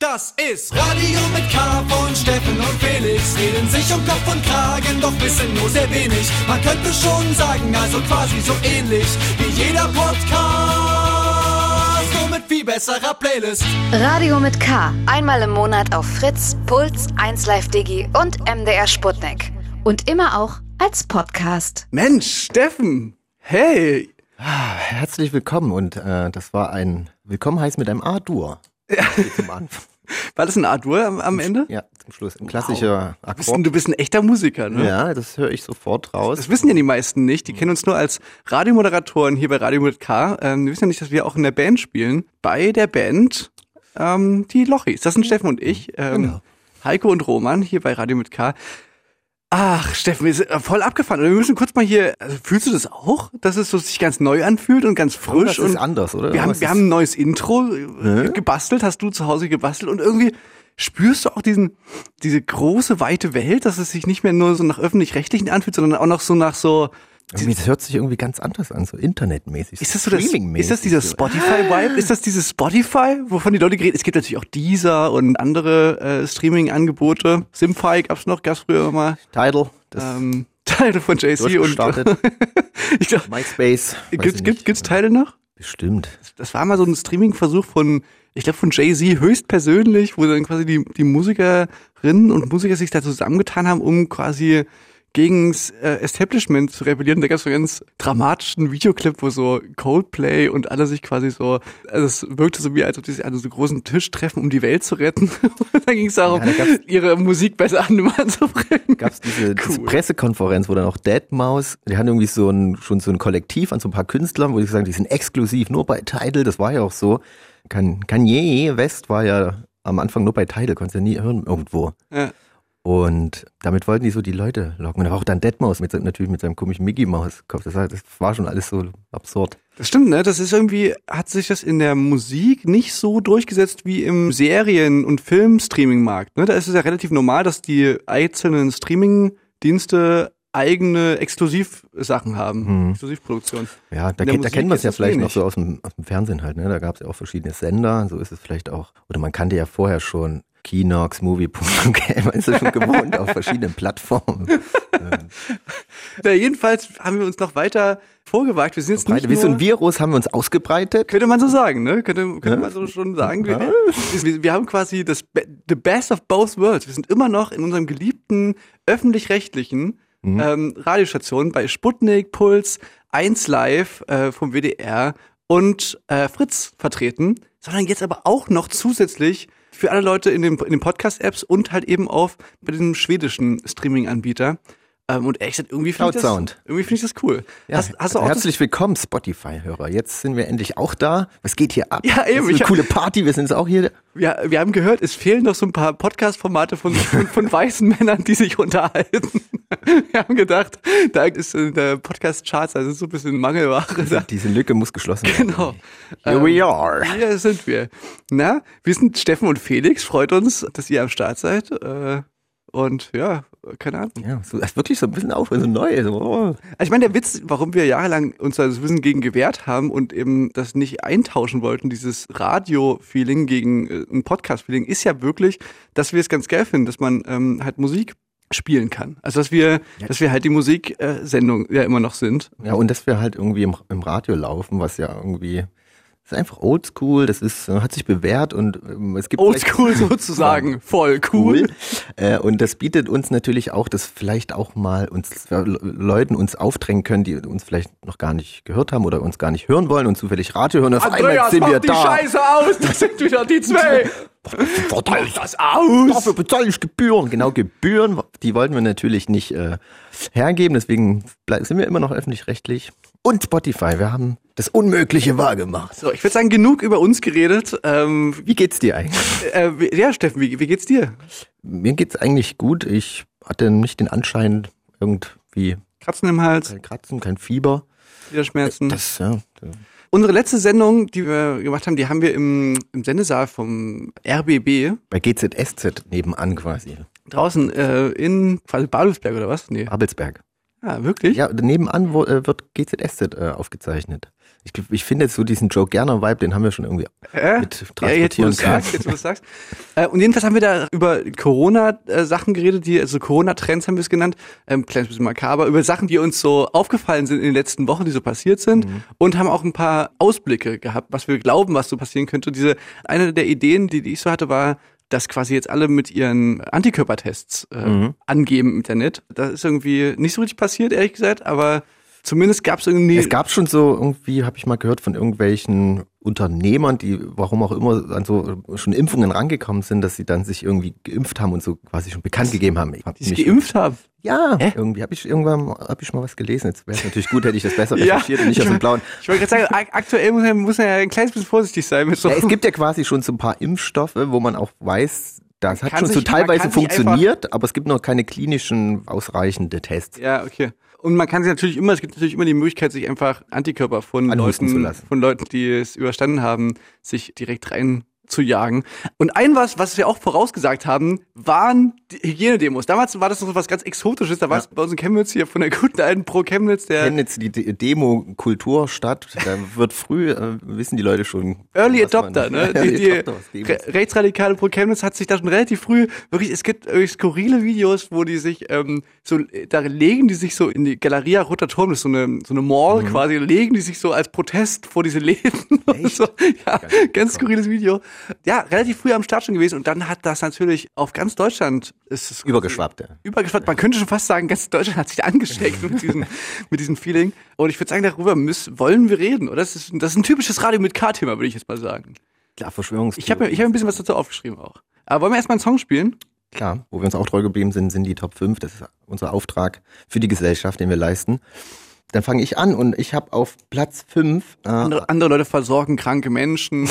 Das ist Radio mit K von Steffen und Felix. Reden sich um Kopf und Kragen, doch wissen nur sehr wenig. Man könnte schon sagen, also quasi so ähnlich wie jeder Podcast. Nur mit viel besserer Playlist. Radio mit K. Einmal im Monat auf Fritz, Puls, 1Live Digi und MDR Sputnik. Und immer auch als Podcast. Mensch, Steffen! Hey! Ah, herzlich willkommen und äh, das war ein Willkommen heißt mit einem A-Dur. Ja. War das ein A-Dur am, am, Ende? Ja, zum Schluss. Ein klassischer wow. Akkord. Du bist ein echter Musiker, ne? Ja, das höre ich sofort raus. Das wissen ja die meisten nicht. Die kennen uns nur als Radiomoderatoren hier bei Radio mit K. Ähm, die wissen ja nicht, dass wir auch in der Band spielen. Bei der Band ähm, die Lochis. Das sind Steffen und ich. Ähm, genau. Heiko und Roman hier bei Radio mit K. Ach, Steffen, wir sind äh, voll abgefahren. Wir müssen kurz mal hier, also fühlst du das auch, dass es so sich ganz neu anfühlt und ganz frisch? Das ist anders, oder? Wir, haben, wir haben ein neues Intro äh, gebastelt, hast du zu Hause gebastelt und irgendwie spürst du auch diesen, diese große, weite Welt, dass es sich nicht mehr nur so nach öffentlich-rechtlichen anfühlt, sondern auch noch so nach so das hört sich irgendwie ganz anders an, so internetmäßig. Ist das so das, ist das dieser Spotify-Vibe? Ist das dieses Spotify, wovon die Leute reden? Es gibt natürlich auch Deezer und andere äh, Streaming-Angebote. Simfy gab's noch, gab's früher mal. Tidal. Ähm, Tidal von JC und ich glaub, MySpace. Gibt's, gibt, gibt's Tidal noch? Bestimmt. Das war mal so ein Streaming-Versuch von, ich glaube von Jay-Z höchstpersönlich, wo dann quasi die, die Musikerinnen und Musiker sich da zusammengetan haben, um quasi gegens äh, Establishment zu rebellieren. Da gab es so einen ganz dramatischen Videoclip, wo so Coldplay und alle sich quasi so, also es wirkte so wie, als ob die sich an so großen Tisch treffen, um die Welt zu retten. und dann ging es darum, ja, da ihre Musik besser an den Mann zu bringen. Gab es diese, cool. diese, Pressekonferenz, wo dann auch Deadmaus, die hatten irgendwie so ein, schon so ein Kollektiv an so ein paar Künstlern, wo die sagen, die sind exklusiv nur bei Tidal, das war ja auch so. Kanye West war ja am Anfang nur bei Tidal, konntest du ja nie hören irgendwo. Ja. Und damit wollten die so die Leute locken. Und da war auch dann Deadmaus mit, natürlich mit seinem komischen Mickey Maus Kopf. Das, das war schon alles so absurd. Das stimmt, ne? Das ist irgendwie, hat sich das in der Musik nicht so durchgesetzt wie im Serien- und Film-Streaming-Markt. Ne? Da ist es ja relativ normal, dass die einzelnen Streaming-Dienste eigene Exklusivsachen haben, hm. Exklusivproduktion. Ja, da, da kennt man es ja vielleicht noch so aus dem, aus dem Fernsehen halt, ne? Da gab es ja auch verschiedene Sender, so ist es vielleicht auch. Oder man kannte ja vorher schon Kinoxmovie.com, man ist ja schon gewohnt auf verschiedenen Plattformen. ja, jedenfalls haben wir uns noch weiter vorgewagt. Wir sind jetzt nicht Wie so ein Virus haben wir uns ausgebreitet. Könnte man so sagen, ne? Könnte, könnte ja. man so schon sagen. Wir, wir, wir, haben quasi das the best of both worlds. Wir sind immer noch in unserem geliebten öffentlich-rechtlichen mhm. ähm, Radiostation bei Sputnik, Puls, 1 Live äh, vom WDR und äh, Fritz vertreten, sondern jetzt aber auch noch zusätzlich für alle Leute in den, in den Podcast-Apps und halt eben auf bei diesem schwedischen Streaming-Anbieter. Ähm, und echt, irgendwie finde ich, das, irgendwie find ich das cool. Ja, hast, hast du auch herzlich willkommen, Spotify-Hörer. Jetzt sind wir endlich auch da. Was geht hier ab? Ja, eben. Das ist eine coole Party, wir sind jetzt auch hier. Ja, wir haben gehört, es fehlen noch so ein paar Podcast-Formate von, von, von weißen Männern, die sich unterhalten. Wir haben gedacht, da ist in der Podcast-Charts, also so ein bisschen Mangelware. Da. Diese Lücke muss geschlossen werden. Genau. Here ähm, we are. Hier sind wir. Na, wir sind Steffen und Felix. Freut uns, dass ihr am Start seid. Äh, und ja, keine Ahnung. Ja, so, das ist wirklich so ein bisschen auf, so neu. So, oh. Also ich meine, der Witz, warum wir jahrelang uns das Wissen gegen gewehrt haben und eben das nicht eintauschen wollten, dieses Radio-Feeling gegen äh, ein Podcast-Feeling, ist ja wirklich, dass wir es ganz geil finden, dass man ähm, halt Musik spielen kann. Also dass wir, ja. dass wir halt die Musiksendung ja immer noch sind. Ja, und dass wir halt irgendwie im, im Radio laufen, was ja irgendwie ist einfach oldschool, das ist, äh, hat sich bewährt und ähm, es gibt. Oldschool sozusagen, voll cool. cool. Äh, und das bietet uns natürlich auch, dass vielleicht auch mal uns äh, Leuten uns aufdrängen können, die uns vielleicht noch gar nicht gehört haben oder uns gar nicht hören wollen und zufällig Radio hören. Auf Andreas, einmal sind wir die da. Scheiße aus, das sind wieder die zwei. Verteile ich das aus? Dafür bezahle ich Gebühren. Genau, Gebühren, die wollten wir natürlich nicht äh, hergeben, deswegen sind wir immer noch öffentlich-rechtlich und Spotify. Wir haben das Unmögliche wahrgemacht. So, ich würde sagen, genug über uns geredet. Ähm, wie geht's dir eigentlich? Äh, ja, Steffen, wie, wie geht's dir? Mir geht's eigentlich gut. Ich hatte nicht den Anschein irgendwie Kratzen im Hals, kein Kratzen, kein Fieber, Gliederschmerzen. Das ja. Unsere letzte Sendung, die wir gemacht haben, die haben wir im, im Sendesaal vom RBB. Bei GZSZ nebenan quasi. Draußen äh, in quasi Babelsberg oder was? Nee. Babelsberg. Ah, wirklich? Ja, nebenan wo, äh, wird GZSZ äh, aufgezeichnet. Ich, ich finde jetzt so diesen Joe Gerner Vibe, den haben wir schon irgendwie äh? mit ja, jetzt, wo du transportieren sagst, jetzt, wo du sagst. Äh, und jedenfalls haben wir da über Corona-Sachen geredet, die, also Corona-Trends haben wir es genannt, ähm, kleines bisschen makaber, über Sachen, die uns so aufgefallen sind in den letzten Wochen, die so passiert sind Mhm. und haben auch ein paar Ausblicke gehabt, was wir glauben, was so passieren könnte. Und diese, eine der Ideen, die, die ich so hatte, war, dass quasi jetzt alle mit ihren Antikörpertests äh, Mhm. angeben im Internet. Das ist irgendwie nicht so richtig passiert, ehrlich gesagt, aber zumindest gab es irgendwie. Es gab schon so irgendwie, habe ich mal gehört, von irgendwelchen Unternehmern, die warum auch immer an so schon Impfungen rangekommen sind, dass sie dann sich irgendwie geimpft haben und so quasi schon bekannt gegeben haben. Ich hab die sich mich- geimpft haben. Ja, Hä? irgendwie habe ich irgendwann habe ich mal was gelesen. Jetzt wäre es natürlich gut, hätte ich das besser Ja, recherchiert und nicht ich aus dem Blauen. Ich wollte gerade sagen, ak aktuell muss man, muss man ja ein kleines bisschen vorsichtig sein mit so. Ja, es gibt ja quasi schon so ein paar Impfstoffe, wo man auch weiß, das hat kann schon so sich- man teilweise funktioniert, aber es gibt noch keine klinischen ausreichende Tests. Ja, okay. Und man kann sich natürlich immer, es gibt natürlich immer die Möglichkeit, sich einfach Antikörper von Leuten, zu lassen. von Leuten, die es überstanden haben, sich direkt rein zu jagen. Und ein was, was wir auch vorausgesagt haben, waren die Hygienedemos. Damals war das noch so was ganz Exotisches. Da war es bei uns in Chemnitz hier von der guten alten Pro Chemnitz, der Chemnitz, die De- Demo-Kultur statt, da wird früh, äh, wissen die Leute schon. Early Adopter, ne? Die, die Adopter, rechtsradikale Pro Chemnitz hat sich da schon relativ früh, wirklich, es gibt irgendwie skurrile Videos, wo die sich, ähm, so, da legen die sich so in die Galeria Roter Turm, das ist so eine, so eine Mall Mhm. quasi, legen die sich so als Protest vor diese Läden. So. Ja, ganz skurriles Video. Ja, relativ früh am Start schon gewesen und dann hat das natürlich auf ganz Deutschland ist es Übergeschwappt, ja. übergeschwappt. Man könnte schon fast sagen, ganz Deutschland hat sich da angesteckt mit diesem, mit diesem Feeling. Und ich würde sagen, darüber müssen, wollen wir reden, oder? Das ist, das ist ein typisches Radio mit K-Thema, würde ich jetzt mal sagen. Klar, Verschwörungs. Ich habe ich hab ein bisschen was dazu aufgeschrieben auch. Aber wollen wir erstmal einen Song spielen? Klar, wo wir uns auch treu geblieben sind, sind die Top 5. Das ist unser Auftrag für die Gesellschaft, den wir leisten. Dann fange ich an und ich habe auf Platz 5 äh, Andere, andere Leute versorgen kranke Menschen.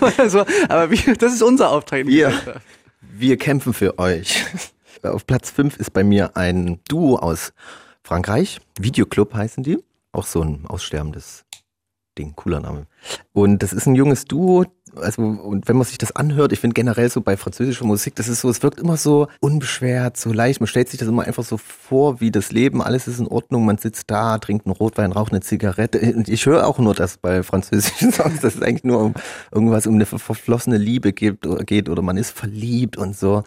oder so. Aber wie, das ist unser Auftrag. in der Wir, wir kämpfen für euch. Auf Platz 5 ist bei mir ein Duo aus Frankreich. Videoclub heißen die. Auch so ein aussterbendes Ding, cooler Name. Und das ist ein junges Duo. Also, und wenn man sich das anhört, ich finde generell so bei französischer Musik, das ist so, es wirkt immer so unbeschwert, so leicht. Man stellt sich das immer einfach so vor, wie das Leben, alles ist in Ordnung, man sitzt da, trinkt einen Rotwein, raucht eine Zigarette. Und ich höre auch nur das bei französischen Songs, dass es eigentlich nur um irgendwas um eine ver- verflossene Liebe gibt, oder geht oder man ist verliebt und so.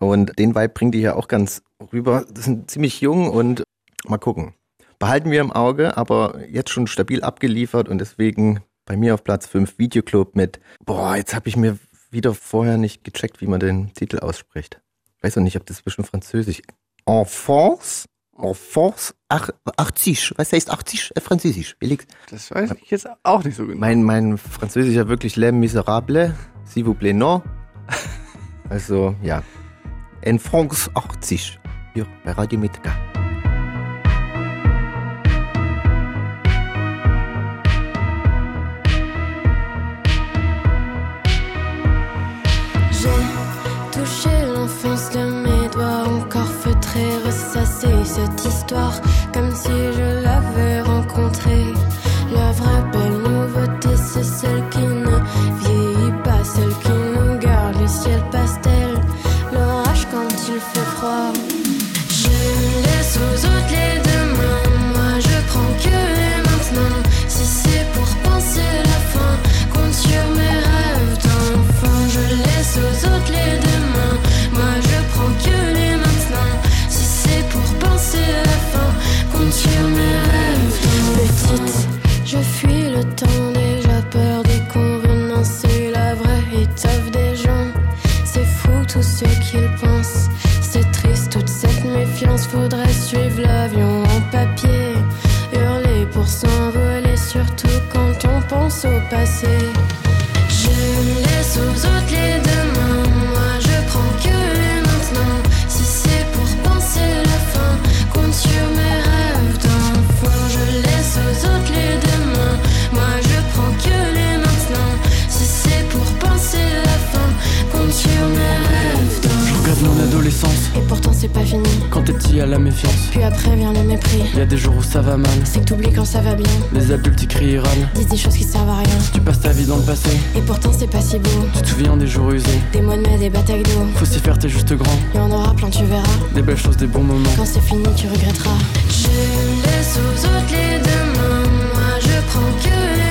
Und den Vibe bringt die ja auch ganz rüber. Das sind ziemlich jung und mal gucken. Behalten wir im Auge, aber jetzt schon stabil abgeliefert und deswegen bei mir auf Platz 5 Videoclub mit, boah, jetzt habe ich mir wieder vorher nicht gecheckt, wie man den Titel ausspricht. Weiß auch nicht, ob das bestimmt französisch. Enfance? Enfance? Ach, 80. Was heißt 80? Äh, Französisch. Felix. Das weiß ich jetzt auch nicht so genau. Mein, mein Französisch ja wirklich Les Miserables. S'il vous plaît, non. Also, ja. Enfance 80. Hier bei Radio Mitka. Touché l'enfance de mes doigts, encore feutré, ressassé cette histoire, comme si je l'avais passé. Je laisse aux autres les demain. Moi je prends que les maintenant. Si c'est pour penser la fin, compte sur mes rêves d'enfant. Je laisse aux autres les demain. Moi je prends que les maintenant. Si c'est pour penser la fin, compte sur mes rêves d'enfant. Je regarde mon adolescence, Et pourtant c'est pas fini. A la méfiance. Puis après vient le mépris. Y a des jours où ça va mal, C'est que t'oublies quand ça va bien. les adultes y crient et râlent. Disent des choses qui servent à rien. Tu passes ta vie dans le passé, Et pourtant c'est pas si beau. tu te souviens des jours usés. Des mois de mai, des batailles d'eau. Faut s'y faire, t'es juste grand. Y en aura plein, tu verras. Des belles choses, des bons moments. Quand c'est fini, tu regretteras. Je laisse aux autres les demain. Moi je prends que les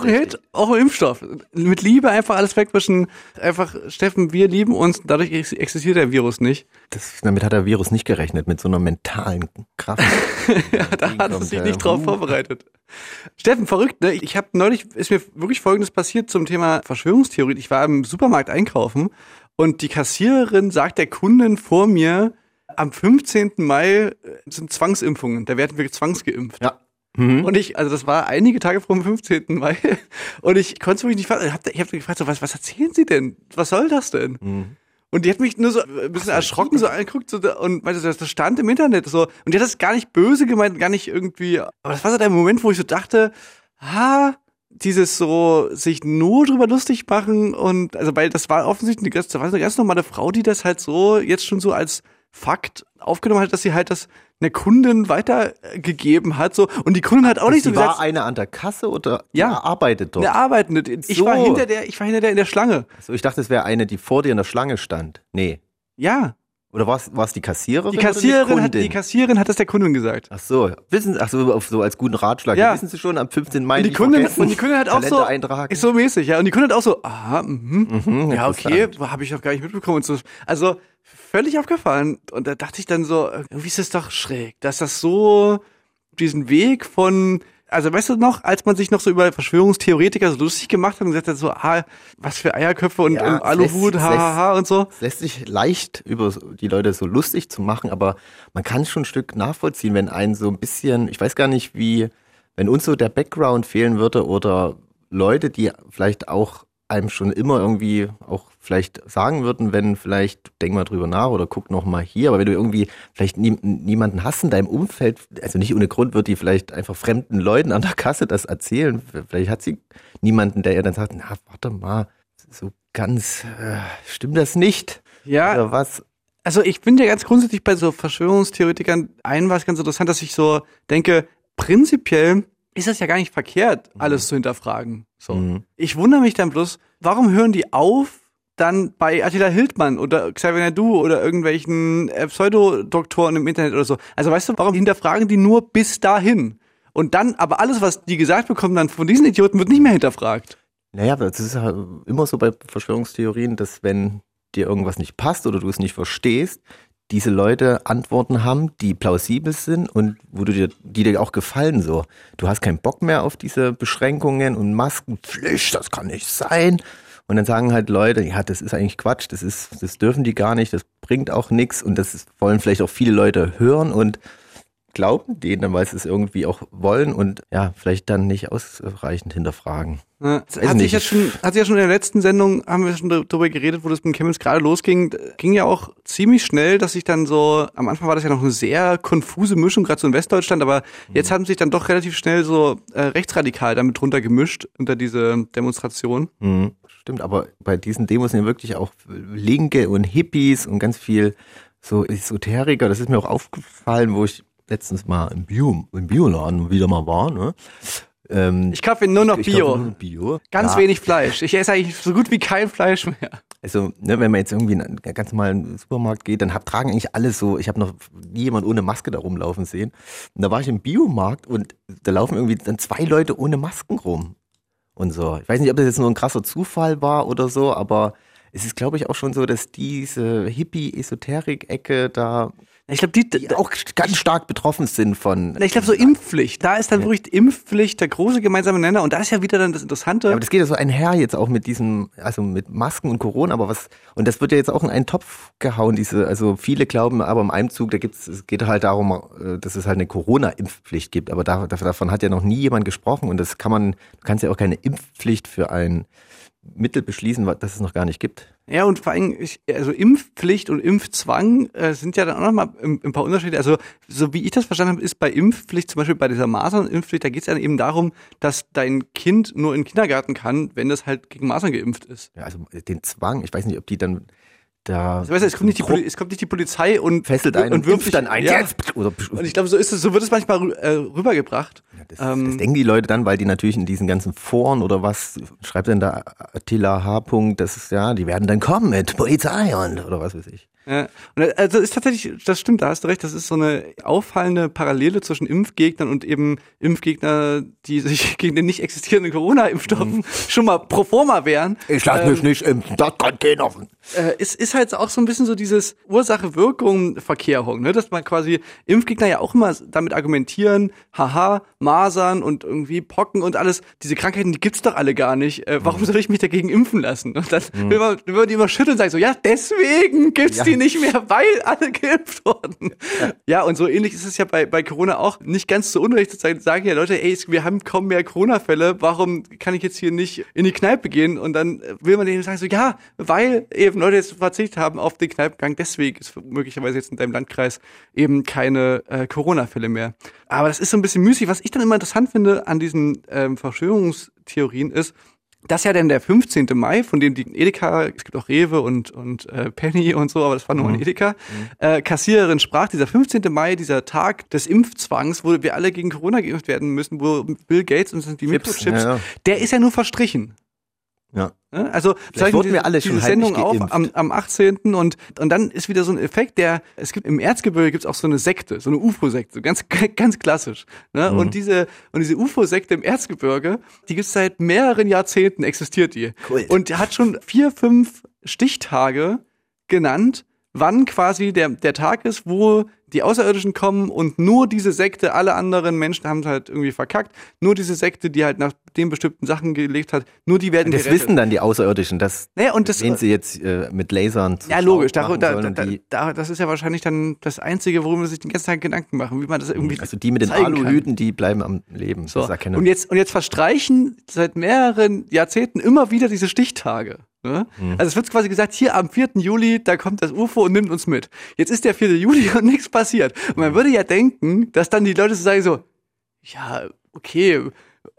Auch ein Hit, auch ein Impfstoff. Mit Liebe einfach alles wegwischen. Einfach, Steffen, wir lieben uns, dadurch ex- existiert der Virus nicht. Das, damit hat der Virus nicht gerechnet, mit so einer mentalen Kraft. Ja, da hat er sich nicht drauf vorbereitet. Steffen, verrückt, ne? Ich habe neulich, ist mir wirklich Folgendes passiert zum Thema Verschwörungstheorie. Ich war im Supermarkt einkaufen und die Kassiererin sagt der Kundin vor mir, am 15. Mai äh, sind Zwangsimpfungen, da werden wir zwangsgeimpft. Ja. Mhm. Und ich, also das war einige Tage vor dem 15. Mai und ich konnte wirklich nicht fassen. Ich habe hab gefragt, so, was, was erzählen Sie denn? Was soll das denn? Mhm. Und die hat mich nur so ein bisschen erschrocken so angeguckt so, und meinte, das das stand im Internet so. Und die hat das gar nicht böse gemeint, gar nicht irgendwie. Aber das war so der Moment, wo ich so dachte, ha, dieses so sich nur drüber lustig machen und also weil das war offensichtlich eine das war eine ganz normale Frau, die das halt so jetzt schon so als Fakt aufgenommen hat, dass sie halt das einer Kundin weitergegeben hat so und die Kundin hat auch nicht so Sie war gesagt, eine an der Kasse oder Ja. die arbeitet dort? eine Arbeitende. Ich So. war hinter der, ich war hinter der in der Schlange. So, ich dachte, es wäre eine, die vor dir in der Schlange stand. Nee. Ja, Oder war es die Kassiererin? die Kassiererin hat Kundin? die Kassiererin hat das der Kundin gesagt. Ach so, wissen Sie, ach so, auf so als guten Ratschlag. Ja. Wissen Sie schon, am 15. Mai Und die Kundin, und die Kundin hat auch so, ist so mäßig, ja. Und die Kundin hat auch so, aha, mhm, Mhm, ja, okay, habe ich doch gar nicht mitbekommen. Und so. Also völlig abgefahren. Und da dachte ich dann so, irgendwie ist es doch schräg, dass das so diesen Weg von, also weißt du noch, als man sich noch so über Verschwörungstheoretiker so lustig gemacht hat und gesagt hat, so, ah, was für Eierköpfe und, Ja, und Aluhut, hahaha und so. Es lässt sich leicht über die Leute so lustig zu machen, aber man kann es schon ein Stück nachvollziehen, wenn einen so ein bisschen, ich weiß gar nicht, wie, wenn uns so der Background fehlen würde oder Leute, die vielleicht auch einem schon immer irgendwie auch vielleicht sagen würden, wenn vielleicht, denk mal drüber nach oder guck noch mal hier, aber wenn du irgendwie vielleicht nie, niemanden hast in deinem Umfeld, also nicht ohne Grund wird die vielleicht einfach fremden Leuten an der Kasse das erzählen, vielleicht hat sie niemanden, der ihr dann sagt, na, warte mal, so ganz, äh, stimmt das nicht? Ja, Oder was? Also ich bin ja ganz grundsätzlich bei so Verschwörungstheoretikern ein was ganz interessant, dass ich so denke, prinzipiell ist das ja gar nicht verkehrt, alles zu hinterfragen. So. Mhm. Ich wundere mich dann bloß, warum hören die auf, dann bei Attila Hildmann oder Xavier Nadu oder irgendwelchen äh, Pseudodoktoren im Internet oder so. Also weißt du, warum hinterfragen die nur bis dahin? Und dann, aber alles, was die gesagt bekommen, dann von diesen Idioten wird nicht mehr hinterfragt. Naja, es ist ja immer so bei Verschwörungstheorien, dass wenn dir irgendwas nicht passt oder du es nicht verstehst, diese Leute Antworten haben, die plausibel sind und wo du dir, die dir auch gefallen so. Du hast keinen Bock mehr auf diese Beschränkungen und Maskenpflicht, das kann nicht sein. Und dann sagen halt Leute, ja, das ist eigentlich Quatsch, das ist, das dürfen die gar nicht, das bringt auch nichts und das wollen vielleicht auch viele Leute hören und glauben denen, weil sie es irgendwie auch wollen und ja, vielleicht dann nicht ausreichend hinterfragen. Ja, hat sich ja schon, hat sich ja schon in der letzten Sendung, haben wir schon darüber geredet, wo das mit Chemnitz gerade losging, ging ja auch ziemlich schnell, dass sich dann so, am Anfang war das ja noch eine sehr konfuse Mischung, gerade so in Westdeutschland, aber jetzt haben sich dann doch relativ schnell so äh, rechtsradikal damit drunter gemischt unter diese Demonstration. Mhm, stimmt, aber bei diesen Demos sind ja wirklich auch Linke und Hippies und ganz viel so Esoteriker. Das ist mir auch aufgefallen, wo ich letztens mal im Bio, im Bioladen wieder mal war. Ne? Ähm, Ich kaufe nur noch ich Bio. nur Bio. Ganz Ja, wenig Fleisch. Ich esse eigentlich so gut wie kein Fleisch mehr. Also, ne, wenn man jetzt irgendwie in einen ganz normalen Supermarkt geht, dann hab, tragen eigentlich alle so, ich habe noch nie jemand ohne Maske da rumlaufen sehen. Und da war ich im Biomarkt und da laufen irgendwie dann zwei Leute ohne Masken rum. Und so. Ich weiß nicht, ob das jetzt nur ein krasser Zufall war oder so, aber es ist, glaube ich, auch schon so, dass diese Hippie-Esoterik-Ecke da Ich glaube, die, die auch ganz stark betroffen sind von. ich glaube so Impfpflicht. Da ist dann wirklich die Impfpflicht der große gemeinsame Nenner und da ist ja wieder dann das Interessante. Ja, aber das geht ja so einher jetzt auch mit diesem, also mit Masken und Corona, aber was, und das wird ja jetzt auch in einen Topf gehauen, diese, also viele glauben aber im Einzug, da gibt's, es geht halt darum, äh, dass es halt eine Corona-Impfpflicht gibt, aber da, davon hat ja noch nie jemand gesprochen und das kann man, du kannst ja auch keine Impfpflicht für ein Mittel beschließen, das es noch gar nicht gibt. Ja, und vor allem, ich, also Impfpflicht und Impfzwang äh, sind ja dann auch nochmal ein, ein paar Unterschiede. Also, so wie ich das verstanden habe, ist bei Impfpflicht, zum Beispiel bei dieser Masern-Impfpflicht, da geht es ja eben darum, dass dein Kind nur in den Kindergarten kann, wenn das halt gegen Masern geimpft ist. Ja, also den Zwang, ich weiß nicht, ob die dann da weißt du, es kommt nicht die, Poli es kommt nicht die Polizei und fesselt einen und wirft dann ein. Ja. Und ich glaube, so ist es, so wird es manchmal äh, rübergebracht. Ja, das, Ähm, das denken die Leute dann, weil die natürlich in diesen ganzen Foren oder was schreibt denn da Attila H. Punkt, das ist ja, die werden dann kommen mit Polizei und oder was weiß ich. Ja, und also ist tatsächlich, das stimmt, da hast du recht, das ist so eine auffallende Parallele zwischen Impfgegnern und eben Impfgegner, die sich gegen den nicht existierenden Corona-Impfstoff schon mal pro forma wehren. Ich lass mich nicht impfen, das kann keiner offen. Äh, es ist halt auch so ein bisschen so dieses Ursache-Wirkung-Verkehrung, ne? dass man quasi Impfgegner ja auch immer damit argumentieren, haha, Masern und irgendwie Pocken und alles, diese Krankheiten, die gibt's doch alle gar nicht. Äh, warum soll ich mich dagegen impfen lassen? Und dann will man, will man die immer schütteln und sagen so, ja, deswegen gibt's Ja. die nicht mehr, weil alle geimpft wurden. Ja. und so ähnlich ist es ja bei, bei Corona auch nicht ganz so unrecht zu sagen, sagen ja Leute, ey, wir haben kaum mehr Corona-Fälle, warum kann ich jetzt hier nicht in die Kneipe gehen? Und dann will man denen sagen so, ja, weil eben Leute jetzt verzichtet haben auf den Kneipengang, deswegen ist möglicherweise jetzt in deinem Landkreis eben keine äh, Corona-Fälle mehr. Aber das ist so ein bisschen müßig. Was ich dann immer interessant finde an diesen ähm, Verschwörungstheorien ist, das ist ja dann der 15. Mai, von dem die Edeka, es gibt auch Rewe und, und äh, Penny und so, aber das war nur ein Edeka, äh, Kassiererin sprach, dieser 15. Mai, dieser Tag des Impfzwangs, wo wir alle gegen Corona geimpft werden müssen, wo Bill Gates und die Mikrochips, ja, ja. der ist ja nur verstrichen. Ja. Also wurden diese, wir alle schon diese Sendung auf am, am 18. und und dann ist wieder so ein Effekt, der es gibt im Erzgebirge gibt's auch so eine Sekte, so eine UFO-Sekte, ganz ganz klassisch. Ne? Mhm. Und diese und diese UFO-Sekte im Erzgebirge, die gibt's seit mehreren Jahrzehnten existiert die Kult. und die hat schon vier fünf Stichtage genannt, wann quasi der der Tag ist, wo die Außerirdischen kommen und nur diese Sekte, alle anderen Menschen haben es halt irgendwie verkackt, nur diese Sekte, die halt nach den bestimmten Sachen gelebt hat, nur die werden Das gerettet. wissen dann die Außerirdischen, dass Naja, und das, wen sie jetzt äh, mit Lasern zu ja, logisch. Da, da, da, und das ist ja wahrscheinlich dann das Einzige, worüber sie sich den ganzen Tag Gedanken machen, wie man das irgendwie. also die mit den zeigen kann. Aluhüten, die bleiben am Leben. So. Das keine- Und jetzt, und jetzt verstreichen seit mehreren Jahrzehnten immer wieder diese Stichtage. Ne? Mhm. Also es wird quasi gesagt, hier am 4. Juli, da kommt das UFO und nimmt uns mit. Jetzt ist der 4. Juli und nichts passiert. Und man würde ja denken, dass dann die Leute so sagen so, ja, okay,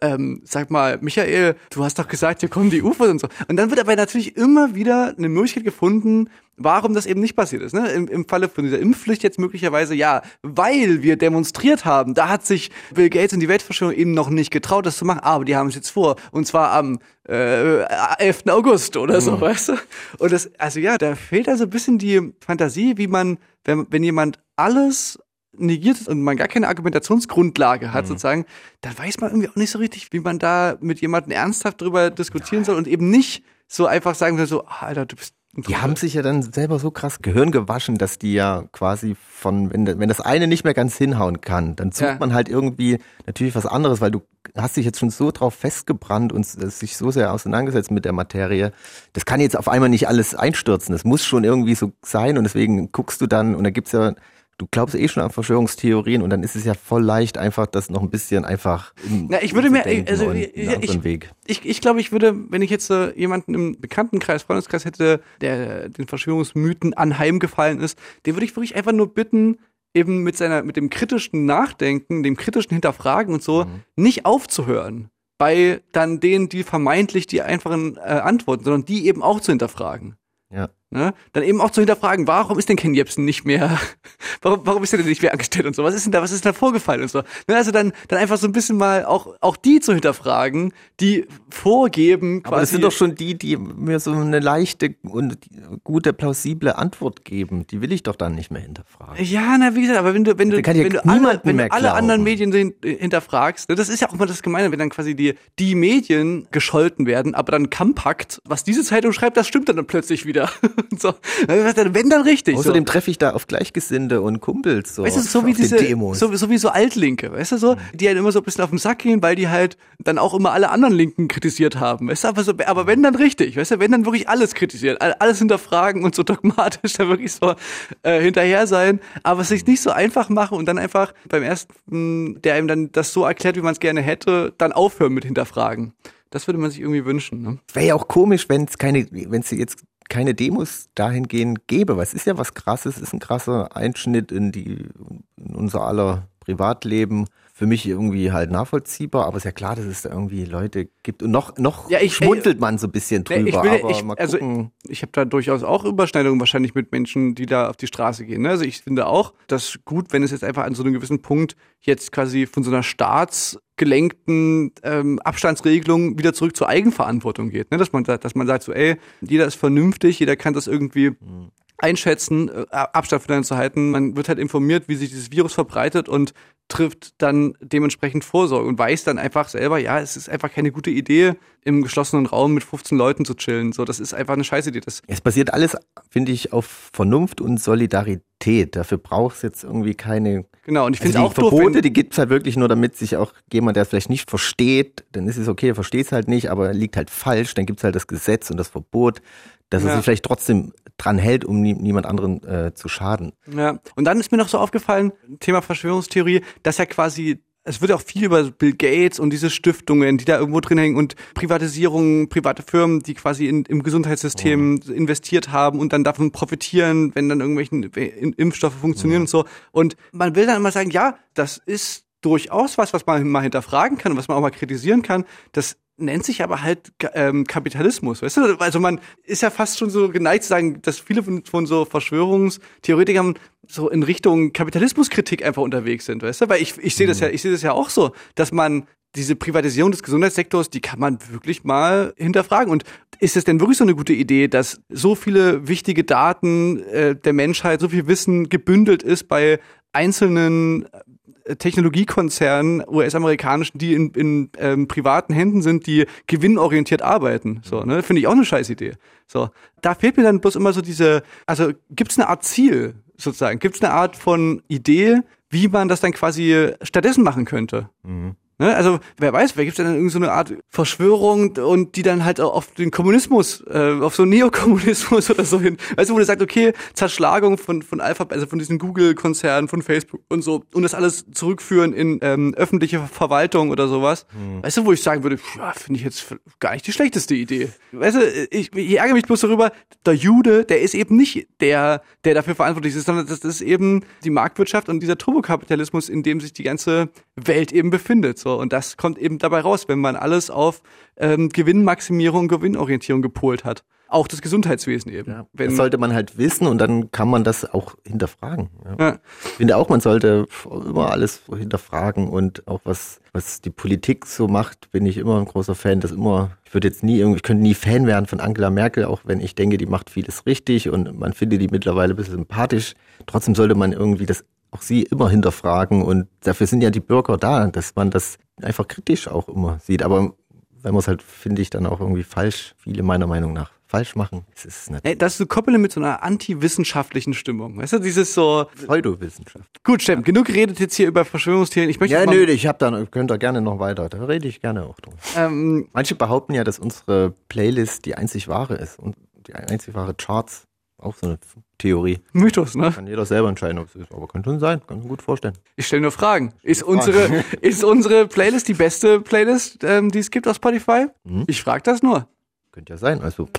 ähm, sag mal, Michael, du hast doch gesagt, hier kommen die UFOs und so. Und dann wird aber natürlich immer wieder eine Möglichkeit gefunden, warum das eben nicht passiert ist. Ne? Im, Im Falle von dieser Impfpflicht jetzt möglicherweise, ja, weil wir demonstriert haben, da hat sich Bill Gates und die Weltverschwörung eben noch nicht getraut, das zu machen, aber die haben es jetzt vor. Und zwar am äh, 11. August oder so, weißt du? Und das, also ja, da fehlt also ein bisschen die Fantasie, wie man, wenn, wenn jemand alles negiert und man gar keine Argumentationsgrundlage hat, sozusagen, dann weiß man irgendwie auch nicht so richtig, wie man da mit jemandem ernsthaft drüber diskutieren soll und eben nicht so einfach sagen soll, so, ah, Alter, du bist Die haben sich ja dann selber so krass Gehirn gewaschen, dass die ja quasi von, wenn, wenn das eine nicht mehr ganz hinhauen kann, dann sucht Ja. man halt irgendwie natürlich was anderes, weil du hast dich jetzt schon so drauf festgebrannt und sich so sehr auseinandergesetzt mit der Materie. Das kann jetzt auf einmal nicht alles einstürzen. Das muss schon irgendwie so sein und deswegen guckst du dann und da gibt's ja Du glaubst eh schon an Verschwörungstheorien und dann ist es ja voll leicht, einfach das noch ein bisschen einfach. in- Na, ich würde mir- also, und ich- Weg. Ich, ich glaube, ich würde, wenn ich jetzt äh, jemanden im Bekanntenkreis, Freundeskreis hätte, der den Verschwörungsmythen anheimgefallen ist, den würde ich wirklich einfach nur bitten, eben mit seiner, mit dem kritischen Nachdenken, dem kritischen Hinterfragen und so, nicht aufzuhören. Bei dann denen, die vermeintlich die einfachen äh, Antworten, sondern die eben auch zu hinterfragen. Ja. Ne? Dann eben auch zu hinterfragen, warum ist denn Ken Jebsen nicht mehr, warum, warum ist er denn nicht mehr angestellt und so, was ist denn da, was ist denn da vorgefallen und so. Ne? Also dann, dann einfach so ein bisschen mal auch, auch die zu hinterfragen, die vorgeben, Aber das sind doch schon die, die mir so eine leichte und gute, plausible Antwort geben. Die will ich doch dann nicht mehr hinterfragen. Ja, na, wie gesagt, aber wenn du, wenn du, Da kann ja wenn du alle, wenn du alle anderen Medien äh, hinterfragst, ne, das ist ja auch immer das Gemeine, wenn dann quasi die, die Medien gescholten werden, aber dann Kampakt, was diese Zeitung schreibt, das stimmt dann plötzlich wieder. so. Wenn dann richtig. Außerdem so. treffe ich da auf Gleichgesinnte und Kumpels so, Weißt du, so wie diese, Demos. so, so wie so Altlinke, weißt du so, die halt immer so ein bisschen auf den Sack gehen, weil die halt dann auch immer alle anderen Linken kritisiert haben, weißt du, aber so, aber wenn dann richtig, weißt du, wenn dann wirklich alles kritisiert, all- alles hinterfragen und so dogmatisch da wirklich so äh, hinterher sein, aber es sich nicht so einfach machen und dann einfach beim ersten, der ihm dann das so erklärt, wie man es gerne hätte, dann aufhören mit hinterfragen. Das würde man sich irgendwie wünschen, ne? Wäre ja auch komisch, wenn es keine, wenn es jetzt keine Demos dahingehend gäbe. Was ist ja was krasses, ist ein krasser Einschnitt in die, in unser aller Privatleben. Für mich irgendwie halt nachvollziehbar, aber ist ja klar, dass es da irgendwie Leute gibt. Und noch, noch Ja, ich- schmunzelt man so ein bisschen Nee, drüber. ich will, ich, also ich habe da durchaus auch Überschneidungen wahrscheinlich mit Menschen, die da auf die Straße gehen. Ne? Also ich finde auch, dass gut, wenn es jetzt einfach an so einem gewissen Punkt jetzt quasi von so einer staatsgelenkten ähm, Abstandsregelung wieder zurück zur Eigenverantwortung geht. Ne? Dass man sagt, dass man sagt so, ey, jeder ist vernünftig, jeder kann das irgendwie einschätzen, äh, Abstand voneinander zu halten. Man wird halt informiert, wie sich dieses Virus verbreitet und trifft dann dementsprechend Vorsorge und weiß dann einfach selber, ja, es ist einfach keine gute Idee, im geschlossenen Raum mit 15 Leuten zu chillen. So, das ist einfach eine Scheißidee. Das, Es basiert alles, finde ich, auf Vernunft und Solidarität. Dafür braucht es jetzt irgendwie keine genau, und ich Also finde es auch doof, Verbote, wenn, die gibt's halt wirklich nur, damit sich auch jemand, der es vielleicht nicht versteht, dann ist es okay, er versteht es halt nicht, aber er liegt halt falsch, dann gibt's halt das Gesetz und das Verbot, dass er Ja. sich vielleicht trotzdem dran hält, um nie, niemand anderen äh, zu schaden. Ja, und dann ist mir noch so aufgefallen, Thema Verschwörungstheorie, dass ja quasi es wird auch viel über Bill Gates und diese Stiftungen, die da irgendwo drin hängen und Privatisierungen, private Firmen, die quasi in, im Gesundheitssystem investiert haben und dann davon profitieren, wenn dann irgendwelchen I- Impfstoffe funktionieren und so. Und man will dann immer sagen, ja, das ist durchaus was, was man mal hinterfragen kann und was man auch mal kritisieren kann. Das nennt sich aber halt ähm, Kapitalismus, weißt du? Also man ist ja fast schon so geneigt zu sagen, dass viele von, von so Verschwörungstheoretikern so in Richtung Kapitalismuskritik einfach unterwegs sind, weißt du? Weil ich, ich sehe das ja, ich sehe das ja auch so, dass man diese Privatisierung des Gesundheitssektors, die kann man wirklich mal hinterfragen. Und ist es denn wirklich so eine gute Idee, dass so viele wichtige Daten äh, der Menschheit, so viel Wissen gebündelt ist bei einzelnen Technologiekonzernen, US-amerikanischen, die in, in ähm, privaten Händen sind, die gewinnorientiert arbeiten. So, ne? Finde ich auch eine Scheißidee. So, da fehlt mir dann bloß immer so diese, also gibt es eine Art Ziel sozusagen? Gibt es eine Art von Idee, wie man das dann quasi stattdessen machen könnte? Ne? Also wer weiß, wer gibt es denn irgendeine so eine Art Verschwörung und die dann halt auch auf den Kommunismus, äh, auf so Neokommunismus oder so hin. Weißt du, wo du sagst, okay, Zerschlagung von von Alphabet, also von diesen Google-Konzernen, von Facebook und so und das alles zurückführen in ähm, öffentliche Verwaltung oder sowas. Weißt du, wo ich sagen würde, ja, finde ich jetzt gar nicht die schlechteste Idee. Weißt du, ich, ich ärgere mich bloß darüber, der Jude, der ist eben nicht der, der dafür verantwortlich ist, sondern das ist eben die Marktwirtschaft und dieser Turbokapitalismus, in dem sich die ganze Welt eben befindet. So und das kommt eben dabei raus, wenn man alles auf ähm, Gewinnmaximierung, Gewinnorientierung gepolt hat. Auch das Gesundheitswesen eben. Wenn, Das sollte man halt wissen und dann kann man das auch hinterfragen. Ja. ja. Ich finde auch, man sollte immer alles hinterfragen und auch was, was die Politik so macht, bin ich immer ein großer Fan, das immer, ich würde jetzt nie irgendwie, ich könnte nie Fan werden von Angela Merkel, auch wenn ich denke, die macht vieles richtig und man findet die mittlerweile ein bisschen sympathisch. Trotzdem sollte man irgendwie das auch sie immer hinterfragen und dafür sind ja die Bürger da, dass man das einfach kritisch auch immer sieht. Aber wenn man es halt, finde ich, dann auch irgendwie falsch, viele meiner Meinung nach falsch machen. Es ist eine Ey, das zu koppeln mit so einer antiwissenschaftlichen Stimmung. Weißt du, dieses so, Pseudowissenschaft. gut, Steffen, genug geredet jetzt hier über Verschwörungstheorien. Ich möchte Ja, nö, ich hab da, könnt ihr gerne noch weiter. Da rede ich gerne auch drüber. ähm, Manche behaupten ja, dass unsere Playlist die einzig wahre ist und die einzig wahre Charts. Auch so eine Theorie. Mythos, ne? Kann jeder selber entscheiden, ob es ist. Aber kann schon sein. Kann mir gut vorstellen. Ich stelle nur Fragen. Ist unsere, ist unsere Playlist die beste Playlist, ähm, die es gibt auf Spotify? Mhm. Ich frage das nur. Könnte ja sein. Also,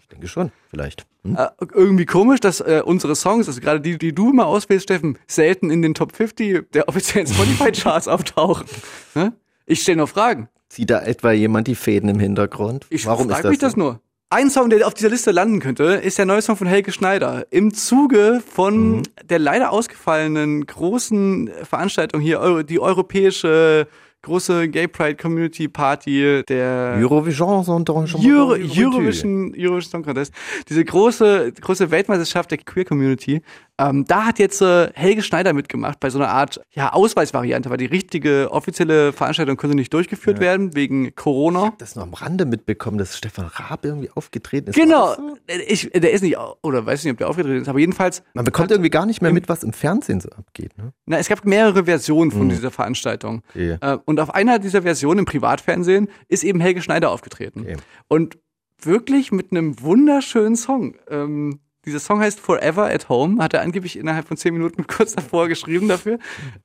ich denke schon. Vielleicht. Hm? Äh, irgendwie komisch, dass äh, unsere Songs, also gerade die, die du mal auswählst, Steffen, selten in den Top 50 der offiziellen Spotify-Charts auftauchen. Ne? Ich stelle nur Fragen. Zieht da etwa jemand die Fäden im Hintergrund? Ich frage das mich das so? nur. Ein Song, der auf dieser Liste landen könnte, ist der neue Song von Helge Schneider. Im Zuge von Mhm. der leider ausgefallenen großen Veranstaltung hier, die europäische große Gay Pride Community Party der Eurovision Song Euro, Eurovision, Eurovision Song Contest, diese große, große Weltmeisterschaft der Queer Community, ähm, da hat jetzt äh, Helge Schneider mitgemacht bei so einer Art ja, Ausweisvariante, weil die richtige offizielle Veranstaltung konnte nicht durchgeführt werden wegen Corona. Das noch am Rande mitbekommen, dass Stefan Raab irgendwie aufgetreten ist. Genau, so? ich, der ist nicht, oder weiß nicht, ob der aufgetreten ist, aber jedenfalls, Man bekommt irgendwie gar nicht mehr mit, was im Fernsehen so abgeht. Ne? na, es gab mehrere Versionen von Mhm. dieser Veranstaltung. Okay. Äh, und auf einer dieser Versionen im Privatfernsehen ist eben Helge Schneider aufgetreten. Okay. Und wirklich mit einem wunderschönen Song. Ähm, dieser Song heißt Forever at Home, hat er angeblich innerhalb von zehn Minuten kurz davor geschrieben dafür.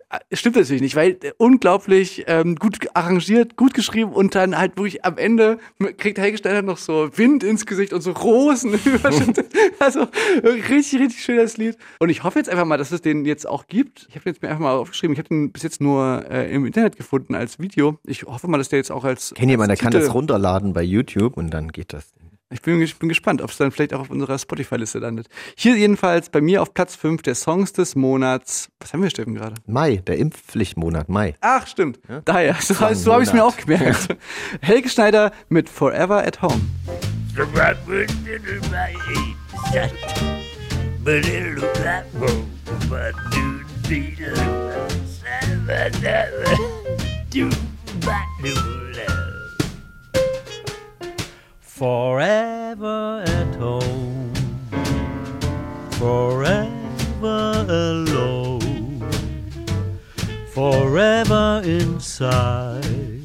Äh, Stimmt natürlich nicht, weil äh, unglaublich ähm, gut arrangiert, gut geschrieben und dann halt wirklich am Ende kriegt Helge Schneider noch so Wind ins Gesicht und so Rosen überschüttet. Also richtig, richtig schönes Lied. Und ich hoffe jetzt einfach mal, dass es den jetzt auch gibt. Ich habe den jetzt mir einfach mal aufgeschrieben. Ich habe den bis jetzt nur äh, im Internet gefunden als Video. Ich hoffe mal, dass der jetzt auch als Kennt jemand, der kann das runterladen bei YouTube und dann geht das. Ich bin, ich bin gespannt, ob es dann vielleicht auch auf unserer Spotify-Liste landet. Hier jedenfalls bei mir auf Platz 5 der Songs des Monats. Was haben wir, Steffen, gerade? Mai, der Impfpflichtmonat, Mai. Ach, stimmt. Daher, so, so habe ich es mir auch gemerkt. Helge Schneider mit Forever at Home. Forever at home, forever alone, forever inside.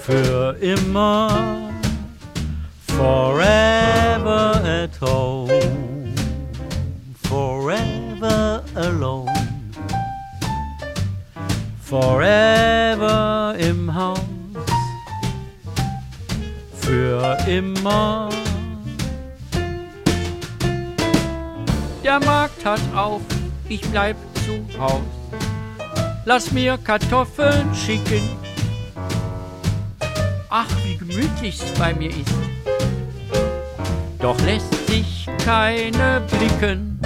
Für immer, forever at home, forever alone, forever für immer. Der Markt hat auf, ich bleib zu Haus. Lass mir Kartoffeln schicken. Ach, wie gemütlich's bei mir ist. Doch lässt sich keine blicken.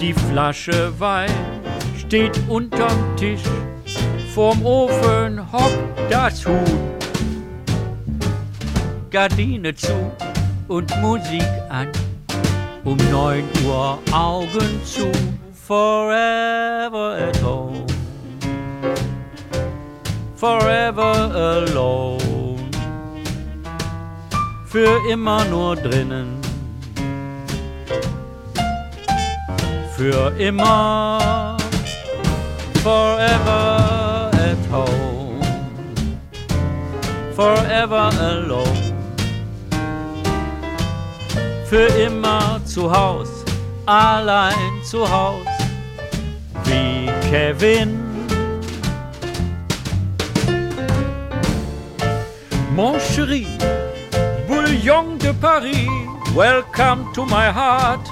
Die Flasche Wein steht unterm Tisch. Vorm Ofen hockt das Huhn. Gardine zu und Musik an. Um 9 Uhr Augen zu, forever at home. Forever alone. Für immer nur drinnen. Für immer. Forever at home. Forever alone für immer zu Haus, allein zu Haus, wie Kevin. Mon chéri, Bouillon de Paris, welcome to my heart.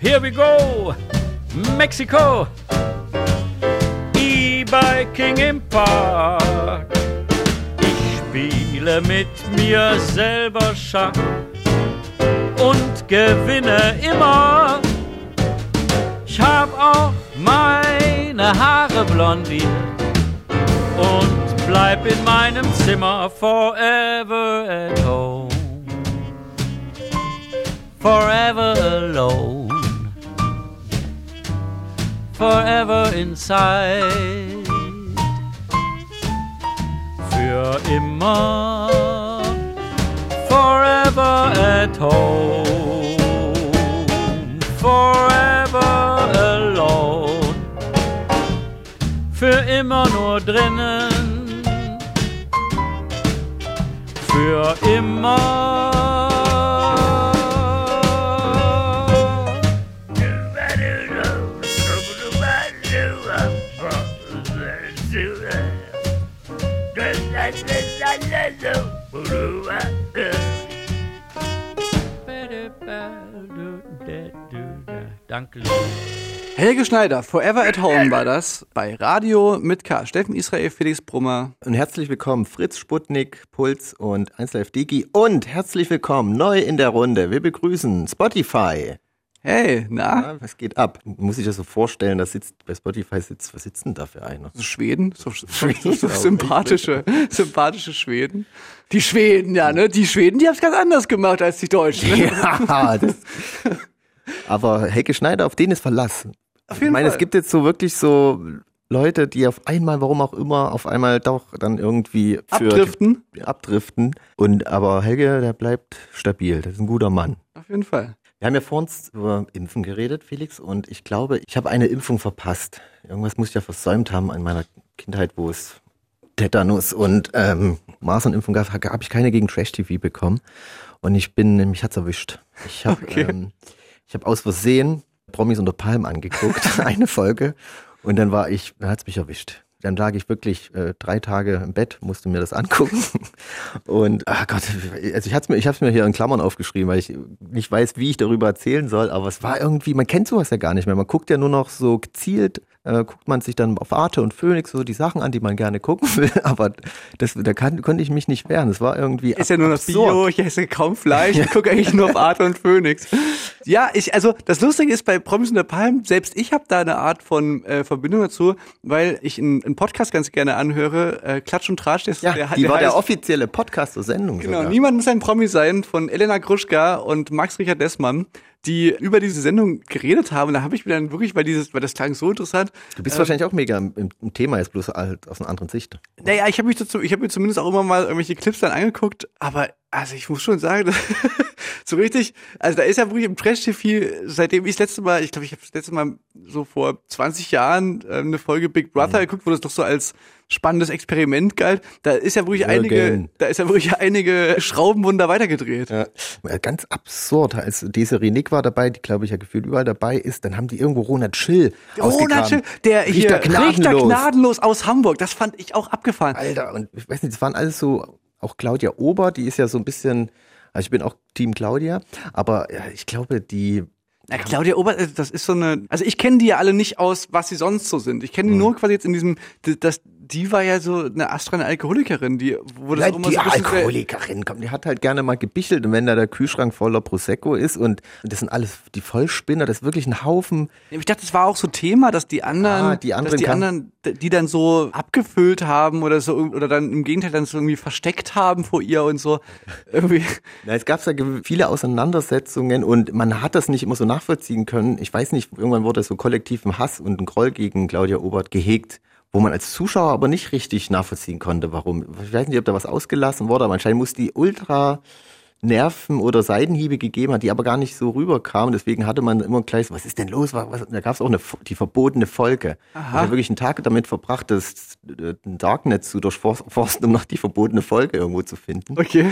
Here we go, Mexico, E-Biking im Park. Ich spiele mit mir selber Schach und gewinne immer. Ich hab auch meine Haare blondiert und bleib in meinem Zimmer forever at home. Forever alone. Forever inside. Für immer, forever at home, forever alone, für immer nur drinnen, für immer. Danke. Helge Schneider, Forever at Home war das bei Radio mit K. Steffen Israel, Felix Brummer. Und herzlich willkommen Fritz Sputnik, Puls und 1Live Digi und herzlich willkommen neu in der Runde. Wir begrüßen Spotify. Hey, na? Ja, was geht ab? Muss ich das so vorstellen, da sitzt bei Spotify sitzt, was sitzt denn da für einer? So Schweden, so, so, so, sympathische, sympathische Schweden. Die Schweden, ja, ne? Die Schweden, die haben es ganz anders gemacht als die Deutschen. Ne? Ja, das, aber Helge Schneider, auf den ist Verlass. Auf Ich jeden meine, Fall. es gibt jetzt so wirklich so Leute, die auf einmal, warum auch immer, auf einmal doch dann irgendwie Abdriften. abdriften. Und aber Helge, der bleibt stabil. Das ist ein guter Mann. Auf jeden Fall. Wir haben ja vor uns über Impfen geredet, Felix, und ich glaube, ich habe eine Impfung verpasst. Irgendwas muss ich ja versäumt haben in meiner Kindheit, wo es Tetanus und ähm, Masernimpfung gab, habe ich keine gegen Trash-TV bekommen. Und ich bin, mich hat's erwischt. Ich habe Okay. ähm, ich habe aus Versehen Promis unter Palm angeguckt, eine Folge, und dann war ich, dann hat's mich erwischt. Dann lag ich wirklich äh, drei Tage im Bett, musste mir das angucken. Und, ach Gott, also ich hab's mir, ich mir hier in Klammern aufgeschrieben, weil ich nicht weiß, wie ich darüber erzählen soll, aber es war irgendwie, man kennt sowas ja gar nicht mehr. Man guckt ja nur noch so gezielt, äh, guckt man sich dann auf Arte und Phoenix so die Sachen an, die man gerne gucken will, aber das, da kann, konnte ich mich nicht wehren. Es war irgendwie Ist ja nur das absurd. Bio, ich esse kaum Fleisch, ich gucke eigentlich nur auf Arte und Phoenix. Ja, ich, also das Lustige ist bei Promis unter Palm, selbst ich habe da eine Art von äh, Verbindung dazu, weil ich einen, einen Podcast ganz gerne anhöre, äh, Klatsch und Tratsch, der, Ja, der, die war der heißt- offizielle Podcast zur Sendung. Genau, sogar. niemand muss ein Promi sein von Elena Gruschka und Max Richard Dessmann, die über diese Sendung geredet haben. Da habe ich mir dann wirklich, weil dieses, weil das klang so interessant. Du bist wahrscheinlich auch mega im, im, im Thema, jetzt bloß halt aus einer anderen Sicht. Naja, ich habe mich dazu, ich habe mir zumindest auch immer mal irgendwelche Clips dann angeguckt, aber also ich muss schon sagen, so richtig, also da ist ja wirklich im Trash-TV, seitdem ich das letzte Mal, ich glaube, ich habe das letzte Mal so vor 20 Jahren ähm, eine Folge Big Brother geguckt, wo das doch so als spannendes Experiment galt. Da ist ja wirklich einige, Again. da ist ja wirklich einige Schraubenwunder weitergedreht. Ja. Ganz absurd, als Desiree Nick war dabei, die glaube ich ja gefühlt überall dabei ist, dann haben die irgendwo Ronald Schill Ronald Schill, der hier Richter gnadenlos. Richter gnadenlos aus Hamburg, das fand ich auch abgefahren. Alter, und ich weiß nicht, das waren alles so, auch Claudia Ober, die ist ja so ein bisschen, also ich bin auch Team Claudia, aber ja, ich glaube, die, Na, Claudia Ober, äh, das ist so eine, also ich kenne die ja alle nicht aus, was sie sonst so sind. Ich kenne Mhm. die nur quasi jetzt in diesem, das, die war ja so eine astreine Alkoholikerin, die, Nein, auch immer die so Alkoholikerin, komm, die hat halt gerne mal gebichelt und wenn da der Kühlschrank voller Prosecco ist und das sind alles die Vollspinner, das ist wirklich ein Haufen, Ich dachte, das war auch so Thema, dass die anderen, Ah, die anderen dass die anderen, die dann so abgefüllt haben oder so, oder dann im Gegenteil dann so irgendwie versteckt haben vor ihr und so. Irgendwie. Na, es gab ja viele Auseinandersetzungen und man hat das nicht immer so nachvollziehen können. Ich weiß nicht, irgendwann wurde so kollektiven Hass und ein Groll gegen Claudia Obert gehegt, wo man als Zuschauer aber nicht richtig nachvollziehen konnte, warum. Ich weiß nicht, ob da was ausgelassen wurde, aber anscheinend muss die ultra Nerven oder Seitenhiebe gegeben hat, die aber gar nicht so rüberkamen. Deswegen hatte man immer gleich, so, was ist denn los? Was, was? Da gab es auch eine, die verbotene Folge. Ich habe wirklich einen Tag damit verbracht, das äh, Darknet zu durchforsten, um noch die verbotene Folge irgendwo zu finden Okay.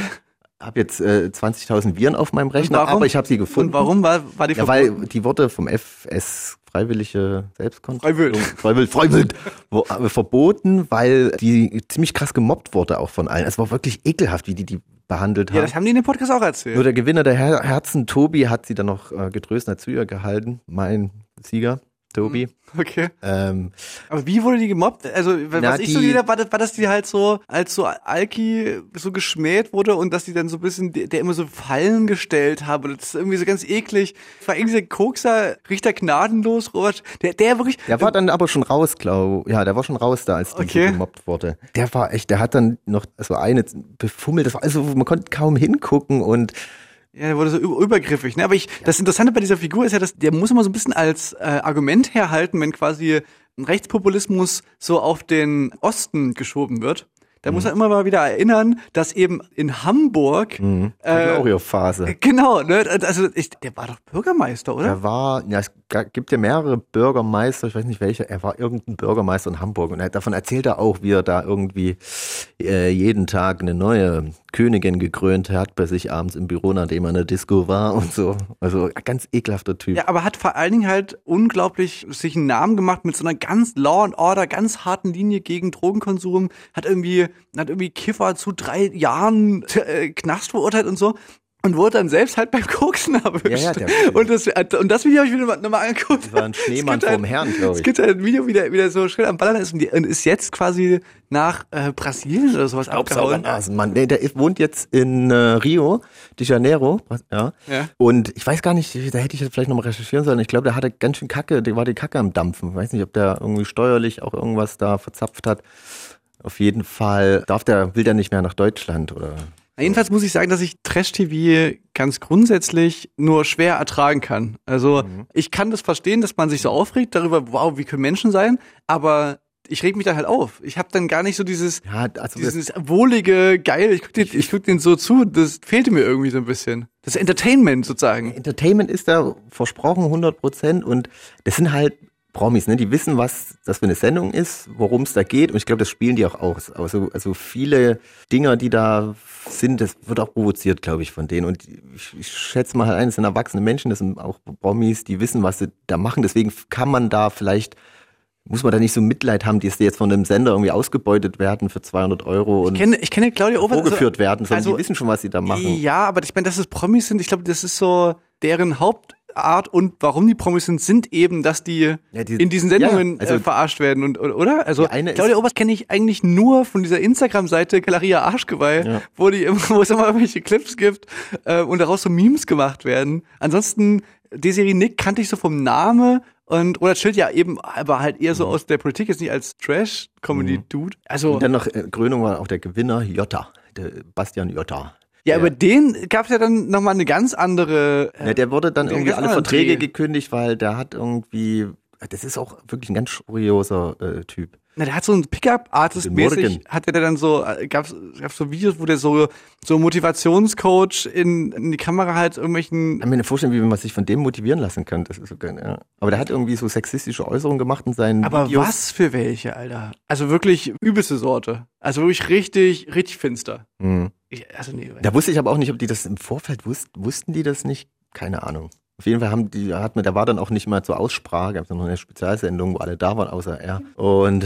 habe jetzt äh, 20.000 Viren auf meinem Rechner, aber ich habe sie gefunden. Und warum war, war die Ja, weil die wurde vom FS Freiwillige Selbstkontrolle Freiwild wo, äh, verboten, weil die ziemlich krass gemobbt wurde auch von allen. Es war wirklich ekelhaft, wie die die behandelt Ja, haben. das haben die in dem Podcast auch erzählt. Nur der Gewinner der Her Herzen, Tobi, hat sie dann noch äh, getröstet, hat zu ihr gehalten. Mein Sieger, Tobi. Okay. Ähm, Aber wie wurde die gemobbt? Also, was Na, ich die- so habe, war, das- war, dass die halt so, als so Alki so geschmäht wurde und dass die dann so ein bisschen, der immer so Fallen gestellt habe. Und das ist irgendwie so ganz eklig. War irgendwie dieser Kokser, Richter gnadenlos, Robert, der, der wirklich, Der war dann aber schon raus, glaub. Ja, der war schon raus da, als die Okay. so gemobbt wurde. Der war echt, der hat dann noch so eine befummelt. Das war also, man konnte kaum hingucken und ja, der wurde so über- übergriffig, ne? Aber ich, das Interessante bei dieser Figur ist ja, dass der muss immer so ein bisschen als äh, Argument herhalten, wenn quasi ein Rechtspopulismus so auf den Osten geschoben wird. Da muss man immer mal wieder erinnern, dass eben in Hamburg, Mhm. äh, Hatten auch ihre Phase. genau, ne, also ich, der war doch Bürgermeister, oder? Er war, ja, es gibt ja mehrere Bürgermeister, ich weiß nicht welcher, er war irgendein Bürgermeister in Hamburg und davon erzählt er auch, wie er da irgendwie äh, jeden Tag eine neue Königin gekrönt hat bei sich abends im Büro, nachdem er in der Disco war und so. Also ganz ekelhafter Typ. Ja, aber hat vor allen Dingen halt unglaublich sich einen Namen gemacht mit so einer ganz Law and Order, ganz harten Linie gegen Drogenkonsum, hat irgendwie, hat irgendwie Kiffer zu drei Jahren äh, Knast verurteilt und so. Und wurde dann selbst halt beim Koksen erwischt. Ja, ja, der- und, das, und das Video habe ich mir nochmal noch mal angeguckt. Das war ein Schneemann Es gibt vorm Herrn, glaub Es ich. gibt halt ein Video, wie der wieder so schön am Ballern ist und, die, und ist jetzt quasi nach äh, Brasilien oder sowas abgehauen. Nasenmann. Nee, der ist- wohnt jetzt in äh, Rio de Janeiro. Ja. Ja. Und ich weiß gar nicht, da hätte ich jetzt vielleicht nochmal recherchieren sollen. Ich glaube, der hatte ganz schön Kacke, der war die Kacke am Dampfen. Ich weiß nicht, ob der irgendwie steuerlich auch irgendwas da verzapft hat. Auf jeden Fall darf der, will der nicht mehr nach Deutschland oder. Jedenfalls muss ich sagen, dass ich Trash-TV ganz grundsätzlich nur schwer ertragen kann. Also ich kann das verstehen, dass man sich so aufregt darüber, wow, wie können Menschen sein, aber ich reg mich dann halt auf. Ich habe dann gar nicht so dieses, Ja, also dieses wohlige, geil, ich guck, den, ich guck den so zu, das fehlte mir irgendwie so ein bisschen. Das Entertainment sozusagen. Entertainment ist da versprochen 100 Prozent und das sind halt Promis, ne? Die wissen, was das für eine Sendung ist, worum es da geht und ich glaube, das spielen die auch aus. Also, also viele Dinger, die da sind, das wird auch provoziert, glaube ich, von denen und ich, ich schätze mal ein, das sind erwachsene Menschen, das sind auch Promis, die wissen, was sie da machen, deswegen kann man da vielleicht muss man da nicht so Mitleid haben, dass die jetzt von einem Sender irgendwie ausgebeutet werden für 200 Euro und Ich kenne, ich kenne Claudia Obert. vorgeführt werden, sondern also- die wissen schon, was sie da machen. Ja, aber ich meine, dass es Promis sind, ich glaube, das ist so deren Hauptart und warum die Promis sind, sind eben, dass die, Ja, die- in diesen Sendungen ja, also- äh, verarscht werden und oder? Also Claudia Obert kenne ich eigentlich nur von dieser Instagram-Seite Galeria Arschgeweih, Ja. wo die immer, wo es immer irgendwelche Clips gibt äh, und daraus so Memes gemacht werden. Ansonsten Desiree Nick kannte ich so vom Name und Roland Schild ja eben, aber halt eher so aus der Politik, jetzt nicht als Trash-Comedy-Dude. Also Und dann noch, äh, Krönung war auch der Gewinner, Jota, der Bastian Jota. Ja, der- über den gab es ja dann nochmal eine ganz andere äh, Ja, der wurde dann irgendwie alle Verträge Dreh. gekündigt, weil der hat irgendwie, das ist auch wirklich ein ganz kurioser äh, Typ. Na, der hat so ein Pickup-Artist-mäßig, hatte der dann so, äh, gab's, gab's so Videos, wo der so, so Motivationscoach in, in die Kamera halt irgendwelchen, Ich kann mir nicht vorstellen, wie man sich von dem motivieren lassen kann. Das ist so geil, ja. Aber der hat irgendwie so sexistische Äußerungen gemacht in seinen aber Videos. was für welche, Alter? Also wirklich übelste Sorte. Also wirklich richtig, richtig finster. Hm. Ich, also nee, Da wusste ich aber auch nicht, ob die das im Vorfeld wussten. Wussten die das nicht? Keine Ahnung. Auf jeden Fall haben die, hat mir, da war dann auch nicht mal zur Aussprache, gab es noch eine Spezialsendung, wo alle da waren, außer er. Und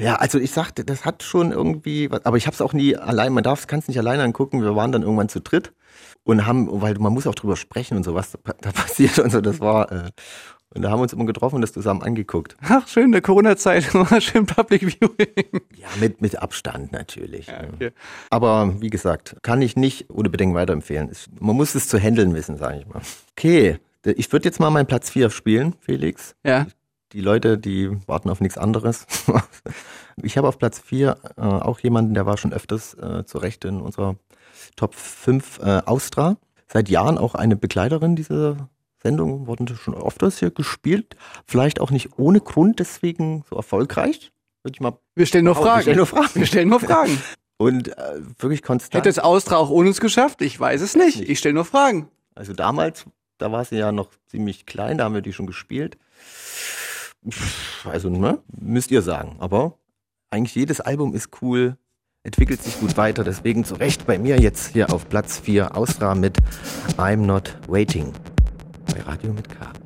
ja, also ich sagte, das hat schon irgendwie, was, aber ich habe es auch nie allein, man darf es nicht alleine angucken. Wir waren dann irgendwann zu dritt und haben, weil man muss auch drüber sprechen und so, was da passiert und so, das war, äh, und da haben wir uns immer getroffen und das zusammen angeguckt. Ach, schön, der Corona-Zeit, schön Public Viewing. Ja, mit, mit Abstand natürlich. Ja, okay. Aber wie gesagt, kann ich nicht ohne Bedenken weiterempfehlen. Es- Man muss es zu handeln wissen, sage ich mal. Okay, ich würde jetzt mal meinen Platz 4 spielen, Felix. Ja. Die Leute, die warten auf nichts anderes. ich habe auf Platz 4 äh, auch jemanden, der war schon öfters äh, zu Recht in unserer Top 5 äh, Austra. Seit Jahren auch eine Begleiterin dieser Sendung, wurden schon öfters hier gespielt. Vielleicht auch nicht ohne Grund deswegen so erfolgreich. Würde ich mal Wir stellen nur. Fragen. Wir stellen nur Fragen. Wir stellen nur Fragen. Und äh, wirklich konstant. Hätte es Austra auch ohne uns geschafft? Ich weiß es nicht. Ich stelle nur Fragen. Also damals, da war sie ja noch ziemlich klein, da haben wir die schon gespielt. Also, ne, müsst ihr sagen. Aber eigentlich jedes Album ist cool, entwickelt sich gut weiter. Deswegen zu Recht bei mir jetzt hier auf Platz 4 Austra mit I'm Not Waiting. Bei Radio mit K.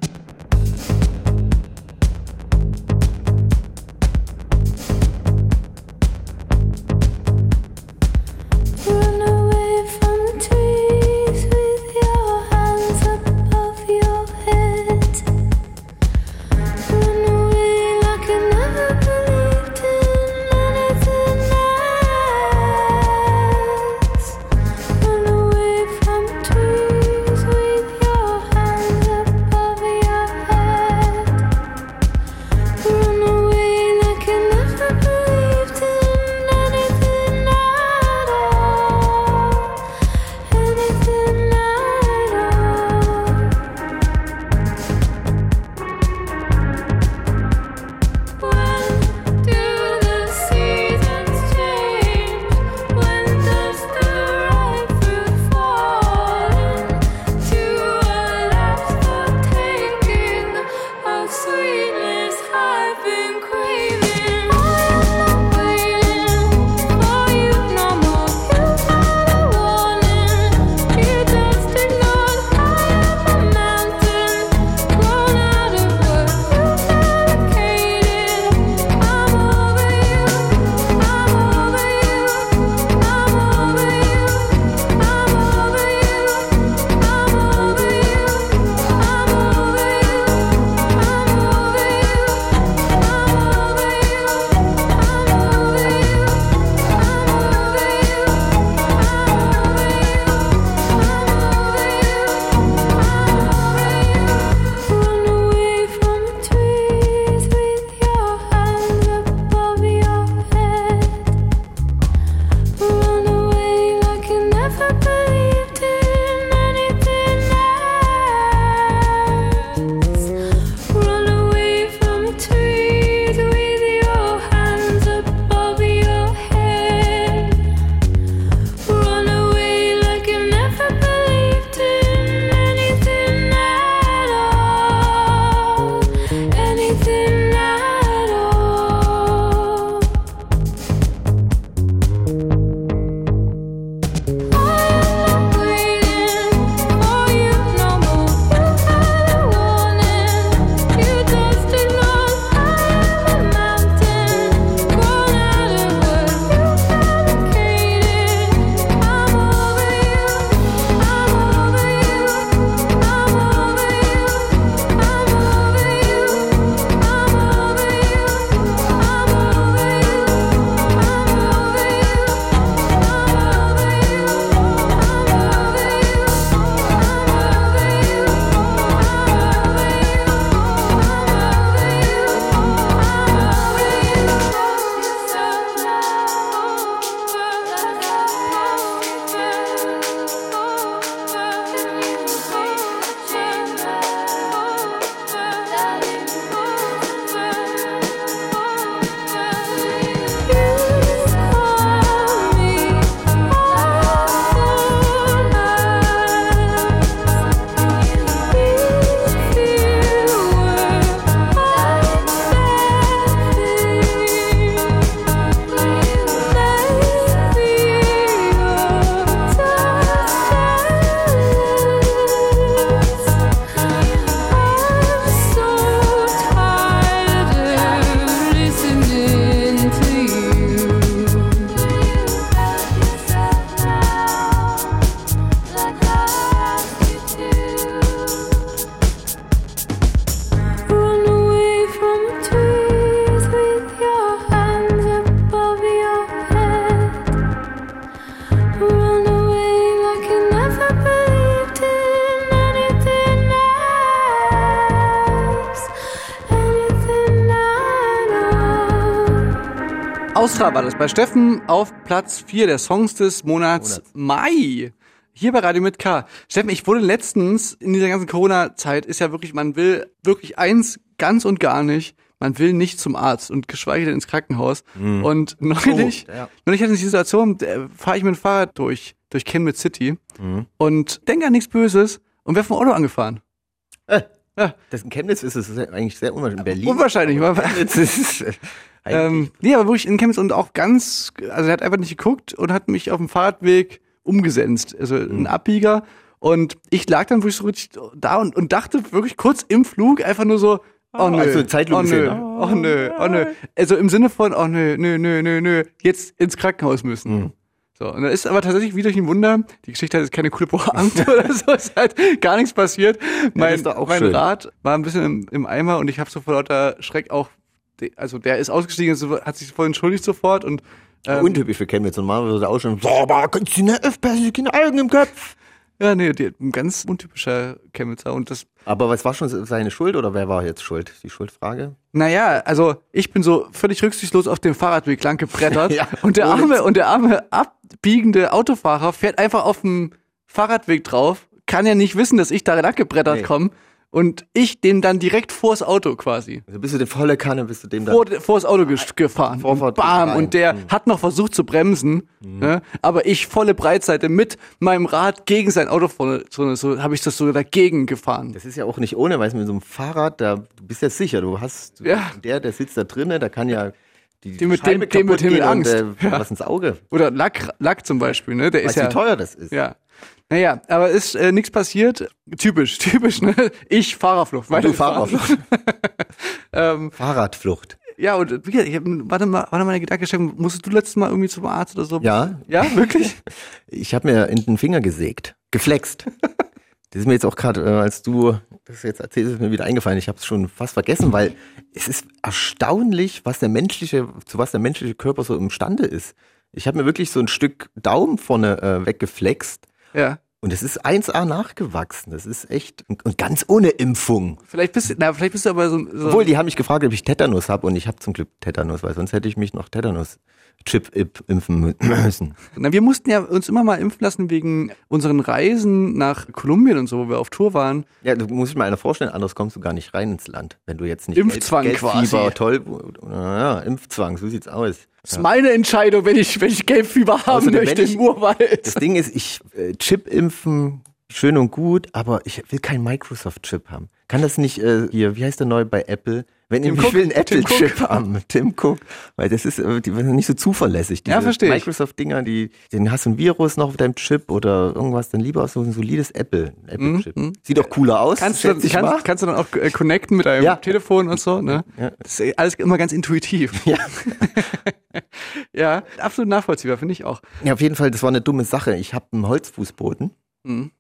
Austral war das. Bei Steffen auf Platz 4 der Songs des Monats Mai. Hier bei Radio mit K. Steffen, ich wurde letztens in dieser ganzen Corona-Zeit ist ja wirklich, man will wirklich eins ganz und gar nicht. Man will nicht zum Arzt und geschweige denn ins Krankenhaus. Und neulich, Oh, ja. neulich hatte ich die Situation, äh, fahre ich mit dem Fahrrad durch, durch Kenwood City und denke an nichts Böses und werde vom Auto angefahren. Ja. Das in Chemnitz ist es eigentlich sehr unwahrscheinlich. In Berlin. Unwahrscheinlich, wa? Chemnitz ist, äh, Ähm, nee, aber wirklich in Chemnitz und auch ganz, also er hat einfach nicht geguckt und hat mich auf dem Fahrradweg umgesenzt, also ein Abbieger. Und ich lag dann wirklich so richtig da und, und dachte wirklich kurz im Flug einfach nur so, oh nö, Also Zeitlupe oh nö, gesehen. oh nö, oh nö. Also im Sinne von, oh nö, nö, nö, nö, nö, jetzt ins Krankenhaus müssen. So, und da ist aber tatsächlich wie durch ein Wunder, die Geschichte hat jetzt keine coole Pointe oder so, ist halt gar nichts passiert. Mein, auch mein schön. Rad war ein bisschen im, im Eimer und ich habe so vor lauter Schreck auch, also der ist ausgestiegen, hat sich voll entschuldigt sofort und ähm, Untypisch für Chemnitz. Normalerweise er auch schon, so, aber kannst du nicht aufpassen, keine Augen im Kopf. Ja, nee, die, ein ganz untypischer Chemnitzer und das, Aber was war schon seine Schuld oder wer war jetzt schuld? Die Schuldfrage? naja, also ich bin so völlig rücksichtslos auf dem Fahrradweg lang gebrettert Ja, und der arme, und der arme abbiegende Autofahrer fährt einfach auf dem Fahrradweg drauf, kann ja nicht wissen, dass ich da lang gebrettert Nee. komme und ich den dann direkt vors Auto quasi. Also bist du den volle Kanne, bist du dem dann. vor, vor das Auto gefahren. Vorfahrt bam, und der Mhm. hat noch versucht zu bremsen, ne? aber ich volle Breitseite mit meinem Rad gegen sein Auto vorne, so, so habe ich das so dagegen gefahren. Das ist ja auch nicht ohne, weil mit so einem Fahrrad, da, du bist ja sicher, du hast, Ja. der, der sitzt da drinnen, da kann ja die Dem mit- Scheibe dem- dem mit Angst. und äh, was ins Auge. Oder Lack, Lack zum Beispiel, ne? Der Weißt ist du, ja. wie teuer das ist? Ja. Naja, aber ist äh, nichts passiert. Typisch, typisch, ne? Ich Fahrerflucht. Meine Du Fahrerflucht. ähm, Fahrradflucht. ja, und wie gesagt, ich hab, warte mal, warte mal, der Gedanke, Steffen, musstest du letztes Mal irgendwie zum Arzt oder so? Ja, Ja, wirklich? ich habe mir in den Finger gesägt, geflext. Das ist mir jetzt auch gerade, äh, als du das jetzt erzählst, ist mir wieder eingefallen. Ich habe es schon fast vergessen, weil es ist erstaunlich, was der menschliche, zu was der menschliche Körper so imstande ist. Ich habe mir wirklich so ein Stück Daumen vorne äh, weggeflext ja. und es ist 1A nachgewachsen. Das ist echt und ganz ohne Impfung. Vielleicht bist du, na, vielleicht bist du aber so, so Obwohl, die haben mich gefragt, ob ich Tetanus habe und ich habe zum Glück Tetanus, weil sonst hätte ich mich noch Tetanus-Chip ip- impfen mü- müssen. Na, wir mussten ja uns immer mal impfen lassen wegen unseren Reisen nach Kolumbien und so, wo wir auf Tour waren. Ja, du musst dir mal einer vorstellen, anders kommst du gar nicht rein ins Land, wenn du jetzt nicht Impfzwang Gelbfieber, quasi. toll, ja, Impfzwang, so sieht's aus. Das ist meine Entscheidung, wenn ich, wenn ich Gelbfieber haben Außerdem, möchte ich- im Urwald. Das Ding ist, ich äh, Chip impfen, schön und gut, aber ich will keinen Microsoft-Chip haben. Kann das nicht äh, hier, wie heißt der neu bei Apple? Wenn Tim ich Cook. will einen Apple-Chip haben, Tim Cook, weil das ist, äh, die sind nicht so zuverlässig. Ja, Diese versteh ich. Microsoft-Dinger, die, den hast du ein Virus noch auf deinem Chip oder irgendwas, dann lieber so ein solides Apple, Apple-Chip. Sieht doch cooler aus, Kannst du, mal. kannst, kannst du dann auch äh, connecten mit deinem Ja. Telefon und so, ne? Ja. Das ist alles immer ganz intuitiv. Ja. ja, absolut nachvollziehbar, finde ich auch. Ja, auf jeden Fall, das war eine dumme Sache. Ich habe einen Holzfußboden Mhm.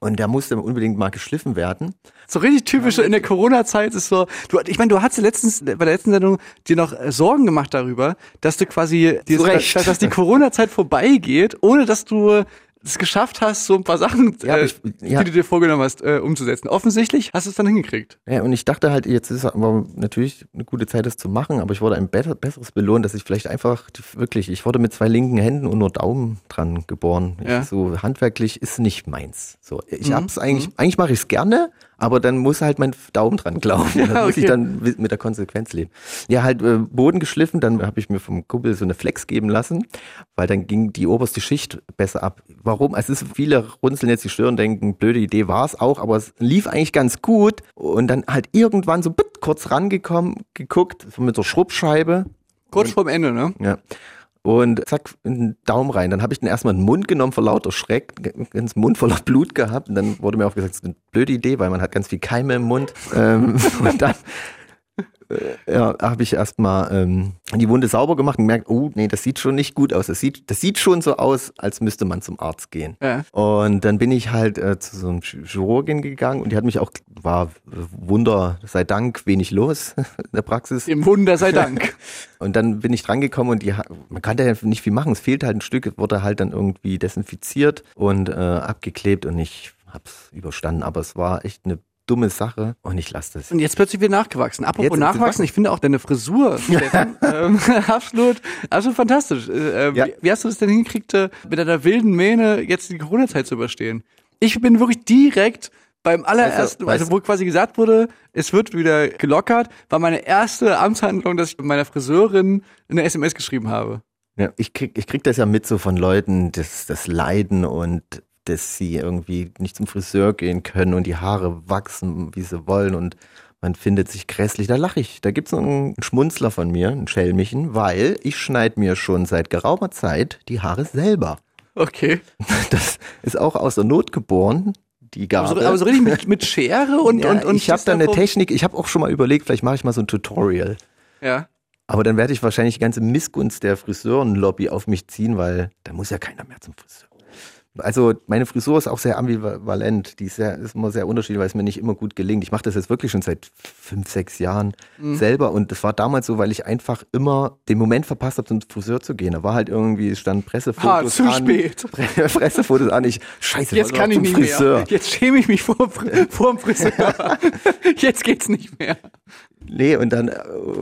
Und der musste unbedingt mal geschliffen werden. So richtig typisch so in der Corona-Zeit ist so, du, ich meine, du hast ja letztens, bei der letzten Sendung dir noch äh, Sorgen gemacht darüber, dass du quasi, Recht. dass, dass die Corona-Zeit vorbeigeht, ohne dass du es geschafft hast, so ein paar Sachen, Ja, äh, ich- ja. die du dir vorgenommen hast, äh, umzusetzen. Offensichtlich hast du es dann hingekriegt. Ja, und ich dachte halt, jetzt ist aber natürlich eine gute Zeit, das zu machen, aber ich wurde ein besser, besseres belohnt, dass ich vielleicht einfach die, wirklich, ich wurde mit zwei linken Händen und nur Daumen dran geboren. Ja. Ich, so handwerklich ist nicht meins. So, ich Mhm, hab's eigentlich, eigentlich mache ich es gerne, aber dann muss halt mein Daumen dran glauben. Ja, dann muss okay. ich dann mit der Konsequenz leben. Ja, halt äh, Boden geschliffen, dann habe ich mir vom Kumpel so eine Flex geben lassen, weil dann ging die oberste Schicht besser ab. Warum? Also es ist viele runzeln jetzt die Stirn und denken, blöde Idee war es auch, aber es lief eigentlich ganz gut und dann halt irgendwann so bitt, kurz rangekommen, geguckt, so mit so Schrubbscheibe, Kurz vorm Ende, ne? ja. Und zack, in den Daumen rein. Dann habe ich den erstmal in den Mund genommen vor lauter Schreck, ganz Mund voller Blut gehabt. Und dann wurde mir auch gesagt, das ist eine blöde Idee, weil man hat ganz viel Keime im Mund. ähm, und dann ja, habe ich erstmal ähm, die Wunde sauber gemacht und gemerkt, oh nee, das sieht schon nicht gut aus. Das sieht, das sieht schon so aus, als müsste man zum Arzt gehen. Ja. Und dann bin ich halt äh, zu so einem Ch- Chirurgin gegangen und die hat mich auch, war Wunder sei Dank wenig los in der Praxis. Dem Wunder sei Dank. Und dann bin ich drangekommen und die, man kann da ja nicht viel machen. Es fehlt halt ein Stück, wurde halt dann irgendwie desinfiziert und äh, abgeklebt und ich hab's überstanden. Aber es war echt eine dumme Sache und ich lasse das. Und jetzt plötzlich wieder nachgewachsen. Apropos Jetzt- nachwachsen, ich finde auch deine Frisur, Steffen, ähm, absolut, absolut fantastisch. Äh, Ja. wie, hast du das denn hingekriegt, äh, mit einer wilden Mähne jetzt die Corona-Zeit zu überstehen? Ich bin wirklich direkt beim allerersten, du- also wo quasi gesagt wurde, es wird wieder gelockert, war meine erste Amtshandlung, dass ich meiner Friseurin eine SMS geschrieben habe. Ja, ich krieg, ich krieg das ja mit so von Leuten, das, das Leiden und dass sie irgendwie nicht zum Friseur gehen können und die Haare wachsen, wie sie wollen und man findet sich grässlich. Da lache ich. Da gibt's einen Schmunzler von mir, einen Schelmichen, weil ich schneide mir schon seit geraumer Zeit die Haare selber. Okay. Das ist auch aus der Not geboren, die Aber Gabe. so, aber so richtig mit, mit Schere und, ja, und, und ich habe da eine Technik, ich habe auch schon mal überlegt, vielleicht mache ich mal so ein Tutorial. Ja. Aber dann werde ich wahrscheinlich die ganze Missgunst der Friseurenlobby auf mich ziehen, weil da muss ja keiner mehr zum Friseur. Also meine Frisur ist auch sehr ambivalent. Die ist, sehr, ist immer sehr unterschiedlich, weil es mir nicht immer gut gelingt. Ich mache das jetzt wirklich schon seit fünf, sechs Jahren Mhm. selber. Und das war damals so, weil ich einfach immer den Moment verpasst habe, zum Friseur zu gehen. Da war halt irgendwie, es stand Pressefotos Ha, zu an. spät. Pre- Pressefotos an. Ich, scheiße, Jetzt kann ich nicht Friseur. mehr. Jetzt schäme ich mich vor, vor dem Friseur. Jetzt geht's nicht mehr. Nee, und dann, äh,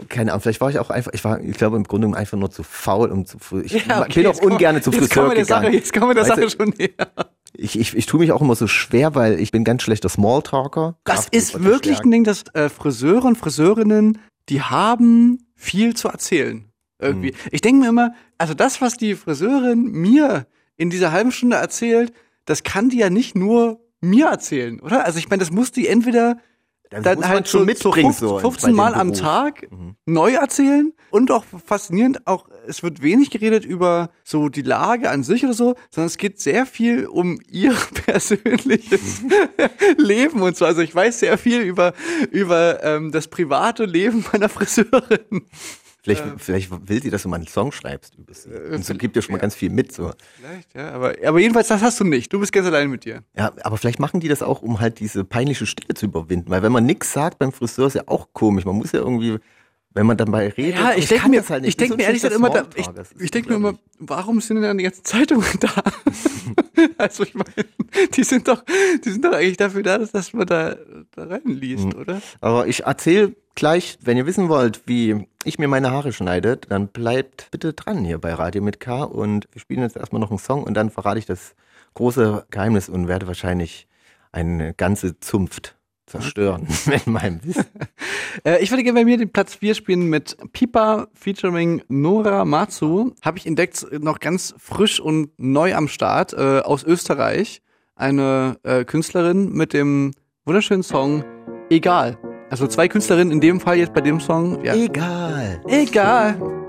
keine Ahnung, vielleicht war ich auch einfach, ich war, ich glaube im Grunde genommen einfach nur zu faul, um zu Friseur. Ich Ja, okay, bin auch ungern jetzt Friseur kommen wir der gegangen. Sache, jetzt kommen wir der Weißt Sache schon näher. Ich, ich, ich tue mich auch immer so schwer, weil ich bin ganz schlechter Smalltalker. Das ist wirklich ein Ding, dass äh, Friseure und Friseurinnen, die haben viel zu erzählen. Irgendwie. Mhm. Ich denke mir immer, also das, was die Friseurin mir in dieser halben Stunde erzählt, das kann die ja nicht nur mir erzählen, oder? Also ich meine, das muss die entweder Das dann muss man halt schon so, mitbringen, so 15, so bei 15 dem Mal am. Tag Mhm. neu erzählen und auch faszinierend, auch es wird wenig geredet über so die Lage an sich oder so, sondern es geht sehr viel um ihr persönliches Leben und so. Also ich weiß sehr viel über über ähm, das private Leben meiner Friseurin. Vielleicht, vielleicht will sie, dass du mal einen Song schreibst über sie. Und so gibt dir schon mal ja. ganz viel mit. So. Vielleicht, ja, aber aber jedenfalls das hast du nicht. Du bist ganz allein mit dir. Ja, aber vielleicht machen die das auch, um halt diese peinliche Stille zu überwinden. Weil wenn man nichts sagt beim Friseur, ist ja auch komisch. Man muss ja irgendwie, wenn man dabei redet, Ja, ich denke mir, halt nicht. ich denke mir ehrlich gesagt immer, da, ich, ich denke mir immer, warum sind denn dann die ganzen Zeitungen da? also ich meine, die sind doch, die sind doch eigentlich dafür da, dass, dass man da, da reinliest, Mhm. oder? Aber ich erzähle gleich, wenn ihr wissen wollt, wie ich mir meine Haare schneide, dann bleibt bitte dran hier bei Radio mit K und wir spielen jetzt erstmal noch einen Song und dann verrate ich das große Geheimnis und werde wahrscheinlich eine ganze Zunft zerstören mit meinem Wissen. Äh, ich würde gerne bei mir den Platz 4 spielen mit Pipa featuring Nora Matsu. Habe ich entdeckt, noch ganz frisch und neu am Start äh, aus Österreich. Eine äh, Künstlerin mit dem wunderschönen Song Egal. Also zwei Künstlerinnen in dem Fall jetzt bei dem Song. Ja. Egal. Egal.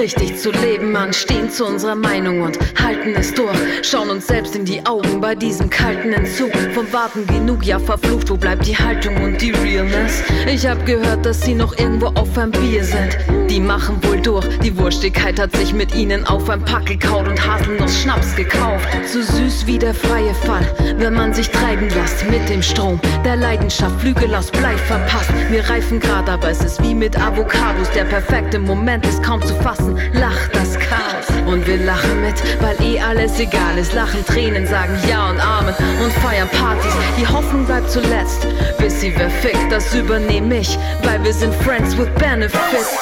Richtig zu leben an, stehen zu unserer Meinung und halten es durch. Schauen uns selbst in die Augen bei diesem kalten Entzug. Vom Warten genug, ja verflucht, wo bleibt die Haltung und die Realness? Ich hab gehört, dass sie noch irgendwo auf einem Bier sind. Die machen wohl durch, die Wurstigkeit hat sich mit ihnen auf ein Pack gekaut und Haselnuss Schnaps gekauft. So süß wie der freie Fall, wenn man sich treiben lässt mit dem Strom der Leidenschaft. Flügel aus Blei verpasst. Wir reifen grad, aber es ist wie mit Avocados. Der perfekte Moment ist kaum zu fassen. Lacht das Chaos und wir lachen mit, weil eh alles egal ist. Lachen, Tränen, sagen Ja und Amen und feiern Partys. Die Hoffnung bleibt zuletzt, bis sie wer fickt. Das übernehme ich, weil wir sind Friends with Benefits.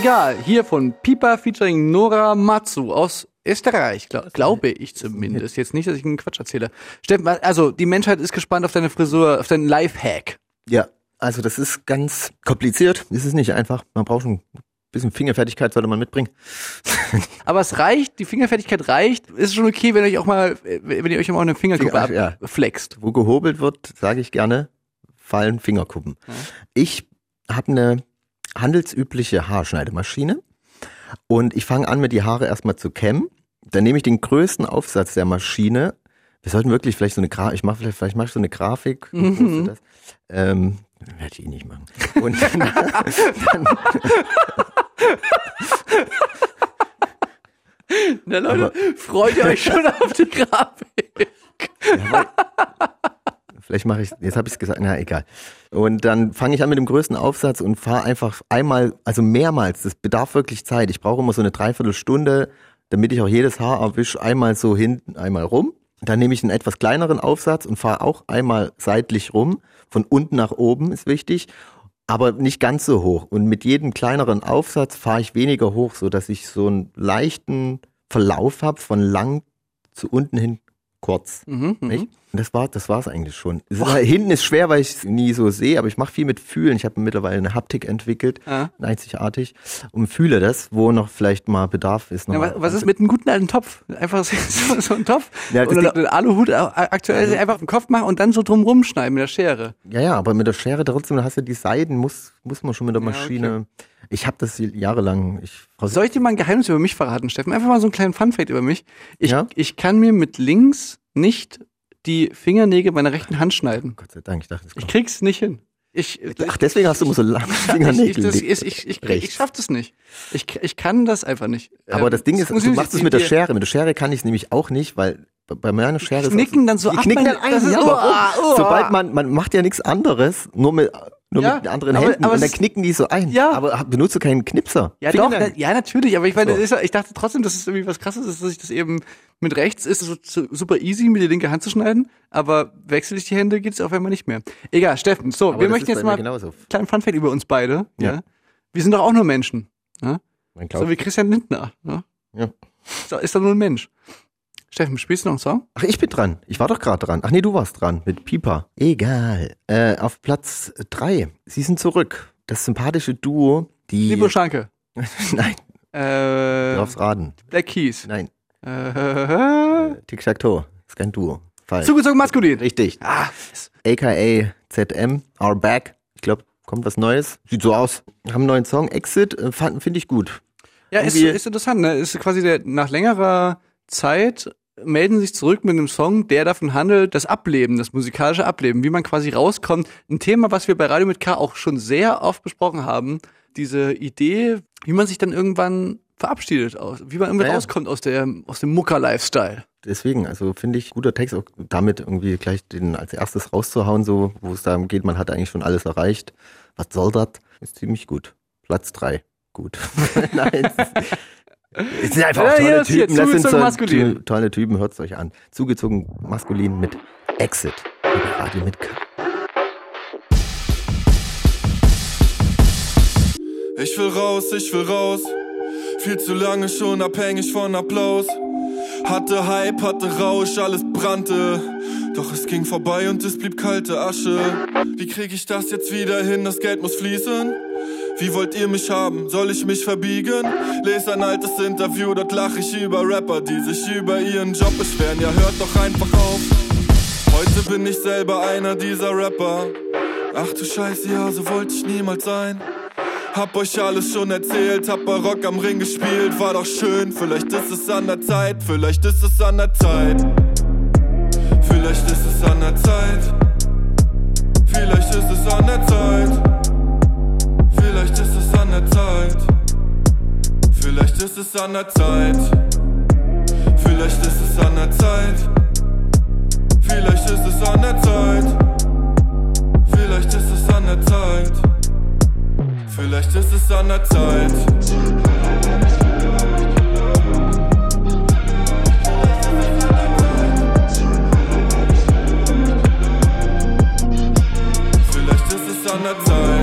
Egal, hier von Pipa featuring Nora Matsu aus Österreich, glaub, glaube ich zumindest. Jetzt nicht, dass ich einen Quatsch erzähle. Steffen, also die Menschheit ist gespannt auf deine Frisur, auf deinen Lifehack. Ja, also das ist ganz kompliziert. Das ist nicht einfach. Man braucht ein bisschen Fingerfertigkeit, sollte man mitbringen. Aber es reicht, die Fingerfertigkeit reicht. Ist schon okay, wenn ihr euch auch mal, wenn ihr euch auch mal eine Fingerkuppe Finger- ja. abflext. Wo gehobelt wird, sage ich gerne, fallen Fingerkuppen. Ich habe eine handelsübliche Haarschneidemaschine und ich fange an, mir die Haare erstmal zu kämmen. Dann nehme ich den größten Aufsatz der Maschine. Wir sollten wirklich vielleicht so eine Grafik, ich mache vielleicht, vielleicht mache ich so eine Grafik. Das. Ähm, werde ich eh nicht machen. Und dann, dann, Na Leute, freut ihr euch schon auf die Grafik? Vielleicht mache ich, jetzt habe ich es gesagt, na egal. Und dann fange ich an mit dem größten Aufsatz und fahre einfach einmal, also mehrmals, das bedarf wirklich Zeit. Ich brauche immer so eine Dreiviertelstunde, damit ich auch jedes Haar erwische, einmal so hinten, einmal rum. Dann nehme ich einen etwas kleineren Aufsatz und fahre auch einmal seitlich rum. Von unten nach oben ist wichtig, aber nicht ganz so hoch. Und mit jedem kleineren Aufsatz fahre ich weniger hoch, so dass ich so einen leichten Verlauf habe von lang zu unten hin kurz. Mhm, mhm. Das war das war's eigentlich schon. Ist, halt- hinten ist schwer, weil ich es nie so sehe, aber ich mache viel mit Fühlen. Ich habe mittlerweile eine Haptik entwickelt, Ah. einzigartig, und fühle das, wo noch vielleicht mal Bedarf ist. Ja, was, was ist mit einem guten alten Topf? Einfach so, so, ein Topf Ja, oder einen Aluhut äh, aktuell einfach auf den Kopf machen und dann so drum rumschneiden mit der Schere. Ja, ja, aber mit der Schere trotzdem, da hast du die Seiten, muss, muss man schon mit der Ja, Maschine. Ich habe das jahrelang. Ich, Soll ich dir mal ein Geheimnis über mich verraten, Steffen? Einfach mal so einen kleinen Funfact über mich. Ich, Ja? ich kann mir mit links nicht die Fingernägel meiner rechten Hand schneiden. Gott sei Dank, ich dachte, das Ich kommt. krieg's nicht hin. Ich, Ach, deswegen hast du immer so lange ich, Fingernägel. ich, ich, ich, rechts. ich schaff das nicht. Ich, ich kann das einfach nicht. Aber Ähm, das Ding ist, du ich- machst es mit der Schere. Mit der Schere kann ich es nämlich auch nicht, weil bei meiner Schere ist knicken dann so ab, knicken man- dann ein. das ist- ja, oh, oh. Sobald man, man macht ja nichts anderes, nur mit, nur Ja, mit anderen aber- Händen aber und dann es- knicken die so ein. Ja. Aber benutzt du keinen Knipser? Ja, doch, Fingernägel. na, ja, natürlich, aber ich meine, So. das ist, ich dachte trotzdem, dass es irgendwie was krasses ist, dass ich das eben mit rechts ist, so, so super easy, mit die linke Hand zu schneiden, aber wechsel ich die Hände, geht's auf einmal nicht mehr. Egal, Steffen, so, Aber wir das möchten ist jetzt mal genauso. einen kleinen Funfact über uns beide, ja. Ja. Wir sind doch auch nur Menschen, ja? So wie Christian Lindner, ja? Ja. Ist doch- Ist doch nur ein Mensch. Steffen, spielst du noch einen Song? Ach, ich bin dran. Ich war doch gerade dran. Ach nee, du warst dran mit Pipa. Egal. Äh, auf Platz drei. Sie sind zurück. Das sympathische Duo, die. Liebe Schanke. Nein, Äh, du darfst raten. Black Keys. Nein. Äh, Tic-Tac-Toe. Ist kein Duo. Falsch. zugezogen maskulin. Richtig. Ah, AKA ZM, Our Back. Ich glaube, kommt was Neues. Sieht so aus. Haben einen neuen Song. Exit, äh, fand- finde ich gut. Ja, ist, ist interessant, ne? Ist quasi der, nach längerer Zeit melden sich zurück mit einem Song, der davon handelt, das Ableben, das musikalische Ableben, wie man quasi rauskommt. Ein Thema, was wir bei Radio mit K auch schon sehr oft besprochen haben. Diese Idee, wie man sich dann irgendwann verabschiedet, wie man irgendwann Ja, ja. rauskommt aus der, aus dem Mucker-Lifestyle. Deswegen, also finde ich guter Text, auch damit irgendwie gleich den als erstes rauszuhauen, so, wo es darum geht, man hat eigentlich schon alles erreicht. Was soll das? Ist ziemlich gut. Platz drei. Gut. Nein, es ist, es sind einfach Ja, tolle hier Typen. Das sind zugezogen so tolle Typen, hört's euch an. Zugezogen maskulin mit Exit. Über Radio mit K. Ich will raus, ich will raus. Viel zu lange schon abhängig von Applaus. Hatte Hype, hatte Rausch, alles brannte. Doch es ging vorbei und es blieb kalte Asche. Wie krieg ich das jetzt wieder hin? Das Geld muss fließen. Wie wollt ihr mich haben? Soll ich mich verbiegen? Lese ein altes Interview, dort lach ich über Rapper, die sich über ihren Job beschweren. Ja, hört doch einfach auf. Heute bin ich selber einer dieser Rapper. Ach du Scheiße, ja, so wollte ich niemals sein. Hab euch alles schon erzählt, hab bei Rock am Ring gespielt, war doch schön. Vielleicht ist es an der Zeit, vielleicht ist es an der Zeit. Vielleicht ist es an der Zeit. Vielleicht ist es an der Zeit. Vielleicht ist es an der Zeit. Vielleicht ist es an der Zeit. Vielleicht ist es an der Zeit. Vielleicht ist es an der Zeit. Vielleicht ist es an der Zeit. Vielleicht ist es an der Zeit. Vielleicht ist es an der Zeit.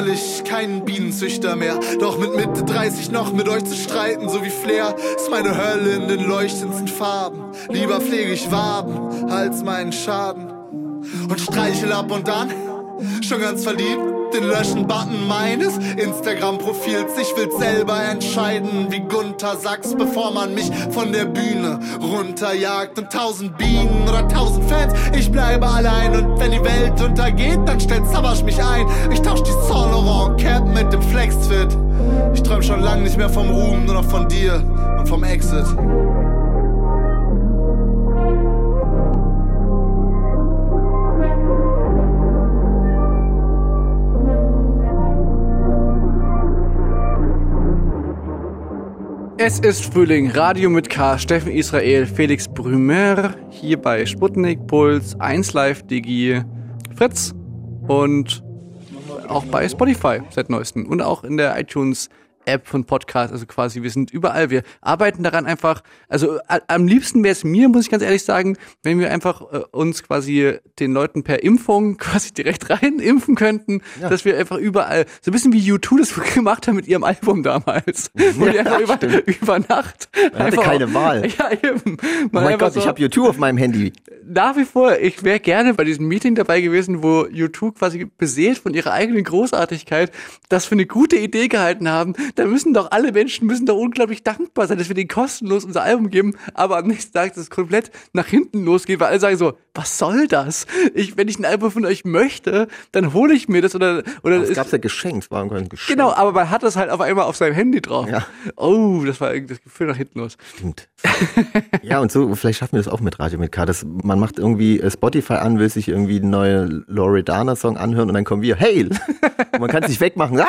Sicherlich kein Bienenzüchter mehr. Doch mit Mitte 30 noch mit euch zu streiten, so wie Flair, ist meine Hölle in den leuchtendsten Farben. Lieber pflege ich Waben als meinen Schaden. Und streichel ab und an, schon ganz verliebt, den Löschen-Button meines Instagram-Profils. Ich will selber entscheiden, wie Gunther Sachs, bevor man mich von der Bühne runterjagt. Und tausend Bienen oder tausend Fans, ich bleibe allein. Und wenn die Welt untergeht, dann stellt Savage mich ein. Ich tausch die Saint Laurent Cap mit dem Flexfit. Ich träum schon lang nicht mehr vom Ruhm, nur noch von dir und vom Exit. Es ist Frühling, Radio mit K, Steffen Israel, Felix Brümer, hier bei Sputnik, Puls, 1 Live, Digi, Fritz und auch bei Spotify seit neuestem und auch in der iTunes App von Podcast, also quasi, wir sind überall, wir arbeiten daran einfach, also a- am liebsten wäre es mir, muss ich ganz ehrlich sagen, wenn wir einfach äh, uns quasi den Leuten per Impfung quasi direkt rein impfen könnten, dass wir einfach überall, so ein bisschen wie U2 das gemacht haben mit ihrem Album damals, wo die einfach über, über Nacht Man hatte einfach keine auch- Wahl. Ja, eben. Oh mein Gott, so, ich habe U2 auf meinem Handy. nach wie vor, ich wäre gerne bei diesem Meeting dabei gewesen, wo U2 quasi beseelt von ihrer eigenen Großartigkeit das für eine gute Idee gehalten haben. Da müssen doch alle Menschen müssen doch unglaublich dankbar sein, dass wir denen kostenlos unser Album geben, aber am nächsten Tag das komplett nach hinten losgeht, weil alle sagen so, was soll das? Ich, wenn ich ein Album von euch möchte, dann hole ich mir das oder oder Das ist- gab's ja geschenkt, es war ein Geschenk. Genau, aber man hat das halt auf einmal auf seinem Handy drauf. Ja. Oh, das war irgendwie das Gefühl nach hinten los. Stimmt. ja, und so, vielleicht schaffen wir das auch mit Radio mit K. Das, man macht irgendwie äh, Spotify an, will sich irgendwie einen neuen Loredana-Song anhören und dann kommen wir, und man kann sich wegmachen. Ah!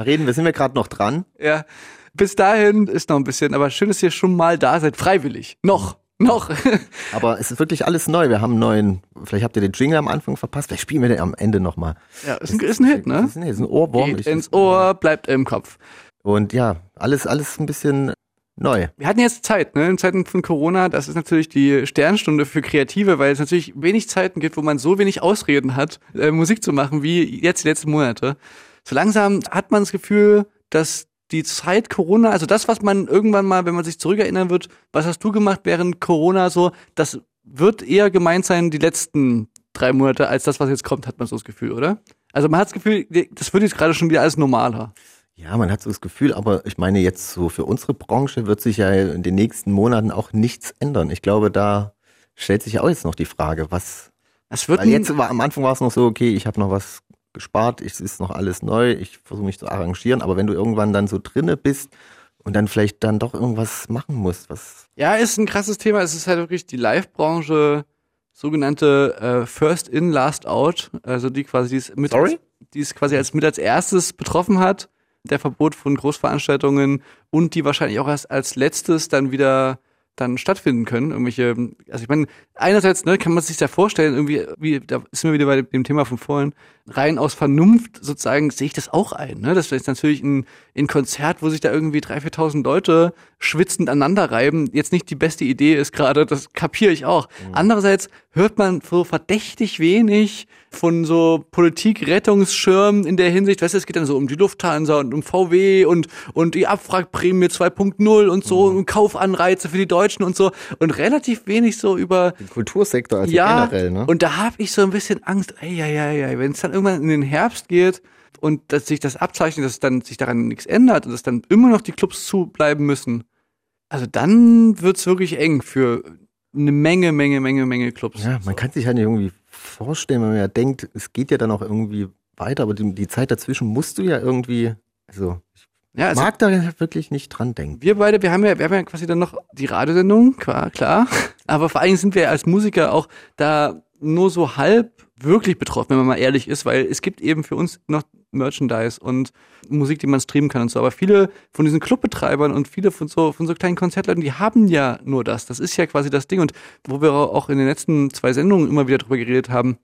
Da reden wir, sind wir gerade noch dran. Ja, bis dahin ist noch ein bisschen, aber schön, dass ihr schon mal da seid, freiwillig. Noch, noch. Aber es ist wirklich alles neu. Wir haben einen neuen, vielleicht habt ihr den Jingle am Anfang verpasst, vielleicht spielen wir den am Ende nochmal. Ja, ist ein, ist ein Hit, ne? Ist ein, Hit, ist ein Ohrwurm. Geht ins Ohr, bleibt im Kopf. Und ja, alles, alles ein bisschen neu. Wir hatten jetzt Zeit, ne? In Zeiten von Corona, das ist natürlich die Sternstunde für Kreative, weil es natürlich wenig Zeiten gibt, wo man so wenig Ausreden hat, äh, Musik zu machen, wie jetzt die letzten Monate. So langsam hat man das Gefühl, dass die Zeit Corona, also das, was man irgendwann mal, wenn man sich zurückerinnern wird, was hast du gemacht während Corona so, das wird eher gemeint sein, die letzten drei Monate, als das, was jetzt kommt, hat man so das Gefühl, oder? Also man hat das Gefühl, das wird jetzt gerade schon wieder alles normaler. Ja, man hat so das Gefühl, aber ich meine jetzt so für unsere Branche wird sich ja in den nächsten Monaten auch nichts ändern. Ich glaube, da stellt sich ja auch jetzt noch die Frage, was. Es wird Weil jetzt war am Anfang war es noch so, okay, ich habe noch was gespart, es ist noch alles neu, ich versuche mich zu arrangieren, aber wenn du irgendwann dann so drinne bist und dann vielleicht dann doch irgendwas machen musst, was Ja, ist ein krasses Thema. Es ist halt wirklich die Live-Branche, sogenannte äh, First in, Last out, also die quasi die es mit Sorry? Als, die es quasi als mit als erstes betroffen hat, der Verbot von Großveranstaltungen und die wahrscheinlich auch erst als letztes dann wieder dann stattfinden können. Irgendwelche, also ich meine, einerseits ne, kann man sich ja vorstellen, irgendwie, wie, da sind wir wieder bei dem Thema von vorhin, rein aus Vernunft sozusagen sehe ich das auch ein. Ne? Das ist natürlich ein, ein Konzert, wo sich da irgendwie 3.000, 4.000 Leute schwitzend aneinander reiben, jetzt nicht die beste Idee ist gerade, das kapiere ich auch. Mhm. Andererseits hört man so verdächtig wenig von so Politikrettungsschirmen in der Hinsicht, weißt du, es geht dann so um die Lufthansa und um VW und, und die Abwrackprämie 2.0 und so mhm. und Kaufanreize für die Deutschen und so und relativ wenig so über den Kultursektor also ja, generell, ne? Und da habe ich so ein bisschen Angst, ey, ey, ey, ey, wenn es dann irgendwann in den Herbst geht und dass sich das abzeichnet, dass dann sich daran nichts ändert und dass dann immer noch die Clubs zubleiben müssen, also dann wird's wirklich eng für eine Menge, Menge, Menge, Menge Clubs. Ja, man kann sich halt nicht irgendwie vorstellen, wenn man ja denkt, es geht ja dann auch irgendwie weiter, aber die, die Zeit dazwischen musst du ja irgendwie, also ich ja, also mag da wirklich nicht dran denken. Wir beide, wir haben ja, wir haben ja quasi dann noch die Radiosendung, klar, klar. Aber vor allem sind wir als Musiker auch da nur so halb wirklich betroffen, wenn man mal ehrlich ist, weil es gibt eben für uns noch Merchandise und Musik, die man streamen kann und so. Aber viele von diesen Clubbetreibern und viele von so, von so kleinen Konzertleuten, die haben ja nur das. Das ist ja quasi das Ding. Und wo wir auch in den letzten zwei Sendungen immer wieder drüber geredet haben,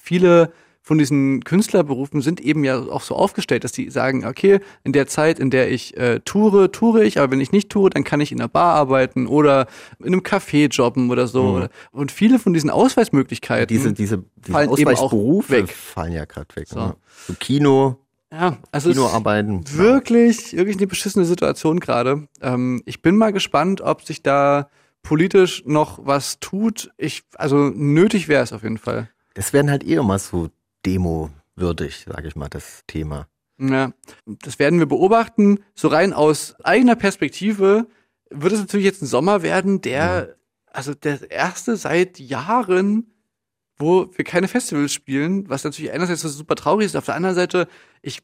viele von diesen Künstlerberufen sind eben ja auch so aufgestellt, dass die sagen, okay, in der Zeit, in der ich äh, toure, toure ich, aber wenn ich nicht toure, dann kann ich in einer Bar arbeiten oder in einem Café jobben oder so. Mhm. Und viele von diesen Ausweismöglichkeiten diese, diese, diese fallen Ausweisberufe weg. fallen ja gerade weg. So. Ne? so Kino, ja, also Kinoarbeiten. Wirklich, wirklich eine beschissene Situation gerade. Ähm, ich bin mal gespannt, ob sich da politisch noch was tut. Ich, also nötig wäre es auf jeden Fall. Das werden halt eher mal so Demo-würdig, sage ich mal, das Thema. Ja, das werden wir beobachten. So rein aus eigener Perspektive wird es natürlich jetzt ein Sommer werden, der, ja. also der erste seit Jahren, wo wir keine Festivals spielen, was natürlich einerseits super traurig ist, auf der anderen Seite, ich,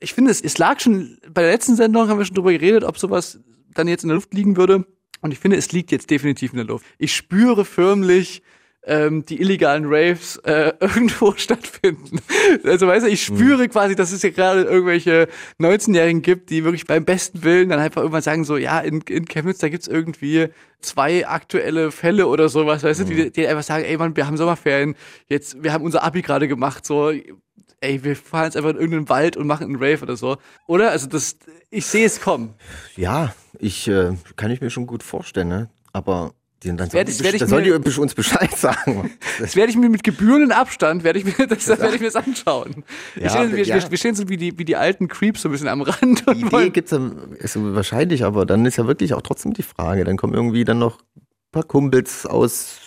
ich finde, es, es lag schon, bei der letzten Sendung haben wir schon drüber geredet, ob sowas dann jetzt in der Luft liegen würde. Und ich finde, es liegt jetzt definitiv in der Luft. Ich spüre förmlich, ähm, die illegalen Raves äh, irgendwo stattfinden. Also weißt du, ich spüre mhm. quasi, dass es hier gerade irgendwelche 19-Jährigen gibt, die wirklich beim besten Willen dann einfach irgendwann sagen so, ja, in, in Chemnitz, da gibt's irgendwie zwei aktuelle Fälle oder sowas, weißt mhm. du, die, mhm. die einfach sagen, ey Mann, wir haben Sommerferien, jetzt, wir haben unser Abi gerade gemacht, so, ey, wir fahren jetzt einfach in irgendeinen Wald und machen einen Rave oder so. Oder? Also das, ich sehe es kommen. Ja, ich äh, kann ich mir schon gut vorstellen, ne? Aber die, dann werde ich, werd ich da soll die uns Bescheid sagen. Das werde ich mir mit gebührenden Abstand, werde ich mir, das, das werde ich mir das anschauen. Ja, wir, stehen, wir, ja. wir, stehen so wie die, wie die alten Creeps so ein bisschen am Rand. Die Idee gibt's ist so wahrscheinlich, aber dann ist ja wirklich auch trotzdem die Frage, dann kommen irgendwie dann noch ein paar Kumpels aus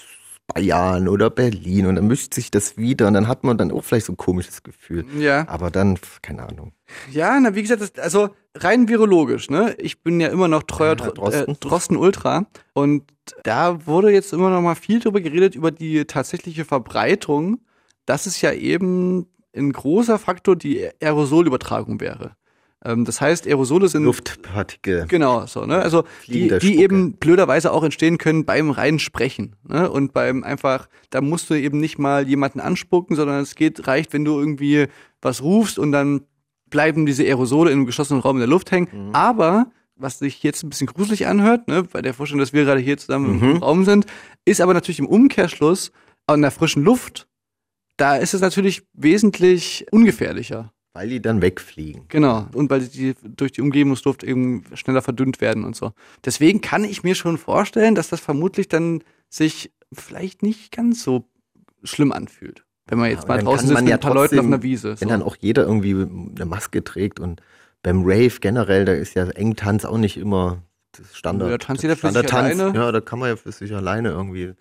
Bayern oder Berlin und dann mischt sich das wieder und dann hat man dann auch vielleicht so ein komisches Gefühl. Ja. Aber dann, keine Ahnung. Ja, na, wie gesagt, das, also rein virologisch, ne? Ich bin ja immer noch treuer ja, Drosten. Äh, Drosten Ultra und da wurde jetzt immer noch mal viel drüber geredet über die tatsächliche Verbreitung, dass es ja eben ein großer Faktor die Aerosolübertragung wäre. Ähm, das heißt, Aerosole sind Luftpartikel. Genau, so, ne? Also die, die eben blöderweise auch entstehen können beim reinen Sprechen, ne? Und beim einfach, da musst du eben nicht mal jemanden anspucken, sondern es geht reicht, wenn du irgendwie was rufst und dann bleiben diese Aerosole in einem geschlossenen Raum in der Luft hängen. Mhm. Aber was sich jetzt ein bisschen gruselig anhört, ne, bei der Vorstellung, dass wir gerade hier zusammen mhm. im Raum sind, ist aber natürlich im Umkehrschluss an der frischen Luft, da ist es natürlich wesentlich ungefährlicher. Weil die dann wegfliegen. Genau. Und weil die durch die Umgebungsluft eben schneller verdünnt werden und so. Deswegen kann ich mir schon vorstellen, dass das vermutlich dann sich vielleicht nicht ganz so schlimm anfühlt. Wenn man jetzt ja, mal draußen sitzt mit ja ein paar Leuten auf einer Wiese. So. Wenn dann auch jeder irgendwie eine Maske trägt und beim Rave generell, da ist ja Engtanz auch nicht immer das Standard. Ja, da tanzt jeder für sich alleine. Ja, da kann man ja für sich alleine irgendwie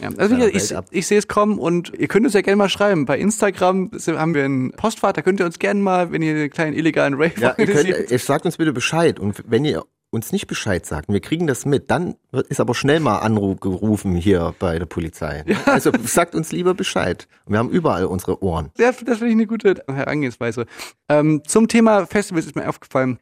ja, also ich, ich, ich sehe es kommen und ihr könnt uns ja gerne mal schreiben. Bei Instagram haben wir einen Postfahrt, da könnt ihr uns gerne mal, wenn ihr einen kleinen illegalen Rave ja, ihr, könnt, ihr sagt uns bitte Bescheid und wenn ihr uns nicht Bescheid sagt, wir kriegen das mit, dann ist aber schnell mal Anruf gerufen hier bei der Polizei. Ja. Also sagt uns lieber Bescheid. Wir haben überall unsere Ohren. Ja, das finde ich eine gute Herangehensweise. Ähm, zum Thema Festivals ist mir aufgefallen,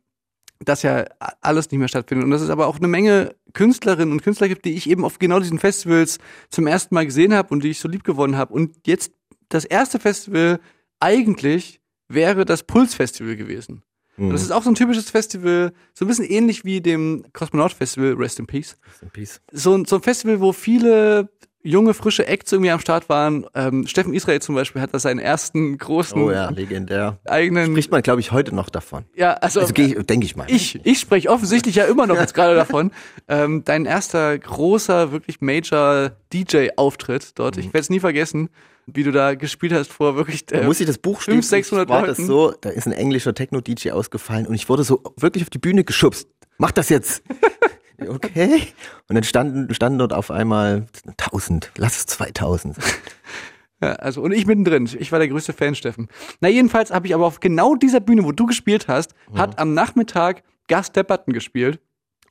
dass ja alles nicht mehr stattfindet. Und dass es aber auch eine Menge Künstlerinnen und Künstler gibt, die ich eben auf genau diesen Festivals zum ersten Mal gesehen habe und die ich so lieb gewonnen habe. Und jetzt das erste Festival eigentlich wäre das Puls-Festival gewesen. Mhm. Das ist auch so ein typisches Festival, so ein bisschen ähnlich wie dem Kosmonaut-Festival, Rest in Peace. Rest in Peace. So, so ein Festival, wo viele junge, frische Acts irgendwie am Start waren. Ähm, Steffen Israel zum Beispiel hat da seinen ersten großen Oh ja, legendär. eigenen. Spricht man, glaube ich, heute noch davon. Ja, also, Also denke ich mal. ich, ich spreche offensichtlich ja immer noch jetzt gerade davon. Ähm, dein erster großer, wirklich Major DJ-Auftritt dort. Ich werde es nie vergessen, wie du da gespielt hast vor wirklich äh, Da muss ich das Buch. 500, 600 war das so, da ist ein englischer Techno-DJ ausgefallen und ich wurde so wirklich auf die Bühne geschubst. Mach das jetzt. okay. Und dann standen, standen dort auf einmal 1000, lass es 2000. sein. Ja, also und ich mittendrin. Ich war der größte Fan, Steffen. Na jedenfalls habe ich aber auf genau dieser Bühne, wo du gespielt hast, hat am Nachmittag Gus Depperton gespielt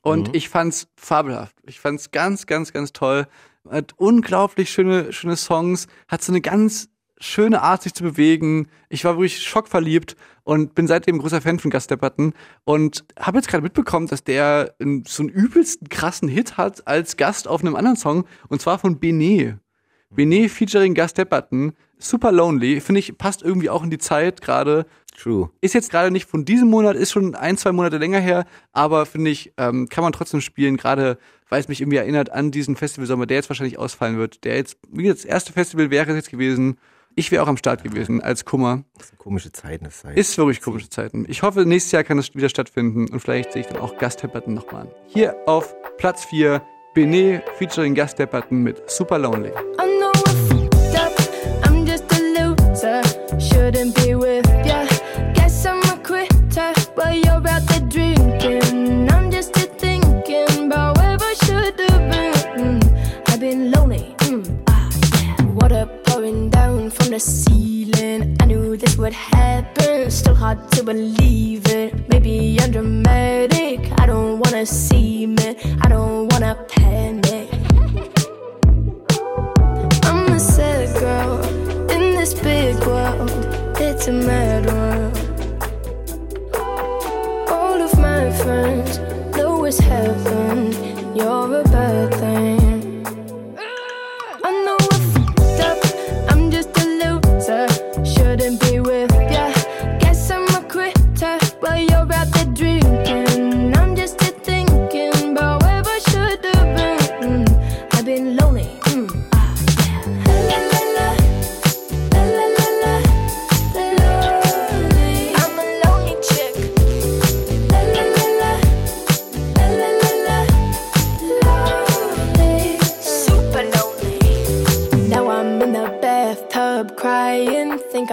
und Mhm. ich fand's fabelhaft. Ich fand's ganz, ganz, ganz toll. Hat unglaublich schöne, schöne Songs. Hat so eine ganz schöne Art, sich zu bewegen. Ich war wirklich schockverliebt und bin seitdem großer Fan von Gus Depperton und habe jetzt gerade mitbekommen, dass der so einen übelsten krassen Hit hat als Gast auf einem anderen Song und zwar von Benet. Benet featuring Gus Depperton, Super Lonely, finde ich, passt irgendwie auch in die Zeit gerade. True. Ist jetzt gerade nicht von diesem Monat, ist schon ein, zwei Monate länger her, aber finde ich, ähm, kann man trotzdem spielen, gerade weil es mich irgendwie erinnert an diesen Festivalsommer, der jetzt wahrscheinlich ausfallen wird. Der jetzt, wie gesagt, das erste Festival wäre es jetzt gewesen. Ich wäre auch am Start gewesen als Kummer. Das sind komische Zeiten. Das sei. Ist wirklich komische Zeiten. Ich hoffe, nächstes Jahr kann es wieder stattfinden und vielleicht sehe ich dann auch Gast Depperton nochmal an. Hier auf Platz 4, Benet featuring Gast Depperton mit Super Lonely. I know I fucked up. I'm just a loser. Shouldn't be with but you're out there drinking. I'm just here thinking about where I should have been. I've been lonely. Mm, ah. Water pouring down from the ceiling. I knew this would happen. Still hard to believe it. Maybe I'm dramatic. I don't wanna see me. I don't wanna panic. I'm a sad girl in this big world. It's a mad world. My friends know heaven. You're a bad thing.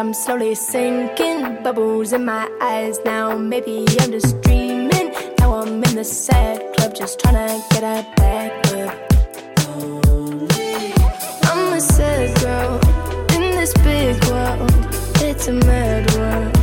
I'm slowly sinking. Bubbles in my eyes now. Maybe I'm just dreaming. Now I'm in the sad club just trying to get a back up. I'm a sad girl in this big world. It's a mad world.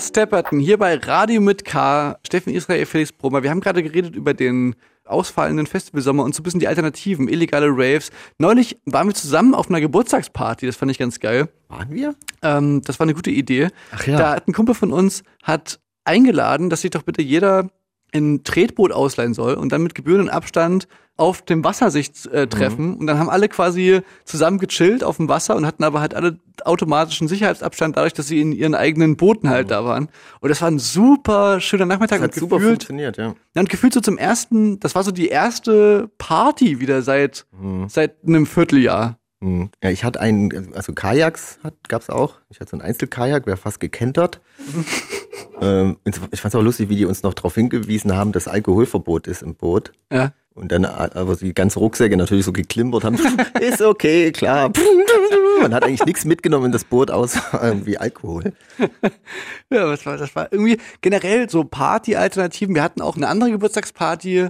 Stepperton hier bei Radio mit K. Steffen Israel, Felix Bromer. Wir haben gerade geredet über den ausfallenden Festivalsommer und so ein bisschen die Alternativen, illegale Raves. Neulich waren wir zusammen auf einer Geburtstagsparty, das fand ich ganz geil. Waren wir? Ähm, das war eine gute Idee. Ach ja. Da hat ein Kumpel von uns hat eingeladen, dass sich doch bitte jeder ein Tretboot ausleihen soll und dann mit gebührendem Abstand auf dem Wasser sich äh, treffen. Und dann haben alle quasi zusammen gechillt auf dem Wasser und hatten aber halt alle automatischen Sicherheitsabstand dadurch, dass sie in ihren eigenen Booten halt da waren. Und das war ein super schöner Nachmittag Das hat und super gefühlt, funktioniert, ja. ja, und gefühlt so zum ersten, das war so die erste Party wieder seit, seit einem Vierteljahr. Hm. Ja, ich hatte einen, also Kajaks hat, gab's auch. Ich hatte so einen Einzelkajak, wäre fast gekentert. ähm, ich fand's auch lustig, wie die uns noch darauf hingewiesen haben, dass Alkoholverbot ist im Boot. Ja. Und dann aber die ganzen Rucksäcke natürlich so geklimpert haben. ist okay, klar. Man hat eigentlich nichts mitgenommen in das Boot außer irgendwie Alkohol. Ja, das war, das war irgendwie generell so Party-Alternativen. Wir hatten auch eine andere Geburtstagsparty.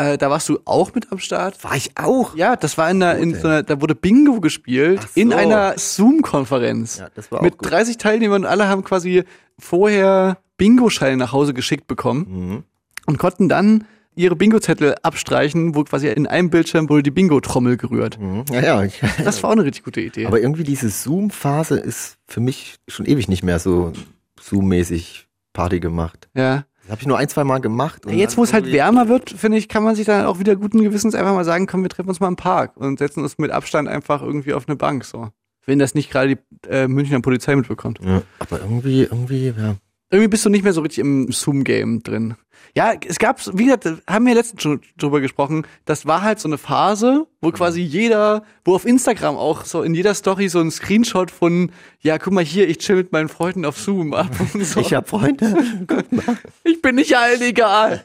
Äh, da warst du auch mit am Start. War ich auch? Ja, das war in, einer, in so einer, da wurde Bingo gespielt so. in einer Zoom-Konferenz. Ja, das war auch mit gut. 30 Teilnehmern und alle haben quasi vorher Bingo-Scheine nach Hause geschickt bekommen Mhm. und konnten dann ihre Bingo-Zettel abstreichen, wo quasi in einem Bildschirm wurde die Bingo-Trommel gerührt. Mhm. Ja, ja. Das war auch eine richtig gute Idee. aber irgendwie diese Zoom-Phase ist für mich schon ewig nicht mehr so Zoom-mäßig Party gemacht. ja. Das habe ich nur ein, zwei Mal gemacht. und Jetzt, wo es halt wärmer wird, finde ich, kann man sich dann auch wieder guten Gewissens einfach mal sagen, komm, wir treffen uns mal im Park und setzen uns mit Abstand einfach irgendwie auf eine Bank, so. Wenn das nicht gerade die äh, Münchner Polizei mitbekommt. Ja, aber irgendwie, irgendwie, ja. Irgendwie bist du nicht mehr so richtig im Zoom-Game drin. Ja, es gab, wie gesagt, haben wir letztens schon drüber gesprochen, das war halt so eine Phase, wo quasi jeder, wo auf Instagram auch so in jeder Story so ein Screenshot von, ja, guck mal hier, ich chill mit meinen Freunden auf Zoom ab und so. Ich habe Freunde. Ich bin nicht allen egal.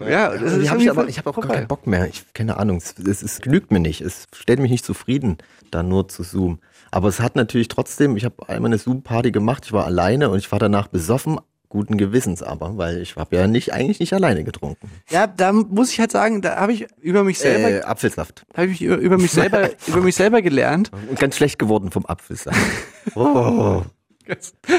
Ja, das ist hab ich aber, ich habe auch gar keinen Bock mehr. Ich keine Ahnung. Es, es, es genügt mir nicht. Es stellt mich nicht zufrieden, da nur zu zoomen. Aber es hat natürlich trotzdem. Ich habe einmal eine Zoom-Party gemacht. Ich war alleine und ich war danach besoffen. Guten Gewissens aber, weil ich habe ja nicht eigentlich nicht alleine getrunken. Ja, da muss ich halt sagen, da habe ich über mich selber, Äh, Apfelsaft. habe ich über, über mich selber, über mich selber gelernt. Und ganz schlecht geworden vom Apfelsaft. Oh.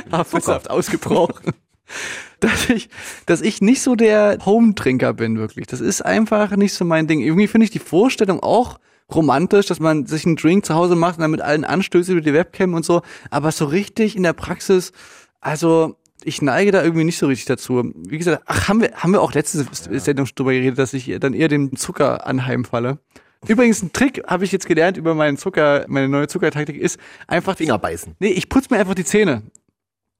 Apfelsaft ausgebrochen. Dass ich, dass ich nicht so der Home-Trinker bin, wirklich. Das ist einfach nicht so mein Ding. Irgendwie finde ich die Vorstellung auch romantisch, dass man sich einen Drink zu Hause macht und dann mit allen Anstößen über die Webcam und so. Aber so richtig in der Praxis, also ich neige da irgendwie nicht so richtig dazu. Wie gesagt, ach, haben wir, haben wir auch letzte Sendung schon drüber geredet, dass ich dann eher dem Zucker anheimfalle. Übrigens, ein Trick habe ich jetzt gelernt über meinen Zucker, meine neue Zuckertaktik ist einfach Finger beißen. Nee, ich putze mir einfach die Zähne.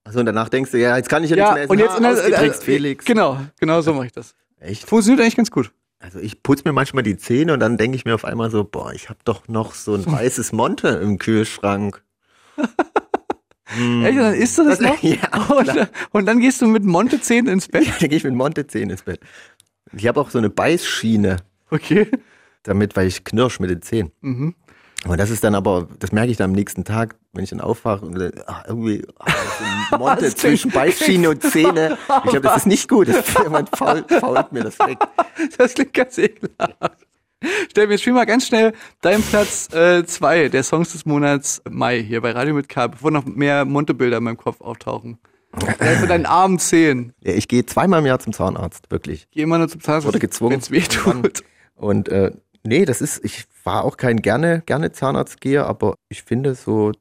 Also und danach denkst du, ja, jetzt kann ich ja, Ja, nichts mehr essen. und jetzt der, ausgetrickst, äh, Felix. Genau, genau so mache ich das. Echt? Funktioniert eigentlich ganz gut. Also ich putze mir manchmal die Zähne und dann denke ich mir auf einmal so, boah, ich habe doch noch so ein weißes Monte im Kühlschrank. Hm. Echt, und dann isst du das noch? Ja, und, und dann gehst du mit Monte-Zähnen ins Bett? Dann gehe ich mit Monte-Zähnen ins Bett. Ich habe auch so eine Beißschiene. Okay. Damit, weil ich knirsch mit den Zähnen. Mhm. Und das ist dann aber, das merke ich dann am nächsten Tag, wenn ich dann aufwache und dann, ah, irgendwie ein Monte zwischen Beißschiene und Zähne. Ich glaube, das ist nicht gut. Das, jemand fault, fault mir das weg. Das klingt ganz ekelhaft. Stell mir, spiel mal ganz schnell deinen Platz äh, zwei der Songs des Monats Mai hier bei Radio mit K, bevor noch mehr Monte-Bilder in meinem Kopf auftauchen. Vielleicht mit deinen armen Zehen. Ja, ich gehe zweimal im Jahr zum Zahnarzt, wirklich. Geh immer nur zum Zahnarzt, Wurde gezwungen. wenn's weh tut. Und äh, nee, das ist, ich war auch kein gerne, gerne Zahnarztgeher, aber ich finde so,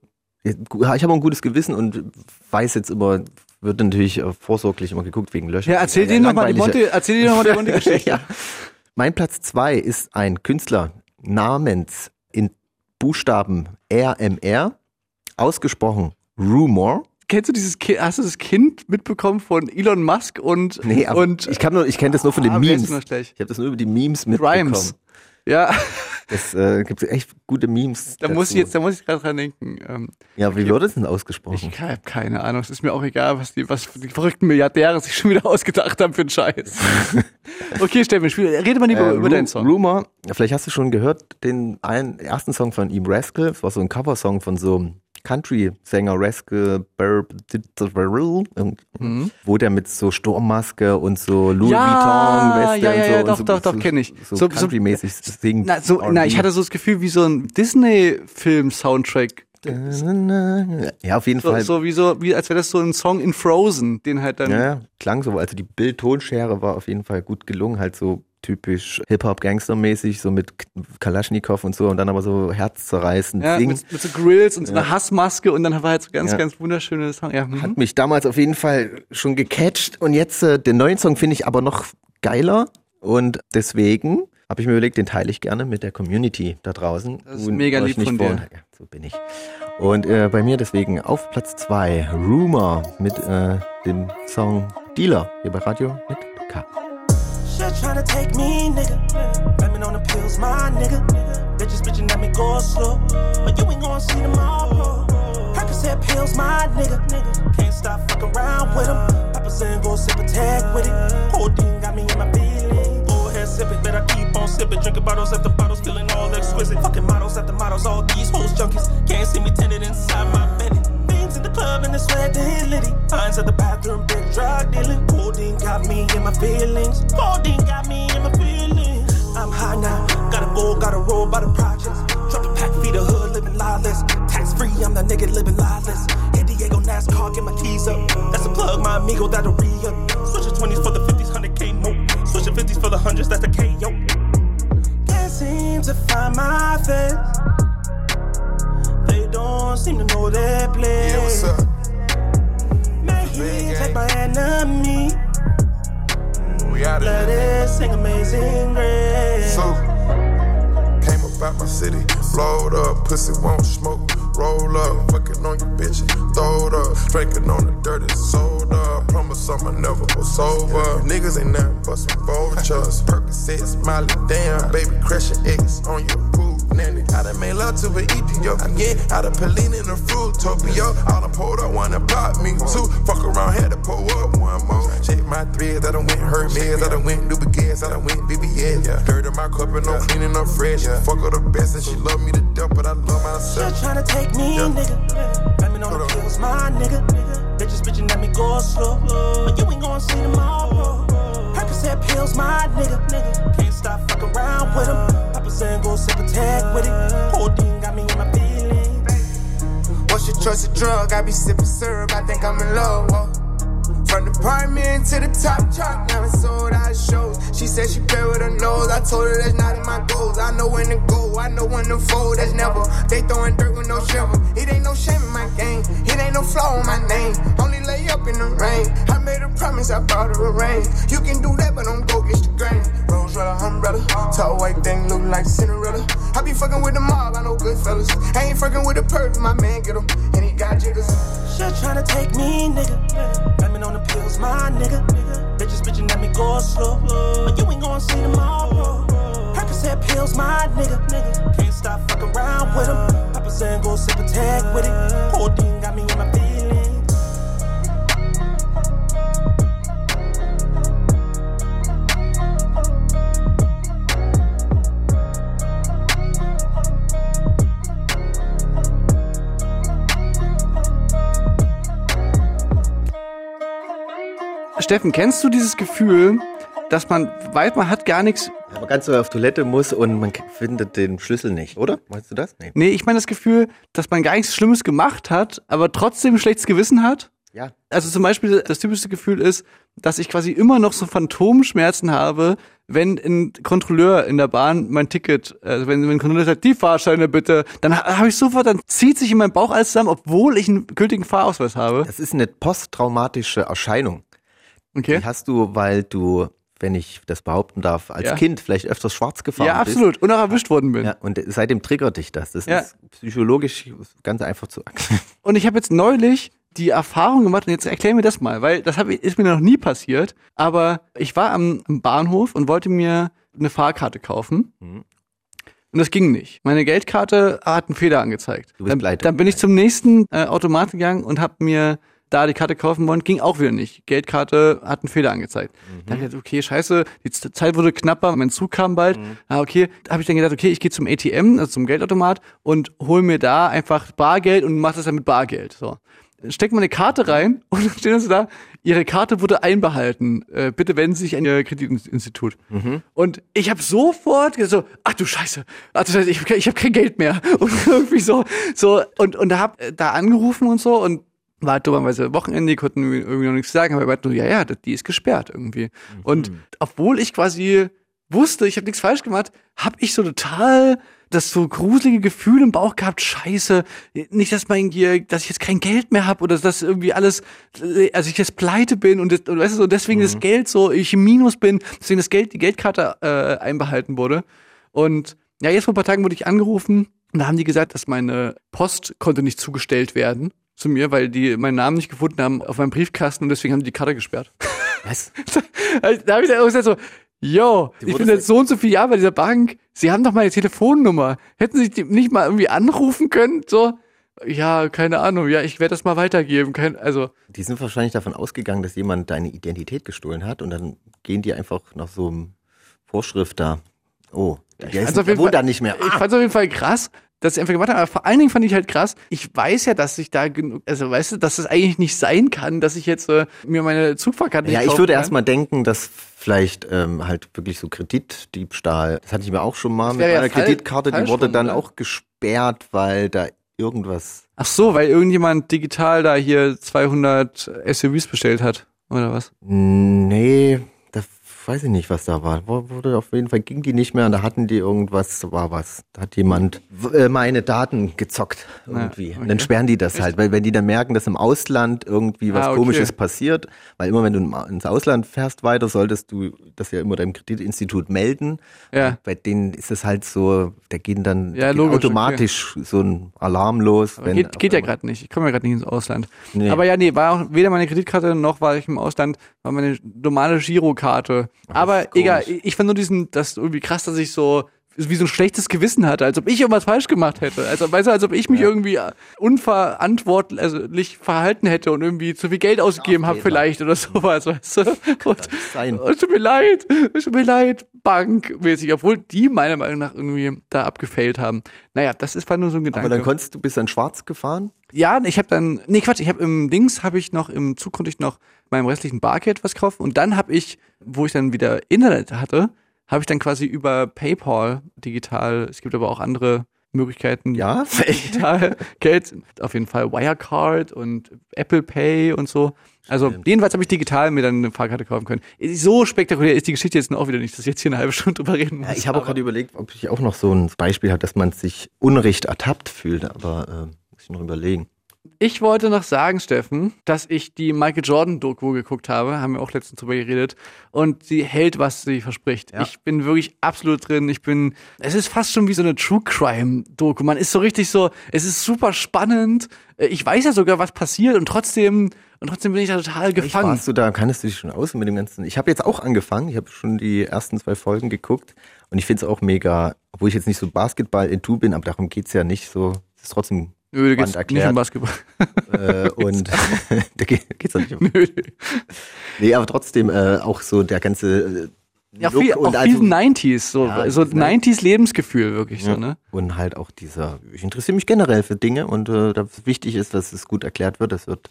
ich habe ein gutes Gewissen und weiß jetzt immer, wird natürlich vorsorglich immer geguckt wegen Löschen. Ja, erzähl dir noch mal die Monte- erzähl dir noch mal die Monte-Geschichte. ja. Mein Platz zwei ist ein Künstler namens in Buchstaben RMR, ausgesprochen Rumor. Kennst du dieses Kind, hast du das Kind mitbekommen von Elon Musk und, Nee, aber und ich, kann nur, ich kenne das nur von den Ah, Memes. Ich habe das nur über die Memes mitbekommen. Grimes. Ja, Das äh, gibt echt gute Memes. da muss ich dazu. jetzt, da muss ich gerade dran denken. Ähm, Ja, wie wird es denn ausgesprochen? ich habe keine Ahnung, es ist mir auch egal, was die, was die verrückten Milliardäre sich schon wieder ausgedacht haben für einen Scheiß. okay, Steffen, spiel, rede mal lieber Äh, über deinen Song. Rumor, vielleicht hast du schon gehört, den einen, ersten Song von ihm, Rascal. Das war so ein Coversong von so einem Country-Sänger Rascal Burb, Mhm. wo der mit so Sturmmaske und so Louis Ja, Vuitton-Weste ja, ja, und so. ja, und doch, so, doch, doch, so, kenn ich. So, So- so- Country-mäßig singt. Na, so, na, ich hatte so das Gefühl, wie so ein Disney-Film-Soundtrack Ja, auf jeden So, Fall. so wie so, wie als wäre das so ein Song in Frozen, den halt dann. Ja, ja, klang so. Also die Bild-Tonschere war auf jeden Fall gut gelungen, halt so typisch Hip-Hop-Gangster-mäßig, so mit Kalaschnikow und so und dann aber so herzzerreißend Ja, singen. mit, mit so Grills und so Ja. einer Hassmaske und dann war halt so ganz, Ja. ganz wunderschöne Song. Ja, mhm. Hat mich damals auf jeden Fall schon gecatcht und jetzt äh, den neuen Song finde ich aber noch geiler und deswegen habe ich mir überlegt, den teile ich gerne mit der Community da draußen. Das ist Und mega lieb von dir. Ja, so bin ich. Und äh, bei mir deswegen auf Platz zwei Rumor mit äh, dem Song Dealer hier bei Radio mit K. Take me, nigga. Blaming on the pills, my nigga. Bitches bitching at me go slow. But you ain't gonna see tomorrow. Percocet pills, my nigga. Can't stop fucking around with them. Papa saying go sip a tag with it. Codeine got me in my feelings. Go ahead, sip it, but I keep on sipping. Drinking bottles after bottles, feeling all exquisite. Fucking models after models, all these hoes junkies. Can't see me tinted inside my Bentley. Beams in the the sweat and litty. Lines at the bathroom, big drug dealing. Codeine got me in my feelings. Codeine got me in my feelings. I'm high now, gotta go, gotta roll by the projects. Drop a pack, feed the hood, living lawless. Tax free, I'm that nigga living lawless. San Diego NASCAR, get my keys up. That's a plug, my amigo, that'll re up. Switch Switching 20s for the 50s, 100k note. Switching 50s for the 100s, that's the KO. Can't seem to find my face. Don't seem to know that place. Yeah, what's up? May he take my enemy. We out Let it sing amazing grace. So, came about my city, blowed up, pussy won't smoke. Roll up, fucking on your bitch, throw it up, drinking on the dirty soda. Promise I'ma never go sober. Niggas ain't nothing but some vultures. Percocet, smiley, damn, baby, crashing eggs on your poop. Nanny, I done made love to an Ethiopian. I done Pelin in a fruitopia. I done pulled up one and blocked me. Two, fuck around, had to pull up one more. Check my threads, I done went Hermes, I done went Nubigas, I done went BBS. Dirt in my cup and no cleaning up fresh. Fuck her the best and she love me to death, but I love myself. Shit tryna take me, nigga. Blaming on the pills, my nigga. Bitches bitching at me go slow. But you ain't gonna see tomorrow. Percocet pills, my nigga. Nigga. Can't stop fucking around with them. Papa saying go sip a tag with it. Codeine got me in my feelings. What's your choice of drug? I be sipping syrup, I think I'm in love. From the apartment to the top chart, it's sold out shows. She said she play with her nose. I told her that's not in my goals. I know when to go, I know when to fold. That's never. They throwing dirt with no shovel. It ain't no shame in my game. It ain't no flaw in my name. Only lay up in the rain. I made a promise, I brought her a ring. You can do that, but don't go get the grain. Red umbrella, tall white thing look like Cinderella. I be fucking with the mob, I know good fellas. I ain't fucking with the perp, my man get him, and he got jiggers. Shit tryna take me, nigga. Blaming on the pills, my nigga. Bitches bitching at me go slow. But you ain't gonna see tomorrow. Percocet pills, my nigga. Can't stop fucking around with them. Papa saying go sip a tag with it. Codeine got me in my feelings. Steffen, kennst du dieses Gefühl, dass man weiß, man hat gar nichts. Aber ganz so auf Toilette muss und man findet den Schlüssel nicht, oder? Meinst du das? Nee. Nee, ich meine das Gefühl, dass man gar nichts Schlimmes gemacht hat, aber trotzdem ein schlechtes Gewissen hat. Ja. Also zum Beispiel das typischste Gefühl ist, dass ich quasi immer noch so Phantomschmerzen habe, wenn ein Kontrolleur in der Bahn mein Ticket, also wenn, wenn ein Kontrolleur sagt, die Fahrscheine bitte, dann ha- habe ich sofort, dann zieht sich in meinem Bauch alles zusammen, obwohl ich einen gültigen Fahrausweis habe. Das ist eine posttraumatische Erscheinung. Okay. Die hast du, weil du, wenn ich das behaupten darf, als Ja. Kind vielleicht öfters schwarz gefahren Ja, bist. absolut. Und auch erwischt worden bin. Ja, und seitdem triggert dich das. Das Ja. ist psychologisch ganz einfach zu erklären. Und ich habe jetzt neulich die Erfahrung gemacht, und jetzt erklär mir das mal, weil das hab, ist mir noch nie passiert, aber ich war am, am Bahnhof und wollte mir eine Fahrkarte kaufen. Mhm. Und das ging nicht. Meine Geldkarte hat einen Fehler angezeigt. Du bist dann, pleite. dann bin ich zum nächsten äh, Automat gegangen und habe mir da die Karte kaufen wollen, ging auch wieder nicht. Geldkarte hat einen Fehler angezeigt. Mhm. Dann hab ich okay, scheiße, die Zeit wurde knapper, mein Zug kam bald. Mhm. Ah, okay, da habe ich dann gedacht, okay, ich gehe zum ATM, also zum Geldautomat und hol mir da einfach Bargeld und mach das dann mit Bargeld. So. steckt man eine Karte rein und dann steht dann so da, Ihre Karte wurde einbehalten. Äh, bitte wenden Sie sich an Ihr Kreditinstitut. Mhm. Und ich habe sofort gesagt so, ach du Scheiße, ach du Scheiße, ich, ich habe kein Geld mehr. Und irgendwie so, so und und hab äh, da angerufen und so und war halt dummerweise Wochenende, die konnten irgendwie noch nichts sagen, aber ich meinte nur, ja, ja, die ist gesperrt irgendwie. Und obwohl ich quasi wusste, ich habe nichts falsch gemacht, habe ich so total das so gruselige Gefühl im Bauch gehabt, scheiße, nicht, dass man hier, dass ich jetzt kein Geld mehr habe oder dass irgendwie alles, also ich jetzt pleite bin und, das, und weißt du, so deswegen das Geld so, ich im Minus bin, deswegen das Geld, die Geldkarte äh, einbehalten wurde. Und ja, jetzt vor ein paar Tagen wurde ich angerufen und da haben die gesagt, dass meine Post konnte nicht zugestellt werden zu mir, weil die meinen Namen nicht gefunden haben auf meinem Briefkasten und deswegen haben die die Karte gesperrt. Was? da habe ich dann auch gesagt so, yo, ich bin jetzt so und so viele Jahre bei dieser Bank, Sie haben doch meine Telefonnummer. Hätten Sie die nicht mal irgendwie anrufen können? So, ja, keine Ahnung, ja, ich werde das mal weitergeben. Kein, also, Die sind wahrscheinlich davon ausgegangen, dass jemand deine Identität gestohlen hat und dann gehen die einfach nach so einem Vorschrift da. Oh, der ist wohnt Fall- da nicht mehr. Ich fand es auf jeden Fall krass, dass sie einfach gemacht haben. Aber vor allen Dingen fand ich halt krass, ich weiß ja, dass ich da genug, also weißt du, dass es eigentlich nicht sein kann, dass ich jetzt äh, mir meine Zugfahrkarte Ja, ich würde erstmal denken, dass vielleicht ähm, halt wirklich so Kreditdiebstahl, das hatte ich mir auch schon mal Das mit ja meiner fall- Kreditkarte, die wurde dann oder? auch gesperrt, weil da irgendwas. Ach so, weil irgendjemand digital da hier 200 SUVs bestellt hat, oder was? Nee, weiß ich nicht, was da war. Wurde auf jeden Fall ging die nicht mehr und da hatten die irgendwas, da war was. Da hat jemand äh, meine Daten gezockt irgendwie. Ja, Und dann okay. sperren die das halt, weil wenn die dann merken, dass im Ausland irgendwie was Ah, okay. komisches passiert, weil immer wenn du ins Ausland fährst weiter, solltest du das ja immer deinem Kreditinstitut melden. Ja. Bei denen ist es halt so, da gehen dann Ja, geht logisch, automatisch so ein Alarm los. Wenn geht, geht ja gerade nicht. Ich komme ja gerade nicht ins Ausland. Nee. Aber ja, nee, war auch weder meine Kreditkarte noch war ich im Ausland, war meine normale Girokarte. Aber egal, ich ich fand nur diesen, das irgendwie krass, dass ich so wie so ein schlechtes Gewissen hatte, als ob ich irgendwas falsch gemacht hätte. Also, weißt du, als ob ich mich irgendwie äh, unverantwortlich verhalten hätte und irgendwie zu viel Geld ausgegeben habe vielleicht oder sowas, weißt du? Und, sein. und tut mir leid, es tut mir leid, bankmäßig, obwohl die meiner Meinung nach irgendwie da abgefailt haben. Naja, das ist war nur so ein Gedanke. Aber dann konntest du bis dann schwarz gefahren? Ja, ich habe dann, nee Quatsch, ich habe im Dings habe ich noch im Zug konnte ich noch meinem restlichen Bargeld was kaufen und dann habe ich, wo ich dann wieder Internet hatte, habe ich dann quasi über PayPal digital. Es gibt aber auch andere Möglichkeiten. Ja, digital Geld, auf jeden Fall Wirecard und Apple Pay und so. Also jedenfalls habe ich digital mir dann eine Fahrkarte kaufen können. So spektakulär ist die Geschichte jetzt auch wieder nicht, dass ich jetzt hier eine halbe Stunde drüber reden muss. Ja, ich habe auch gerade überlegt, ob ich auch noch so ein Beispiel habe, dass man sich unrecht ertappt fühlt, aber äh, muss ich noch überlegen. Ich wollte noch sagen, Steffen, dass ich die Michael Jordan Doku geguckt habe, haben wir auch letztens drüber geredet, und sie hält, was sie verspricht. Ich bin wirklich absolut drin. Ich bin, es ist fast schon wie so eine True Crime Doku. Man ist so richtig so, es ist super spannend. Äh, Ich weiß ja sogar, was passiert und trotzdem, und trotzdem bin ich da total gefangen. Warst du da, kannst du dich schon aus mit dem ganzen. Ich habe jetzt auch angefangen, ich habe schon die ersten zwei Folgen geguckt und ich finde es auch mega, obwohl ich jetzt nicht so Basketball into bin, aber darum geht's ja nicht so. Es ist trotzdem Nö, da geht's spannend nicht erklärt. um Basketball. Äh, und da geht, geht's doch nicht um. Nee, aber trotzdem äh, auch so der ganze äh, Ja, Look viel, und auch also- viel 90s, so, Ja, so dieses 90s Lebensgefühl wirklich Ja. so, ne? Und halt auch dieser, ich interessiere mich generell für Dinge und äh, das wichtig ist, dass es gut erklärt wird. Das wird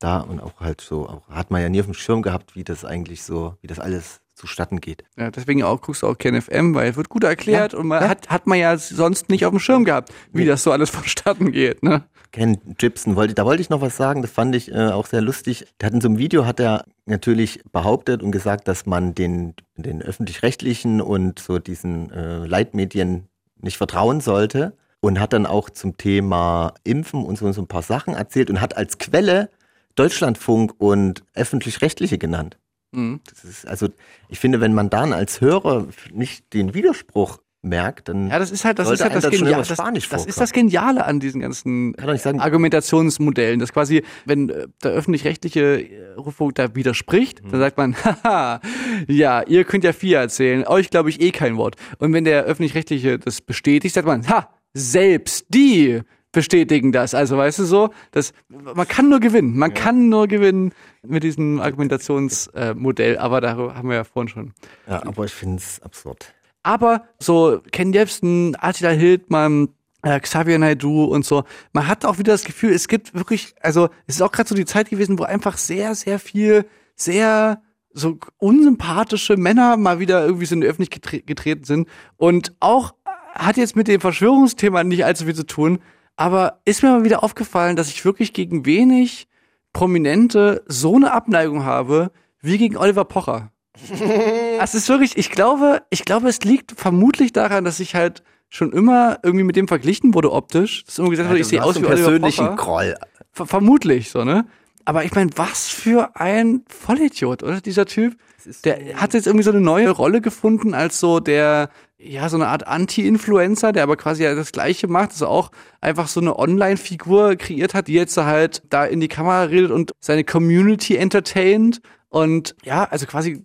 da und auch halt so, auch hat man ja nie auf dem Schirm gehabt, wie das eigentlich so, wie das alles zustatten geht. Ja, deswegen auch guckst du auch KenFM, weil es wird gut erklärt Ja, und man ja. hat, hat man ja sonst nicht auf dem Schirm gehabt, wie das so alles vonstatten geht, ne? Ken Gibson, wollte, da wollte ich noch was sagen, das fand ich äh, auch sehr lustig. Der hat in so einem Video hat er natürlich behauptet und gesagt, dass man den, den öffentlich-rechtlichen und so diesen äh, Leitmedien nicht vertrauen sollte und hat dann auch zum Thema Impfen und so, so ein paar Sachen erzählt und hat als Quelle Deutschlandfunk und öffentlich-rechtliche genannt. Mhm. Ist, also ich finde, wenn man dann als Hörer nicht den Widerspruch merkt, dann Ja, das ist halt das, ist halt das, Genial, das, das ist das Geniale an diesen ganzen sagen, Argumentationsmodellen, dass quasi, wenn äh, der öffentlich-rechtliche äh, Rundfunk da widerspricht, Mhm. dann sagt man, haha, ja, ihr könnt ja viel erzählen, euch glaube ich eh kein Wort. Und wenn der öffentlich-rechtliche das bestätigt, sagt man, ha, selbst die bestätigen das. Also weißt du so, das, man kann nur gewinnen, man kann nur gewinnen mit diesem Argumentationsmodell, aber darüber haben wir ja vorhin schon. Ja, aber ich finde es absurd. Aber so Ken Jebsen, Attila Hildmann, äh, Xavier Naidoo und so. Man hat auch wieder das Gefühl, es gibt wirklich, also es ist auch gerade so die Zeit gewesen, wo einfach sehr, sehr viel, sehr so unsympathische Männer mal wieder irgendwie so in die Öffentlichkeit getre getreten sind. Und auch hat jetzt mit dem Verschwörungsthema nicht allzu viel zu tun, aber ist mir mal wieder aufgefallen, dass ich wirklich gegen wenig Prominente so eine Abneigung habe, wie gegen Oliver Pocher. es ist wirklich, ich glaube, ich glaube, es liegt vermutlich daran, dass ich halt schon immer irgendwie mit dem verglichen wurde optisch. Das ist irgendwie gesagt, Ja, ich sehe aus wie Oliver persönlichen Pocher. Groll. Ver vermutlich so, ne? Aber ich meine, was für ein Vollidiot, oder? Dieser Typ. Der hat jetzt irgendwie so eine neue Rolle gefunden als so der, ja, so eine Art Anti-Influencer, der aber quasi ja das Gleiche macht, also auch einfach so eine Online-Figur kreiert hat, die jetzt halt da in die Kamera redet und seine Community entertaint und ja, also quasi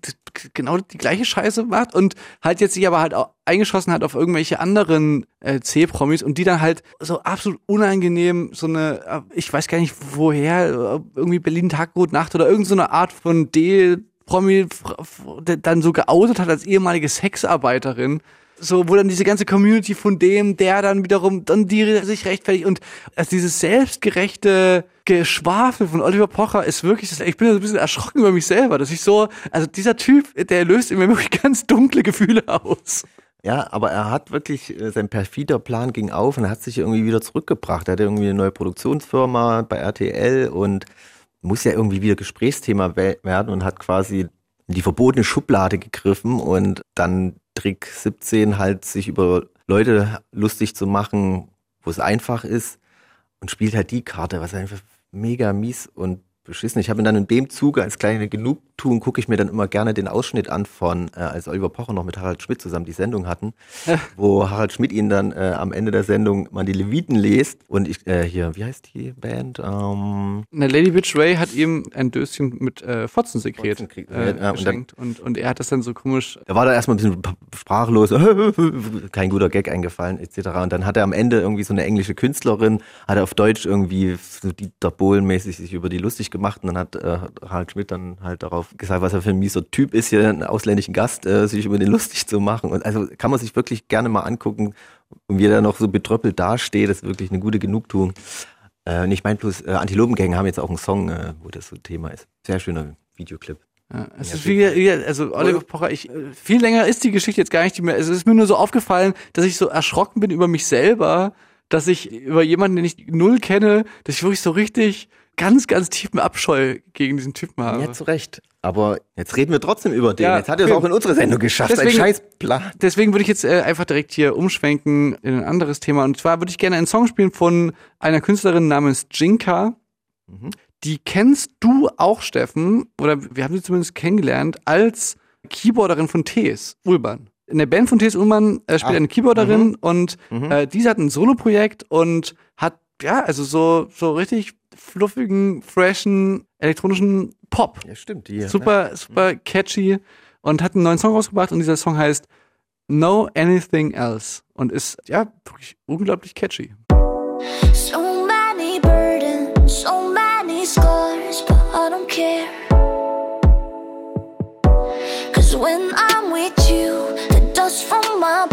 genau die gleiche Scheiße macht und halt jetzt sich aber halt auch eingeschossen hat auf irgendwelche anderen äh, C-Promis und die dann halt so absolut unangenehm so eine, äh, ich weiß gar nicht woher, äh, irgendwie Berlin Tag, Gut, Nacht oder irgendeine so Art von D-Promi dann so geoutet hat als ehemalige Sexarbeiterin. So, wo dann diese ganze Community von dem, der dann wiederum, dann die sich rechtfertigt und also dieses selbstgerechte Geschwafel von Oliver Pocher ist wirklich, ich bin so ein bisschen erschrocken über mich selber, dass ich so, also dieser Typ, der löst in mir wirklich ganz dunkle Gefühle aus. Ja, aber er hat wirklich, äh, sein perfider Plan ging auf und hat sich irgendwie wieder zurückgebracht. Er hatte irgendwie eine neue Produktionsfirma bei RTL und muss ja irgendwie wieder Gesprächsthema we- werden und hat quasi in die verbotene Schublade gegriffen und dann Trick 17 halt sich über Leute lustig zu machen, wo es einfach ist und spielt halt die Karte, was einfach mega mies und beschissen. Ich habe ihn dann in dem Zuge als kleine Genugtuung gucke ich mir dann immer gerne den Ausschnitt an von, äh, als Oliver Pocher noch mit Harald Schmidt zusammen die Sendung hatten, wo Harald Schmidt ihn dann äh, am Ende der Sendung mal die Leviten lest und ich, äh, hier, wie heißt die Band? Ähm, Eine Lady Bitch Ray hat ihm ein Döschen mit äh, Fotzensekret Fotzensekret, äh, ja, und dann- geschenkt und, und er hat das dann so komisch Da war da erstmal ein bisschen sprachlos, kein guter Gag eingefallen, etc. Und dann hat er am Ende irgendwie so eine englische Künstlerin, hat er auf Deutsch irgendwie so Dieter Bohlen-mäßig sich über die lustig gemacht und dann hat äh, Harald Schmidt dann halt darauf gesagt, was er für ein mieser Typ ist, hier einen ausländischen Gast äh, sich über den lustig zu machen. Und also kann man sich wirklich gerne mal angucken, und wie er da noch so betröppelt dasteht, das ist wirklich eine gute Genugtuung. Äh, und ich meine bloß, äh, Antilopengang haben jetzt auch einen Song, äh, wo das so Thema ist. Sehr schöner Videoclip. Ja, es Ja, ist wie, wie, also Oliver Pocher, ich, äh, viel länger ist die Geschichte jetzt gar nicht mehr. Es ist mir nur so aufgefallen, dass ich so erschrocken bin über mich selber, dass ich über jemanden, den ich null kenne, dass ich wirklich so richtig ganz, ganz tiefen Abscheu gegen diesen Typen habe. Ja, zu Recht. Aber jetzt reden wir trotzdem über den. Ja, jetzt hat er es auch in unsere Sendung geschafft. ein scheiß Plan. Deswegen würde ich jetzt äh, einfach direkt hier umschwenken in ein anderes Thema. Und zwar würde ich gerne einen Song spielen von einer Künstlerin namens Jinka. Die kennst du auch, Steffen, oder wir haben sie zumindest kennengelernt, als Keyboarderin von Tees, Ulban. In der Band von Tees Ullmann äh, spielt Ah, eine Keyboarderin mhm. und Mhm. äh, diese hat ein Soloprojekt und hat, ja, also so, so richtig fluffigen, freshen, elektronischen Pop. Ja, stimmt. Die, Super, super catchy und hat einen neuen Song rausgebracht und dieser Song heißt Know Anything Else und ist, ja, wirklich unglaublich catchy. So many burdens, so many scars, but I don't care. Cause when I'm with you, the dust from my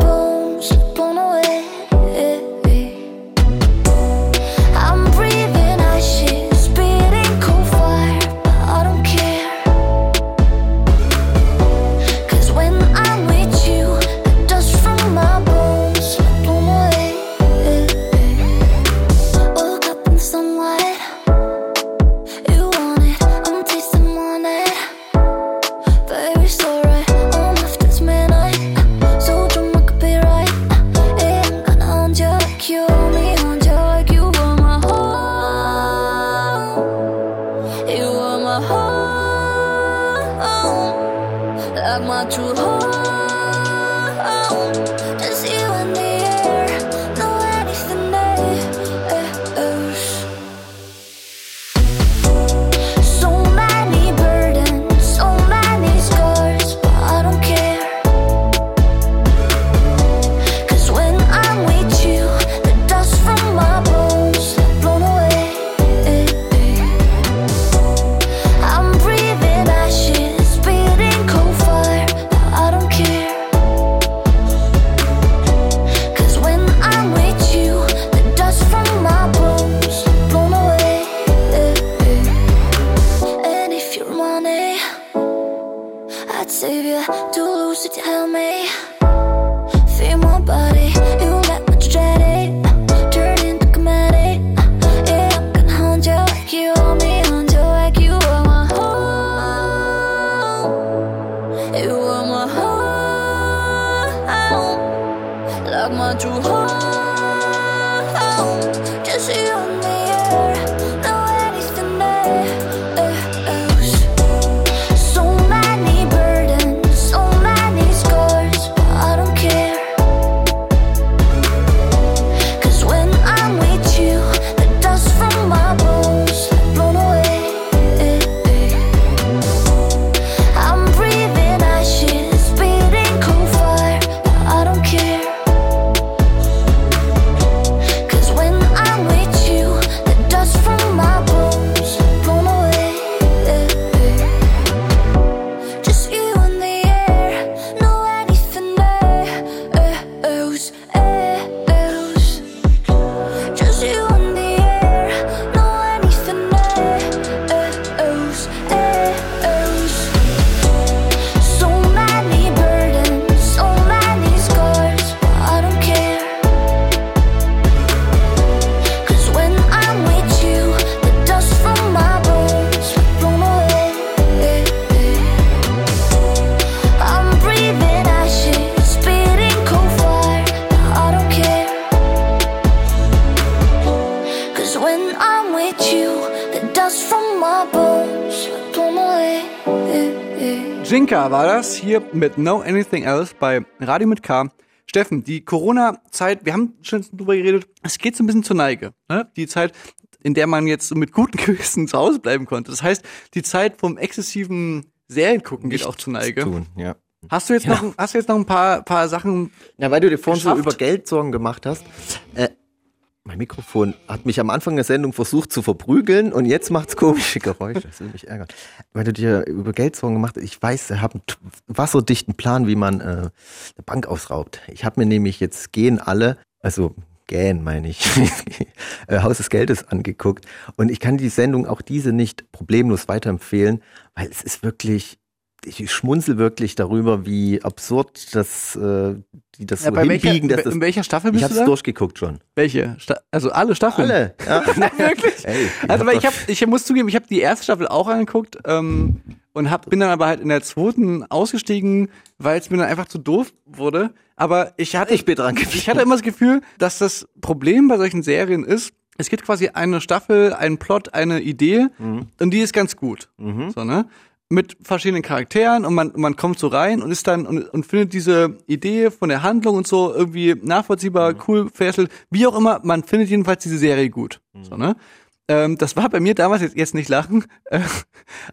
hier mit No Anything Else bei Radio mit K. Steffen, die Corona-Zeit, wir haben schon drüber geredet, es geht so ein bisschen zur Neige. Ne? Die Zeit, in der man jetzt so mit gutem Gewissen zu Hause bleiben konnte. Das heißt, die Zeit vom exzessiven Seriengucken geht auch zur Neige. Tun, ja. Hast du jetzt Ja. noch, hast du jetzt noch ein paar, paar Sachen? Ja, weil du dir vorhin so geschafft? über Geld Sorgen gemacht hast. Äh, mein Mikrofon hat mich am Anfang der Sendung versucht zu verprügeln und jetzt macht's komische Geräusche. Das will mich ärgern. Weil du dir über Geld Sorgen gemacht hast. Ich weiß, ich habe einen wasserdichten Plan, wie man äh, eine Bank ausraubt. Ich habe mir nämlich jetzt gehen alle, also gähn meine ich, äh, Haus des Geldes angeguckt. Und ich kann die Sendung, auch diese, nicht problemlos weiterempfehlen, weil es ist wirklich, ich schmunzel wirklich darüber, wie absurd das, äh, die das Ja, so bei welcher- hinbiegen. dass in das, welcher Staffel Ich bist habe du es da? durchgeguckt schon. Welche? Sta also alle Staffeln? Alle, ja. Wirklich? Ey, also weil ich habe, ich muss zugeben, ich habe die erste Staffel auch angeguckt ähm, und hab, bin dann aber halt in der zweiten ausgestiegen, weil es mir dann einfach zu doof wurde. Aber ich hatte, ich bin dran ich hatte immer das Gefühl, dass das Problem bei solchen Serien ist, es gibt quasi eine Staffel, einen Plot, eine Idee und die ist ganz gut. So, ne? Mit verschiedenen Charakteren und man, man kommt so rein und ist dann und, und findet diese Idee von der Handlung und so irgendwie nachvollziehbar, cool, fesselt, wie auch immer, man findet jedenfalls diese Serie gut. So, ne? Ähm, das war bei mir damals jetzt, jetzt nicht lachen, äh,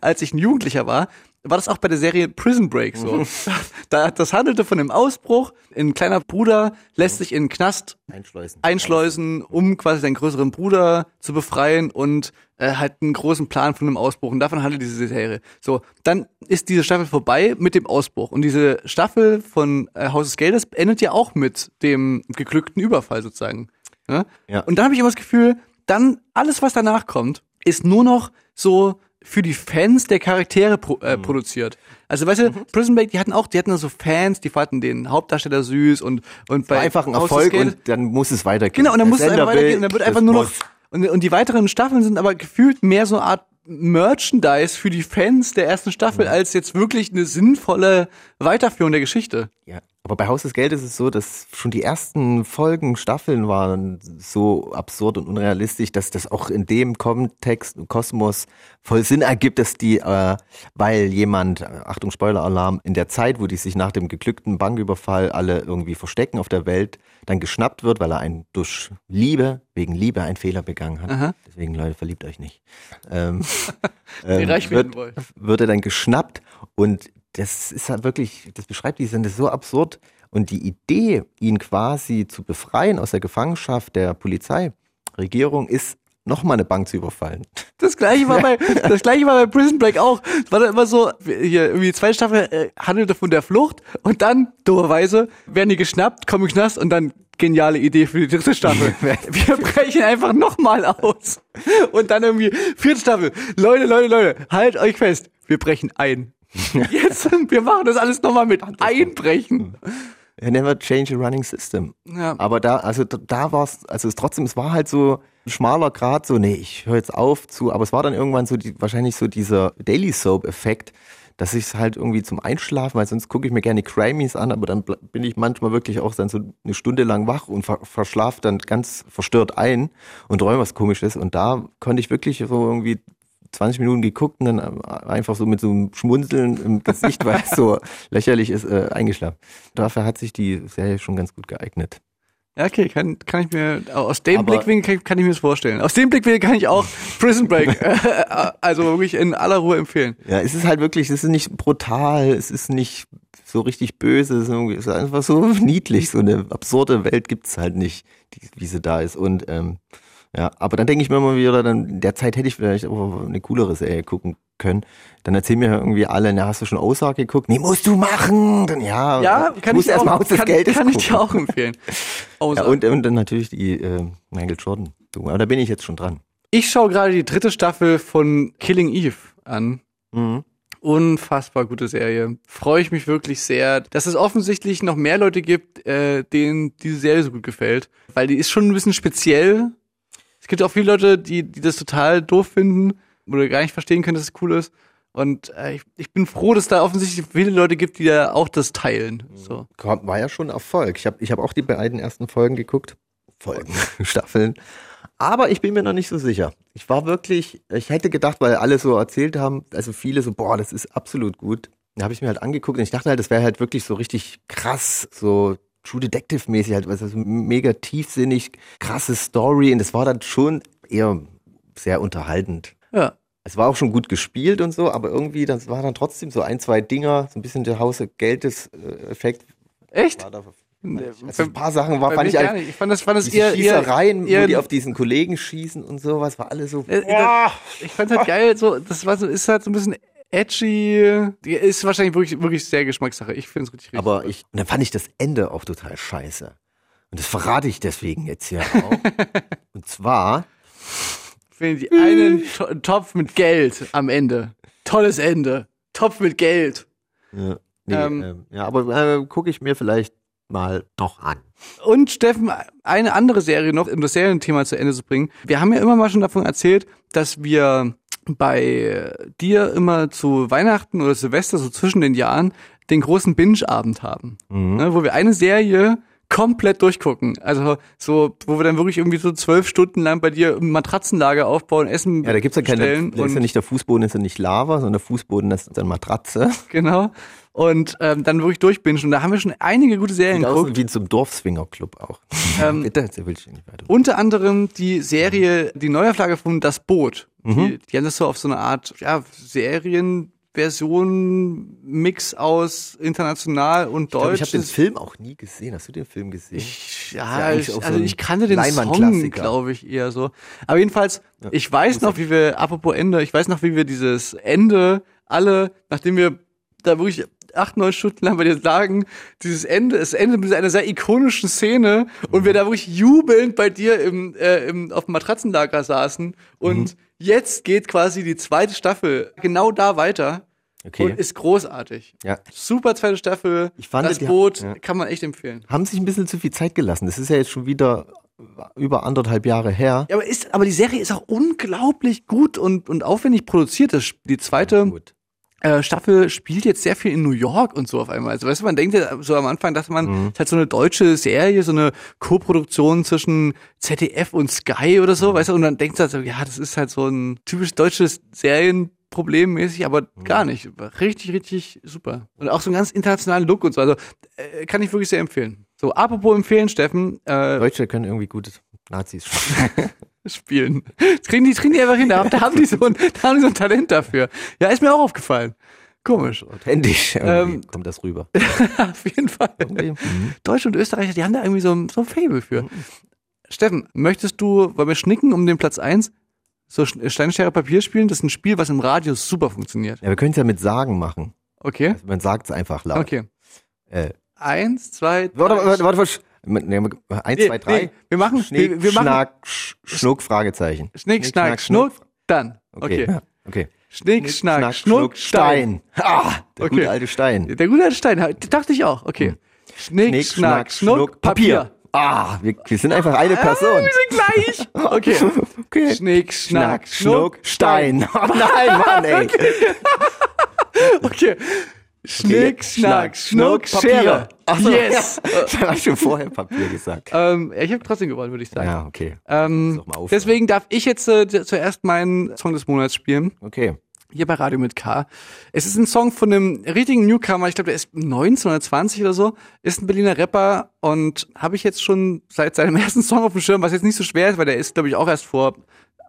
als ich ein Jugendlicher war, war das auch bei der Serie Prison Break so. da, das handelte von einem Ausbruch. Ein kleiner Bruder lässt sich in den Knast Einschleusen. einschleusen, um quasi seinen größeren Bruder zu befreien und äh, halt einen großen Plan von einem Ausbruch. Und davon handelt diese Serie. So, dann ist diese Staffel vorbei mit dem Ausbruch. Und diese Staffel von äh, Haus des Geldes endet ja auch mit dem geglückten Überfall sozusagen. Ja? Ja. Und dann habe ich immer das Gefühl, dann alles, was danach kommt, ist nur noch so für die Fans der Charaktere pro, äh, Mhm. produziert. Also weißt du, Prison Break, die hatten auch, die hatten so Fans, die fanden den Hauptdarsteller süß und und bei einfach ein Erfolg und dann muss es weitergehen. Genau, und dann muss es einfach weitergehen und dann wird einfach nur noch und, und die weiteren Staffeln sind aber gefühlt mehr so eine Art Merchandise für die Fans der ersten Staffel als jetzt wirklich eine sinnvolle Weiterführung der Geschichte. Ja, aber bei Haus des Geldes ist es so, dass schon die ersten Folgen, Staffeln waren so absurd und unrealistisch, dass das auch in dem Kontext, Kosmos voll Sinn ergibt, dass die, äh, weil jemand, äh, Achtung Spoiler-Alarm, in der Zeit, wo die sich nach dem geglückten Banküberfall alle irgendwie verstecken auf der Welt, dann geschnappt wird, weil er einen durch Liebe, wegen Liebe einen Fehler begangen hat. Aha. Deswegen, Leute, verliebt euch nicht. Ähm, werden wird, wird er dann geschnappt und das ist halt wirklich, das beschreibt die Sende so absurd und die Idee, ihn quasi zu befreien aus der Gefangenschaft der Polizeiregierung ist, nochmal eine Bank zu überfallen. Das gleiche war bei das gleiche war bei Prison Break auch. Es war dann immer so, hier irgendwie zwei Staffel äh, handelte von der Flucht und dann dummerweise werden die geschnappt, kommen in den Knast und dann geniale Idee für die dritte Staffel. Wir brechen einfach nochmal aus. Und dann irgendwie vierte Staffel. Leute, Leute, Leute, halt euch fest. Wir brechen ein. Jetzt, wir machen das alles nochmal mit Einbrechen. Never change a running system. Ja. Aber da, also da, da war es, also es trotzdem, es war halt so ein schmaler Grad, so, nee, ich höre jetzt auf zu, aber es war dann irgendwann so die, wahrscheinlich so dieser Daily Soap-Effekt, dass ich es halt irgendwie zum Einschlafen, weil sonst gucke ich mir gerne Crimies an, aber dann bin ich manchmal wirklich auch dann so eine Stunde lang wach und ver verschlaf dann ganz verstört ein und träume was komisches. Und da konnte ich wirklich so irgendwie 20 Minuten geguckt und dann einfach so mit so einem Schmunzeln im Gesicht, weil es so lächerlich ist, äh, eingeschlafen. Dafür hat sich die Serie schon ganz gut geeignet. Ja, okay, kann, kann ich mir, aus dem Aber- Blickwinkel kann, kann ich mir das vorstellen. Aus dem Blickwinkel kann ich auch Prison Break, äh, also wirklich in aller Ruhe empfehlen. Ja, es ist halt wirklich, es ist nicht brutal, es ist nicht so richtig böse, es ist, irgendwie, es ist einfach so niedlich, so eine absurde Welt gibt's halt nicht, die, wie sie da ist. Und ähm, ja, aber dann denke ich mir immer wieder, dann in der Zeit hätte ich vielleicht auch eine coolere Serie gucken können. Dann erzählen mir irgendwie alle, na, hast du schon Aussage geguckt? Nee, musst du machen. Dann ja, Ja, kann ich erst auch, mal aus des kann, Geldes kann ich dir auch empfehlen. Ja, und, und dann natürlich die äh, Michael Jordan. Aber da bin ich jetzt schon dran. Ich schaue gerade die dritte Staffel von Killing Eve an. Mhm. Unfassbar gute Serie. Freue ich mich wirklich sehr, dass es offensichtlich noch mehr Leute gibt, äh, denen diese Serie so gut gefällt. Weil die ist schon ein bisschen speziell. Es gibt auch viele Leute, die, die das total doof finden oder gar nicht verstehen können, dass es cool ist. Und äh, ich, ich bin froh, dass da offensichtlich viele Leute gibt, die da auch das teilen. So. Kommt- War ja schon Erfolg. Ich habe ich hab auch die beiden ersten Folgen geguckt. Folgen, Staffeln. Aber ich bin mir noch nicht so sicher. Ich war wirklich, ich hätte gedacht, weil alle so erzählt haben, also viele so, boah, das ist absolut gut. Da habe ich mir halt angeguckt und ich dachte halt, das wäre halt wirklich so richtig krass, so True Detective mäßig halt, also mega tiefsinnig, krasse Story und das war dann schon eher sehr unterhaltend. Ja. Es war auch schon gut gespielt und so, aber irgendwie, das war dann trotzdem so ein, zwei Dinger, so ein bisschen der Hause Geldes-Effekt. Echt? Also ein paar Sachen war, fand ich halt. Ich fand das, fand das eher, Schießereien, eher wo die auf diesen Kollegen schießen und sowas, war alles so. Äh, das- Ich fand halt geil, so, das war so, ist halt so ein bisschen edgy. Die ist wahrscheinlich wirklich, wirklich sehr Geschmackssache. Ich finde es richtig, richtig. Aber ich, und dann fand ich das Ende auch total scheiße. Und das verrate ich deswegen jetzt hier auch. und zwar, finde die einen To- Topf mit Geld am Ende. Tolles Ende. Topf mit Geld. ja, nee, Ähm, ähm, ja aber äh, gucke ich mir vielleicht mal noch an. Und Steffen, eine andere Serie noch, um das Serienthema zu Ende zu bringen. Wir haben ja immer mal schon davon erzählt, dass wir bei dir immer zu Weihnachten oder Silvester, so zwischen den Jahren, den großen Binge-Abend haben. Mhm. Ne, wo wir eine Serie komplett durchgucken. Also so, wo wir dann wirklich irgendwie so zwölf Stunden lang bei dir im Matratzenlager aufbauen, Essen Ja, da gibt's ja keine, da ist ja nicht der Fußboden, ist ja nicht Lava, sondern der Fußboden ist dann Matratze. Genau. Und ähm, dann wirklich durchbingen. Und da haben wir schon einige gute Serien Sieht aus geguckt. wie zum Dorfswinger-Club auch. Ähm, will ich nicht weiter. Unter anderem die Serie, die Neuauflage von Das Boot. Mhm. Die, die haben das so auf so eine Art ja, Serienversion, Mix aus international und Ich deutsch. ich habe den Film auch nie gesehen. Hast du den Film gesehen? Ich, ja, eigentlich ich, so also ich kannte den Song, glaube ich, eher so. Aber jedenfalls, ich weiß noch, wie wir, apropos Ende, ich weiß noch, wie wir dieses Ende alle, nachdem wir da wirklich acht, neun Stunden lang bei dir lagen, dieses Ende, es endet mit einer sehr ikonischen Szene und wir da wirklich jubelnd bei dir im, äh, im, auf dem Matratzenlager saßen und Mhm. Jetzt geht quasi die zweite Staffel genau da weiter Okay. und ist großartig. Ja. Super zweite Staffel, fand, das Boot, ja. kann man echt empfehlen. Haben sich ein bisschen zu viel Zeit gelassen. Das ist ja jetzt schon wieder über anderthalb Jahre her. Ja, aber, ist, aber die Serie ist auch unglaublich gut und, und aufwendig produziert. Das, die zweite äh, Staffel spielt jetzt sehr viel in New York und so auf einmal. Also weißt du, man denkt ja so am Anfang, dachte man, ist halt so eine deutsche Serie, so eine Co-Produktion zwischen ZDF und Sky oder so, weißt du, und dann denkst du halt so, ja, das ist halt so ein typisch deutsches Serienproblem mäßig, aber gar nicht. Richtig, richtig super. Und auch so einen ganz internationalen Look und so. Also äh, kann ich wirklich sehr empfehlen. So, apropos empfehlen, Steffen, äh, Deutsche können irgendwie gute Nazis spielen. Das kriegen die, kriegen die einfach hin. Da, haben die so ein, da haben die so ein Talent dafür. Ja, ist mir auch aufgefallen. Komisch. Authentisch Ähm, kommt das rüber. Auf jeden Fall. Deutsche und Österreicher, die haben da irgendwie so, ein- so ein Fable für. Steffen, möchtest du, wollen wir schnicken um den Platz eins so Sch- Steinschere Papier spielen? Das ist ein Spiel, was im Radio super funktioniert. Ja, wir können es ja mit Sagen machen. Okay. Also man sagt es einfach laut. Okay. Äh, Eins, zwei, drei. warte, warte, warte, warte. Eins, zwei, drei. wir machen- Schnick, wir- machen- Schnack, Sch- Schnuck, Fragezeichen. Schnick, Schnack, Schnuck, dann. Okay. Okay. Okay. Schnick, Schnack, Schnuck, Stein. Ah, der Okay. gute alte Stein. Der gute alte Stein, dachte ich auch. Okay. Schnick, Schnack, Schnuck, Papier. Ah, wir, wir sind einfach eine Person. Ah, wir sind gleich. Okay. okay. Schnick, Schnack, Schnuck, Stein. Oh nein, Mann, ey. Okay. Schnick, Schnack, Schnuck, Schere. Ach so, Yes. Ich habe schon vorher Papier gesagt. Ähm, ich habe trotzdem gewonnen, würde ich sagen. Ja, okay. Ähm, deswegen darf ich jetzt äh, zuerst meinen Song des Monats spielen. Okay. Hier bei Radio mit K. Es ist ein Song von einem richtigen Newcomer, ich glaube, der ist 19 oder 20 oder so, ist ein Berliner Rapper und habe ich jetzt schon seit seinem ersten Song auf dem Schirm, was jetzt nicht so schwer ist, weil der ist, glaube ich, auch erst vor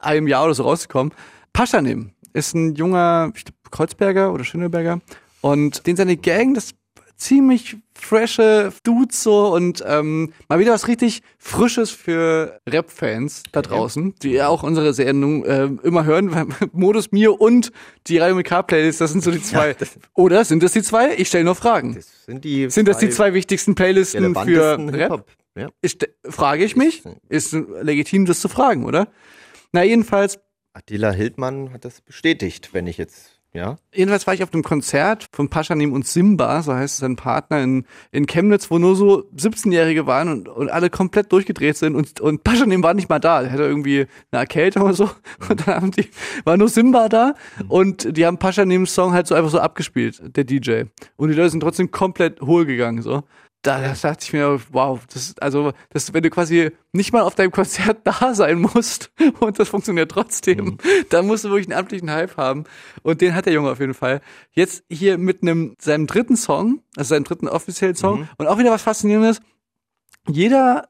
einem Jahr oder so rausgekommen. Paschanim ist ein junger ich glaub, Kreuzberger oder Schöneberger und den seine Gang, das ziemlich frische Dudes so und ähm, mal wieder was richtig Frisches für Rap-Fans da draußen, die ja auch unsere Sendung äh, immer hören. Modus Mir und die Radio mit K-Playlist, das sind so die zwei. Oder sind das die zwei? Ich stelle nur Fragen. Sind, die sind das die zwei wichtigsten Playlisten für Rap? Ja. Ich, frage ich mich. Ist legitim, das zu fragen, oder? Na, jedenfalls Attila Hildmann hat das bestätigt, wenn ich jetzt, ja. Jedenfalls war ich auf einem Konzert von Paschanim und Simba, so heißt sein Partner in, in Chemnitz, wo nur so 17-Jährige waren und, und alle komplett durchgedreht sind und, und Paschanim war nicht mal da. Er hatte irgendwie eine Erkältung oder so. Und dann haben die, war nur Simba da und die haben Paschanims Song halt so einfach so abgespielt, der DJ. Und die Leute sind trotzdem komplett hohl gegangen, so. Da, da dachte ich mir, wow, das, also, das, wenn du quasi nicht mal auf deinem Konzert da sein musst und das funktioniert trotzdem, dann musst du wirklich einen amtlichen Hype haben. Und den hat der Junge auf jeden Fall. Jetzt hier mit einem, seinem dritten Song, also seinem dritten offiziellen Song. Und auch wieder was Faszinierendes. Jeder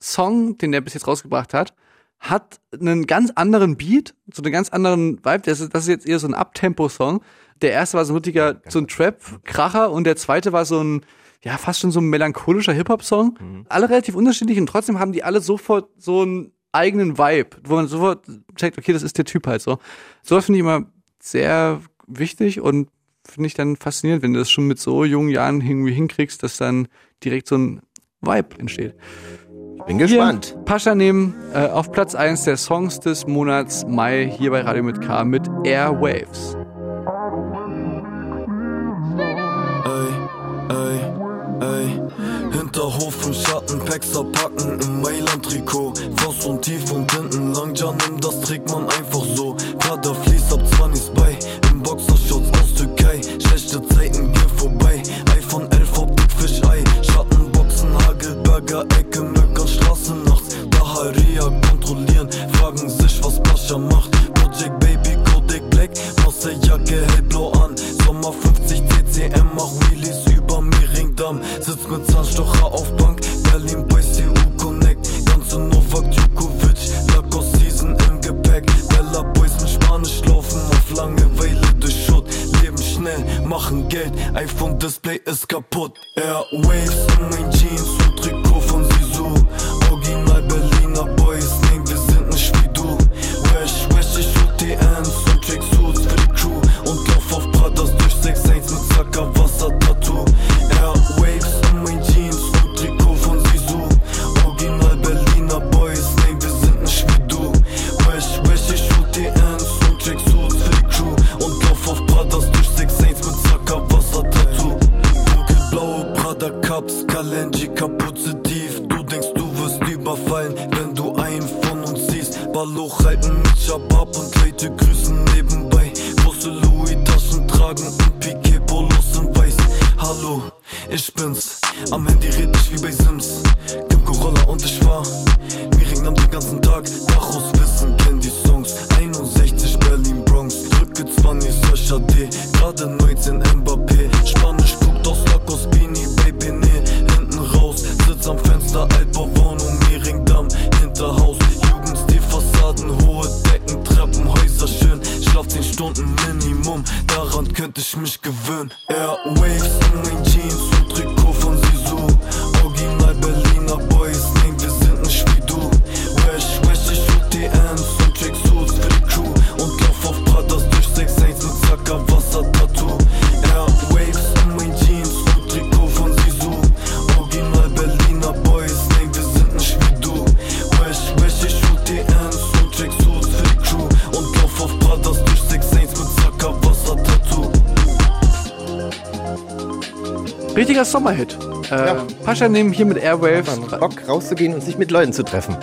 Song, den der bis jetzt rausgebracht hat, hat einen ganz anderen Beat, so einen ganz anderen Vibe. Das ist, das ist jetzt eher so ein Abtempo-Song. Der erste war so ein richtiger, so ein Trap-Kracher und der zweite war so ein, ja, fast schon so ein melancholischer Hip-Hop-Song. Alle relativ unterschiedlich und trotzdem haben die alle sofort so einen eigenen Vibe, wo man sofort checkt, okay, das ist der Typ halt so. So finde ich immer sehr wichtig und finde ich dann faszinierend, wenn du das schon mit so jungen Jahren irgendwie hinkriegst, dass dann direkt so ein Vibe entsteht. Ich bin gespannt. Hier, Pascha nehmen äh, auf Platz 1 der Songs des Monats Mai hier bei Radio mit K mit Airwaves. Ey, Hinterhof im Schatten, Paxer packen im Mailand-Trikot. Faust und tief und hinten lang, ja nimm, das trägt man einfach so. Prada fließt ab 20 bei, im Boxershorts aus Türkei. Schlechte Zeiten gehen vorbei, iPhone 11 auf Dickfisch-Ei. Schattenboxen, Hagelberger, Ecke, Möckern, Straße nachts. Daharia kontrollieren, fragen sich, was Pascha macht. Project Baby, Kodak Black, Marseille-Jacke, hellblau an. Sommer 50 CCM, mach Wheelies Miringdamm. Sitz mit Zahnstocher auf Bank, Berlin bei CU Connect. Ganze Novak Djokovic, Lacoste Season im Gepäck. Bella Boys mit Spanisch laufen auf Langeweile durch Schutt. Leben schnell, machen Geld, iPhone Display ist kaputt. Airwaves in mein Jeans Cups, Kalenji Kapuze-Tief. Du denkst, du wirst überfallen, wenn du einen von uns siehst. Balloch halten mit Shabab und Leute grüßen nebenbei. Große Louis-Taschen tragen und Piquet-Polos in weiß. Hallo, ich bin's. Am Handy red ich wie bei Sims. Kim Corolla und ich war. Miring nahm den ganzen Tag. Daraus wissen, kenn die Songs. 61 Berlin Bronx. Drücke 20 Sascha D. Gerade 19 Mbappé. Spanisch guckt aus Lacoste Beanie, Fenster, Altbauwohnung, Miringdamm. Hinterhaus. Jugendstil, Fassaden, hohe Decken, Treppenhäuser schön. Schlaf 10 Stunden Minimum. Daran könnte ich mich gewöhnen. Airwaves in mein Jeans Richtiger Sommerhit. Äh, Pascha nehmen hier mit Airwaves. Bock rauszugehen und sich mit Leuten zu treffen.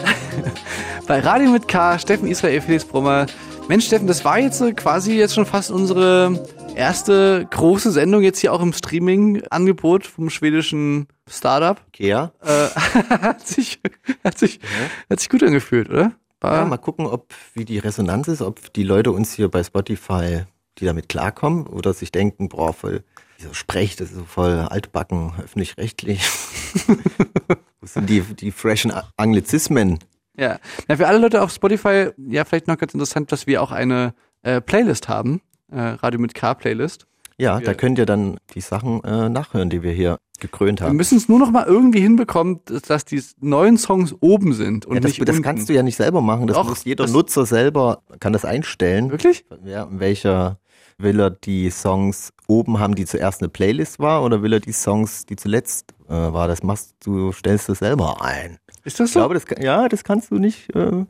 Bei Radio mit K, Steffen Israel, Felix Brummer. Mensch, Steffen, das war jetzt äh, quasi jetzt schon fast unsere erste große Sendung jetzt hier auch im Streaming-Angebot vom schwedischen Startup. Ikea. Äh, hat, sich, hat, sich, hat sich gut angefühlt, oder? War, Ja, mal gucken, ob wie die Resonanz ist, ob die Leute uns hier bei Spotify, die damit klarkommen oder sich denken, boah, voll, wieso sprecht das ist so voll altbacken, öffentlich-rechtlich. Wo sind die, die freshen Anglizismen? Ja. Na, für alle Leute auf Spotify, ja, vielleicht noch ganz interessant, dass wir auch eine äh, Playlist haben. Äh, Radio mit K Playlist. Ja, Wir- da könnt ihr dann die Sachen äh, nachhören, die wir hier gekrönt Wir haben. müssen es nur noch mal irgendwie hinbekommen, dass, die neuen Songs oben sind und Ja, das, nicht das unten. kannst du ja nicht selber machen. Das Doch, muss jeder Nutzer selber, kann das einstellen. Wirklich? Ja, welcher will er die Songs oben haben, die zuerst eine Playlist war, oder will er die Songs, die zuletzt äh, war? Das machst du, stellst du selber ein. Ist das Ich so? glaube, das, ja, das kannst du nicht. Äh,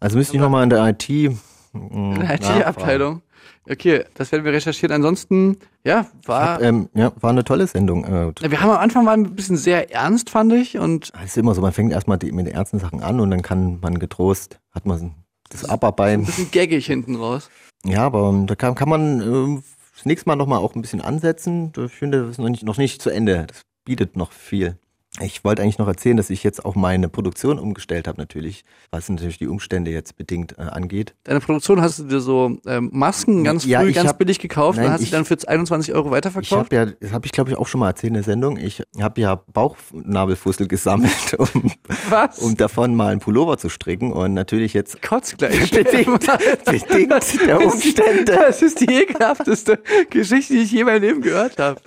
also müsste ich nochmal in der IT. In der IT-Abteilung. Okay, das werden wir recherchieren. Ansonsten, ja, war. Ähm, ja, war eine tolle Sendung. Äh, wir haben am Anfang mal ein bisschen sehr ernst, fand ich. Und es ist immer so, man fängt erstmal mit den ernsten Sachen an und dann kann man getrost, hat man das ein Abarbeiten. bisschen gaggig hinten raus. Ja, aber ähm, da kann, kann man ähm, das nächste Mal nochmal auch ein bisschen ansetzen. Ich finde, das ist noch nicht, noch nicht zu Ende. Das bietet noch viel. Ich wollte eigentlich noch erzählen, dass ich jetzt auch meine Produktion umgestellt habe, natürlich, was natürlich die Umstände jetzt bedingt äh, angeht. Deine Produktion hast du dir so ähm, Masken ganz Ja, früh, ich ganz hab- billig gekauft Nein, und hast ich- sie dann für 21 Euro Ich weiterverkauft. habe ja, das habe ich glaube ich auch schon mal erzählt in der Sendung. Ich habe ja Bauchnabelfussel gesammelt, um, Was? um davon mal einen Pullover zu stricken und natürlich jetzt Kotz gleich. bedingt, bedingt der Umstände. Das ist die ekelhafteste Geschichte, die ich je in meinem Leben gehört habe.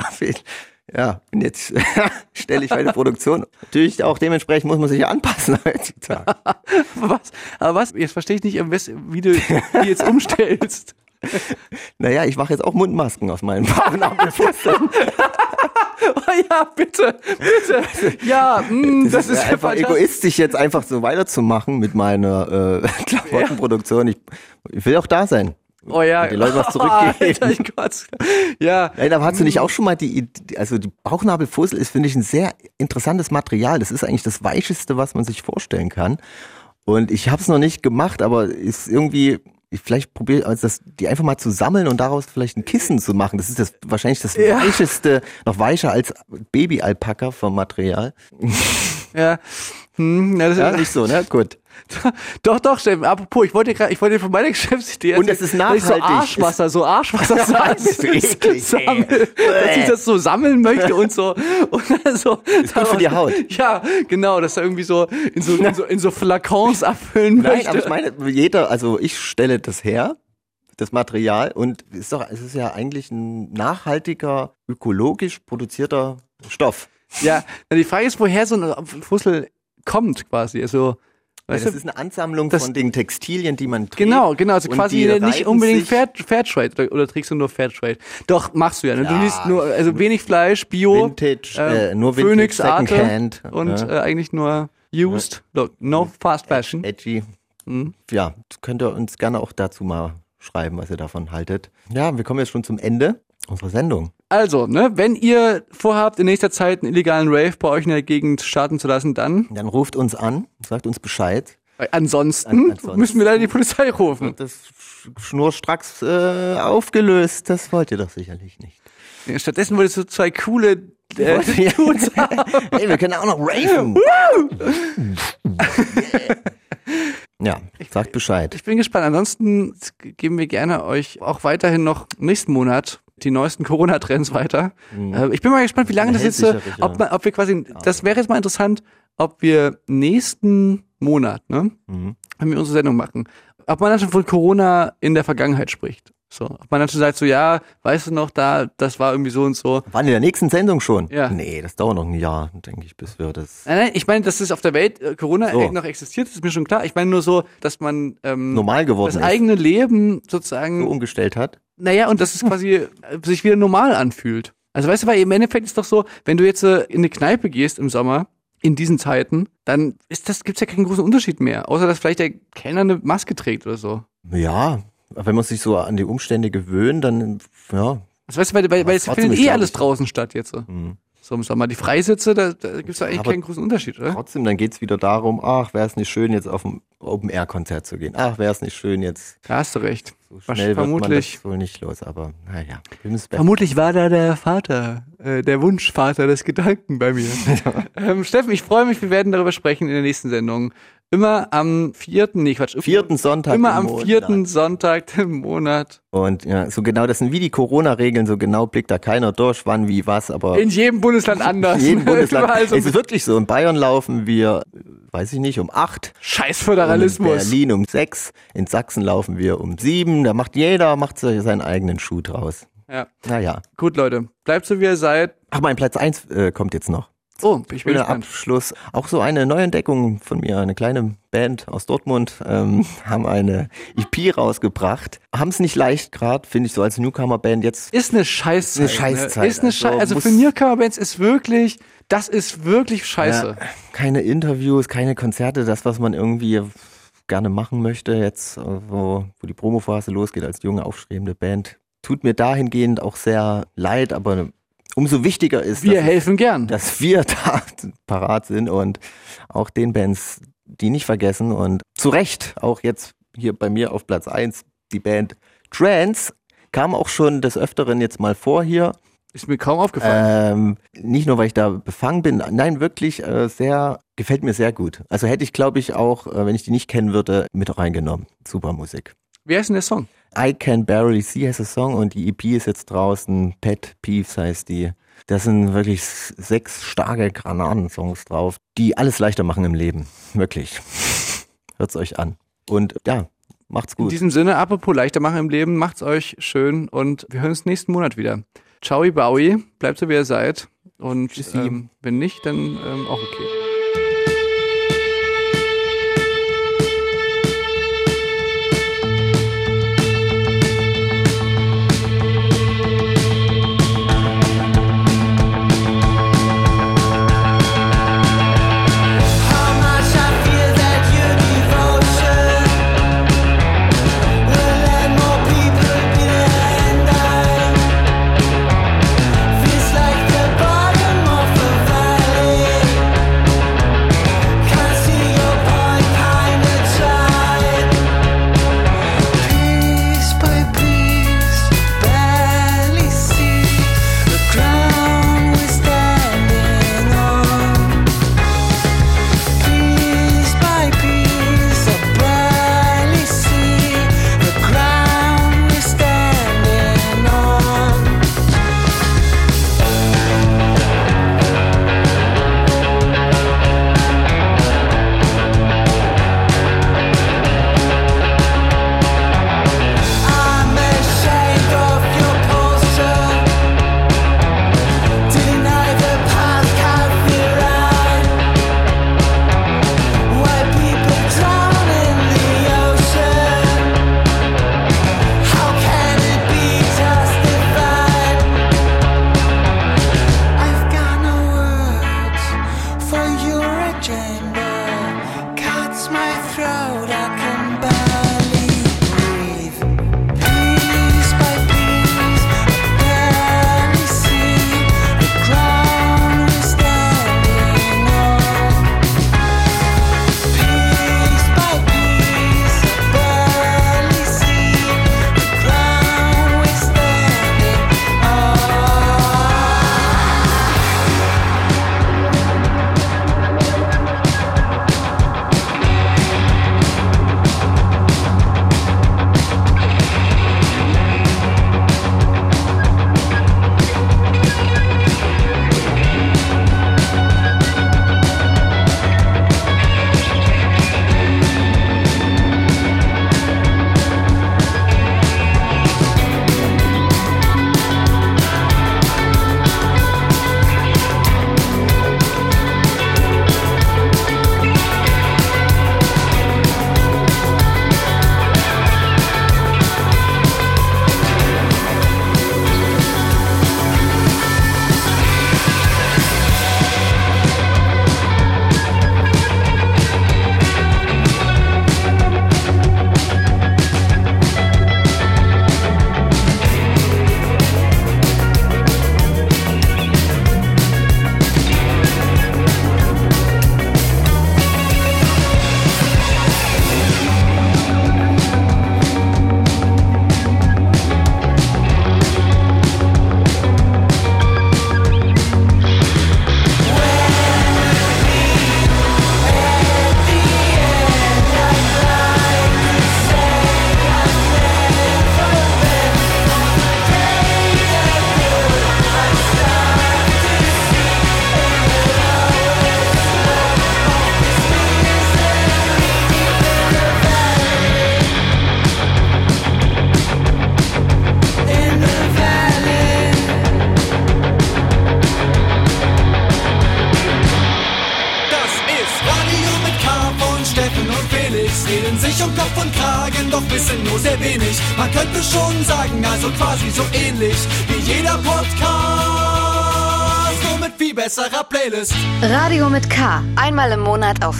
Ja, und jetzt stelle ich meine Produktion. Natürlich auch dementsprechend muss man sich ja anpassen heutzutage. Was? Aber was? Jetzt verstehe ich nicht, wie du die jetzt umstellst. Naja, ich mache jetzt auch Mundmasken aus meinen Bauchnabelfusseln. Oh ja, bitte, bitte. Ja, mh, das, ist ja einfach egoistisch, jetzt einfach so weiterzumachen mit meiner äh, Klamottenproduktion. Ich, ich will auch da sein. Oh ja. Und die Leute was Alter, zurückgeben. ich kotze. Ja. Nein, aber hast du nicht auch schon mal die, Idee- also die Bauchnabelfussel ist, finde ich, ein sehr interessantes Material. Das ist eigentlich das Weicheste, was man sich vorstellen kann. Und ich habe es noch nicht gemacht, aber ist irgendwie, ich vielleicht probiere also das, die einfach mal zu sammeln und daraus vielleicht ein Kissen zu machen. Das ist das wahrscheinlich das Ja. weicheste, noch weicher als Babyalpaka vom Material. Ja. Hm, ja, das Ja, ist nicht so, ne? Gut. Doch, doch, Steffen. Apropos, ich wollte dir grad- ich wollte dir von meiner Geschäftsidee Und erzählen, es ist dass ich so nachhaltig. Arschwasser, so Arschwasser Das ist eklig, sammel, ey. dass ich das so sammeln möchte und so und so. ist gut für die Haut. Ja, genau, dass er irgendwie so in so in so, in so Flakons abfüllen Nein, möchte. aber ich meine, jeder, also ich stelle das her, das Material, und ist doch, es ist ja eigentlich ein nachhaltiger, ökologisch produzierter Stoff. Ja, na, die Frage ist, woher so ein Fussel kommt quasi. Also, Ja, das du, ist eine Ansammlung das- von den Textilien, die man trägt. Genau, genau. Also quasi nicht unbedingt Fair, Fairtrade oder, oder trägst du nur Fairtrade? Doch, machst du ja. Ne? Du Ja. liest nur, also wenig Fleisch, Bio, Vintage, äh, nur Vintage, Phoenix Arte Secondhand, und ja. äh, eigentlich nur used. Look, no fast fashion. Edgy. Mhm. Ja, könnt ihr uns gerne auch dazu mal schreiben, was ihr davon haltet. Ja, wir kommen jetzt schon zum Ende unserer Sendung. Also, ne, wenn ihr vorhabt, in nächster Zeit einen illegalen Rave bei euch in der Gegend starten zu lassen, dann. Dann ruft uns an, sagt uns Bescheid. Weil Ansonsten, An- ansonsten. müssen wir leider die Polizei rufen. Das sch- schnurstracks äh, aufgelöst, das wollt ihr doch sicherlich nicht. Stattdessen wolltest du zwei coole äh, Ja. Dudes. Hey, wir können auch noch raven. ja, sagt Bescheid. Ich bin gespannt. Ansonsten geben wir gerne euch auch weiterhin noch nächsten Monat die neuesten Corona-Trends weiter. Äh, Ich bin mal gespannt, wie lange das jetzt, äh, Hellsicherig, ob, ja. man, ob wir quasi, das wäre jetzt mal interessant, ob wir nächsten Monat, ne, Mhm. wenn wir unsere Sendung machen, ob man dann schon von Corona in der Vergangenheit spricht. So, ob man dann schon sagt, so, ja, weißt du noch, da, das war irgendwie so und so. Wann in der nächsten Sendung schon? Ja. Nee, das dauert noch ein Jahr, denke ich, bis wir das Nein, nein, ich meine, dass es auf der Welt äh, Corona So. noch existiert, ist mir schon klar. Ich meine nur so, dass man ähm, normal geworden das ist, eigene Leben sozusagen so umgestellt hat. Naja, und dass es quasi äh, sich wieder normal anfühlt. Also weißt du, weil im Endeffekt ist doch so, wenn du jetzt äh, in eine Kneipe gehst im Sommer, in diesen Zeiten, dann ist das, gibt's ja keinen großen Unterschied mehr. Außer, dass vielleicht der Kellner eine Maske trägt oder so. Ja, wenn man sich so an die Umstände gewöhnt, dann, ja. Das weißt du, weil, weil, weil es findet eh alles draußen statt jetzt. So. Mhm. So im Sommer. Die Freisitze, da, da gibt es eigentlich Aber keinen großen Unterschied, oder? Trotzdem, dann geht's wieder darum, ach, wäre es nicht schön, jetzt auf ein Open-Air-Konzert zu gehen. Ach, wäre es nicht schön, jetzt Da hast du recht. so schnell vermutlich- wird man das wohl nicht los. Aber naja, Vermutlich war da der Vater, äh, der Wunschvater des Gedanken bei mir. ähm, Steffen, ich freue mich, wir werden darüber sprechen in der nächsten Sendung. Immer am vierten, nee, Quatsch. Vierten Sonntag Immer im am Monat. vierten Sonntag im Monat. Und ja, so genau, das sind wie die Corona-Regeln, so genau blickt da keiner durch, wann, wie, was, aber In jedem Bundesland anders. in jedem Bundesland. Überall so es ist wirklich so, in Bayern laufen wir, weiß ich nicht, um acht. Scheiß In Föderalismus. Berlin um sechs, in Sachsen laufen wir um sieben, da macht jeder, macht seinen eigenen Schuh draus. Ja. Naja. Gut, Leute. Bleibt so, wie ihr seid. Ach, mein Platz eins äh, kommt jetzt noch. Oh, ich bin gespannt. Abschluss. Auch so eine Neuentdeckung von mir. Eine kleine Band aus Dortmund ähm, haben eine EP rausgebracht. Haben es nicht leicht gerade, finde ich so als Newcomer-Band jetzt. Ist eine Scheißzeit. Eine Scheißzeit. Ne? Ist eine Scheiße. Also muss- für Newcomer-Bands ist wirklich, das ist wirklich scheiße. Ja, keine Interviews, keine Konzerte, das, was man irgendwie gerne machen möchte, jetzt, äh, wo, wo die Promophase losgeht als junge, aufstrebende Band. Tut mir dahingehend auch sehr leid, aber umso wichtiger ist, Wir dass, helfen gern. dass wir da parat sind und auch den Bands, die nicht vergessen und zu Recht auch jetzt hier bei mir auf Platz eins die Band Trance kam auch schon des Öfteren jetzt mal vor hier. Ist mir kaum aufgefallen. Ähm, nicht nur, weil ich da befangen bin, nein, wirklich äh, sehr, gefällt mir sehr gut. Also hätte ich, glaube ich, auch, äh, wenn ich die nicht kennen würde, mit reingenommen. Super Musik. Wie heißt denn der Song? I Can Barely See heißt der Song und die EP ist jetzt draußen. Pet Peeves heißt die. Das sind wirklich sechs starke Granatensongs drauf, die alles leichter machen im Leben. Wirklich. Hört's euch an. Und ja, macht's In gut. diesem Sinne, apropos leichter machen im Leben, macht's euch schön und wir hören uns nächsten Monat wieder. Ciao, Bowie, bleibt so wie ihr seid und ähm, wenn nicht, dann ähm, auch okay.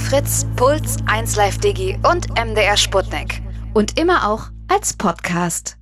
Fritz, Puls, 1Live Digi und MDR Sputnik. Und immer auch als Podcast.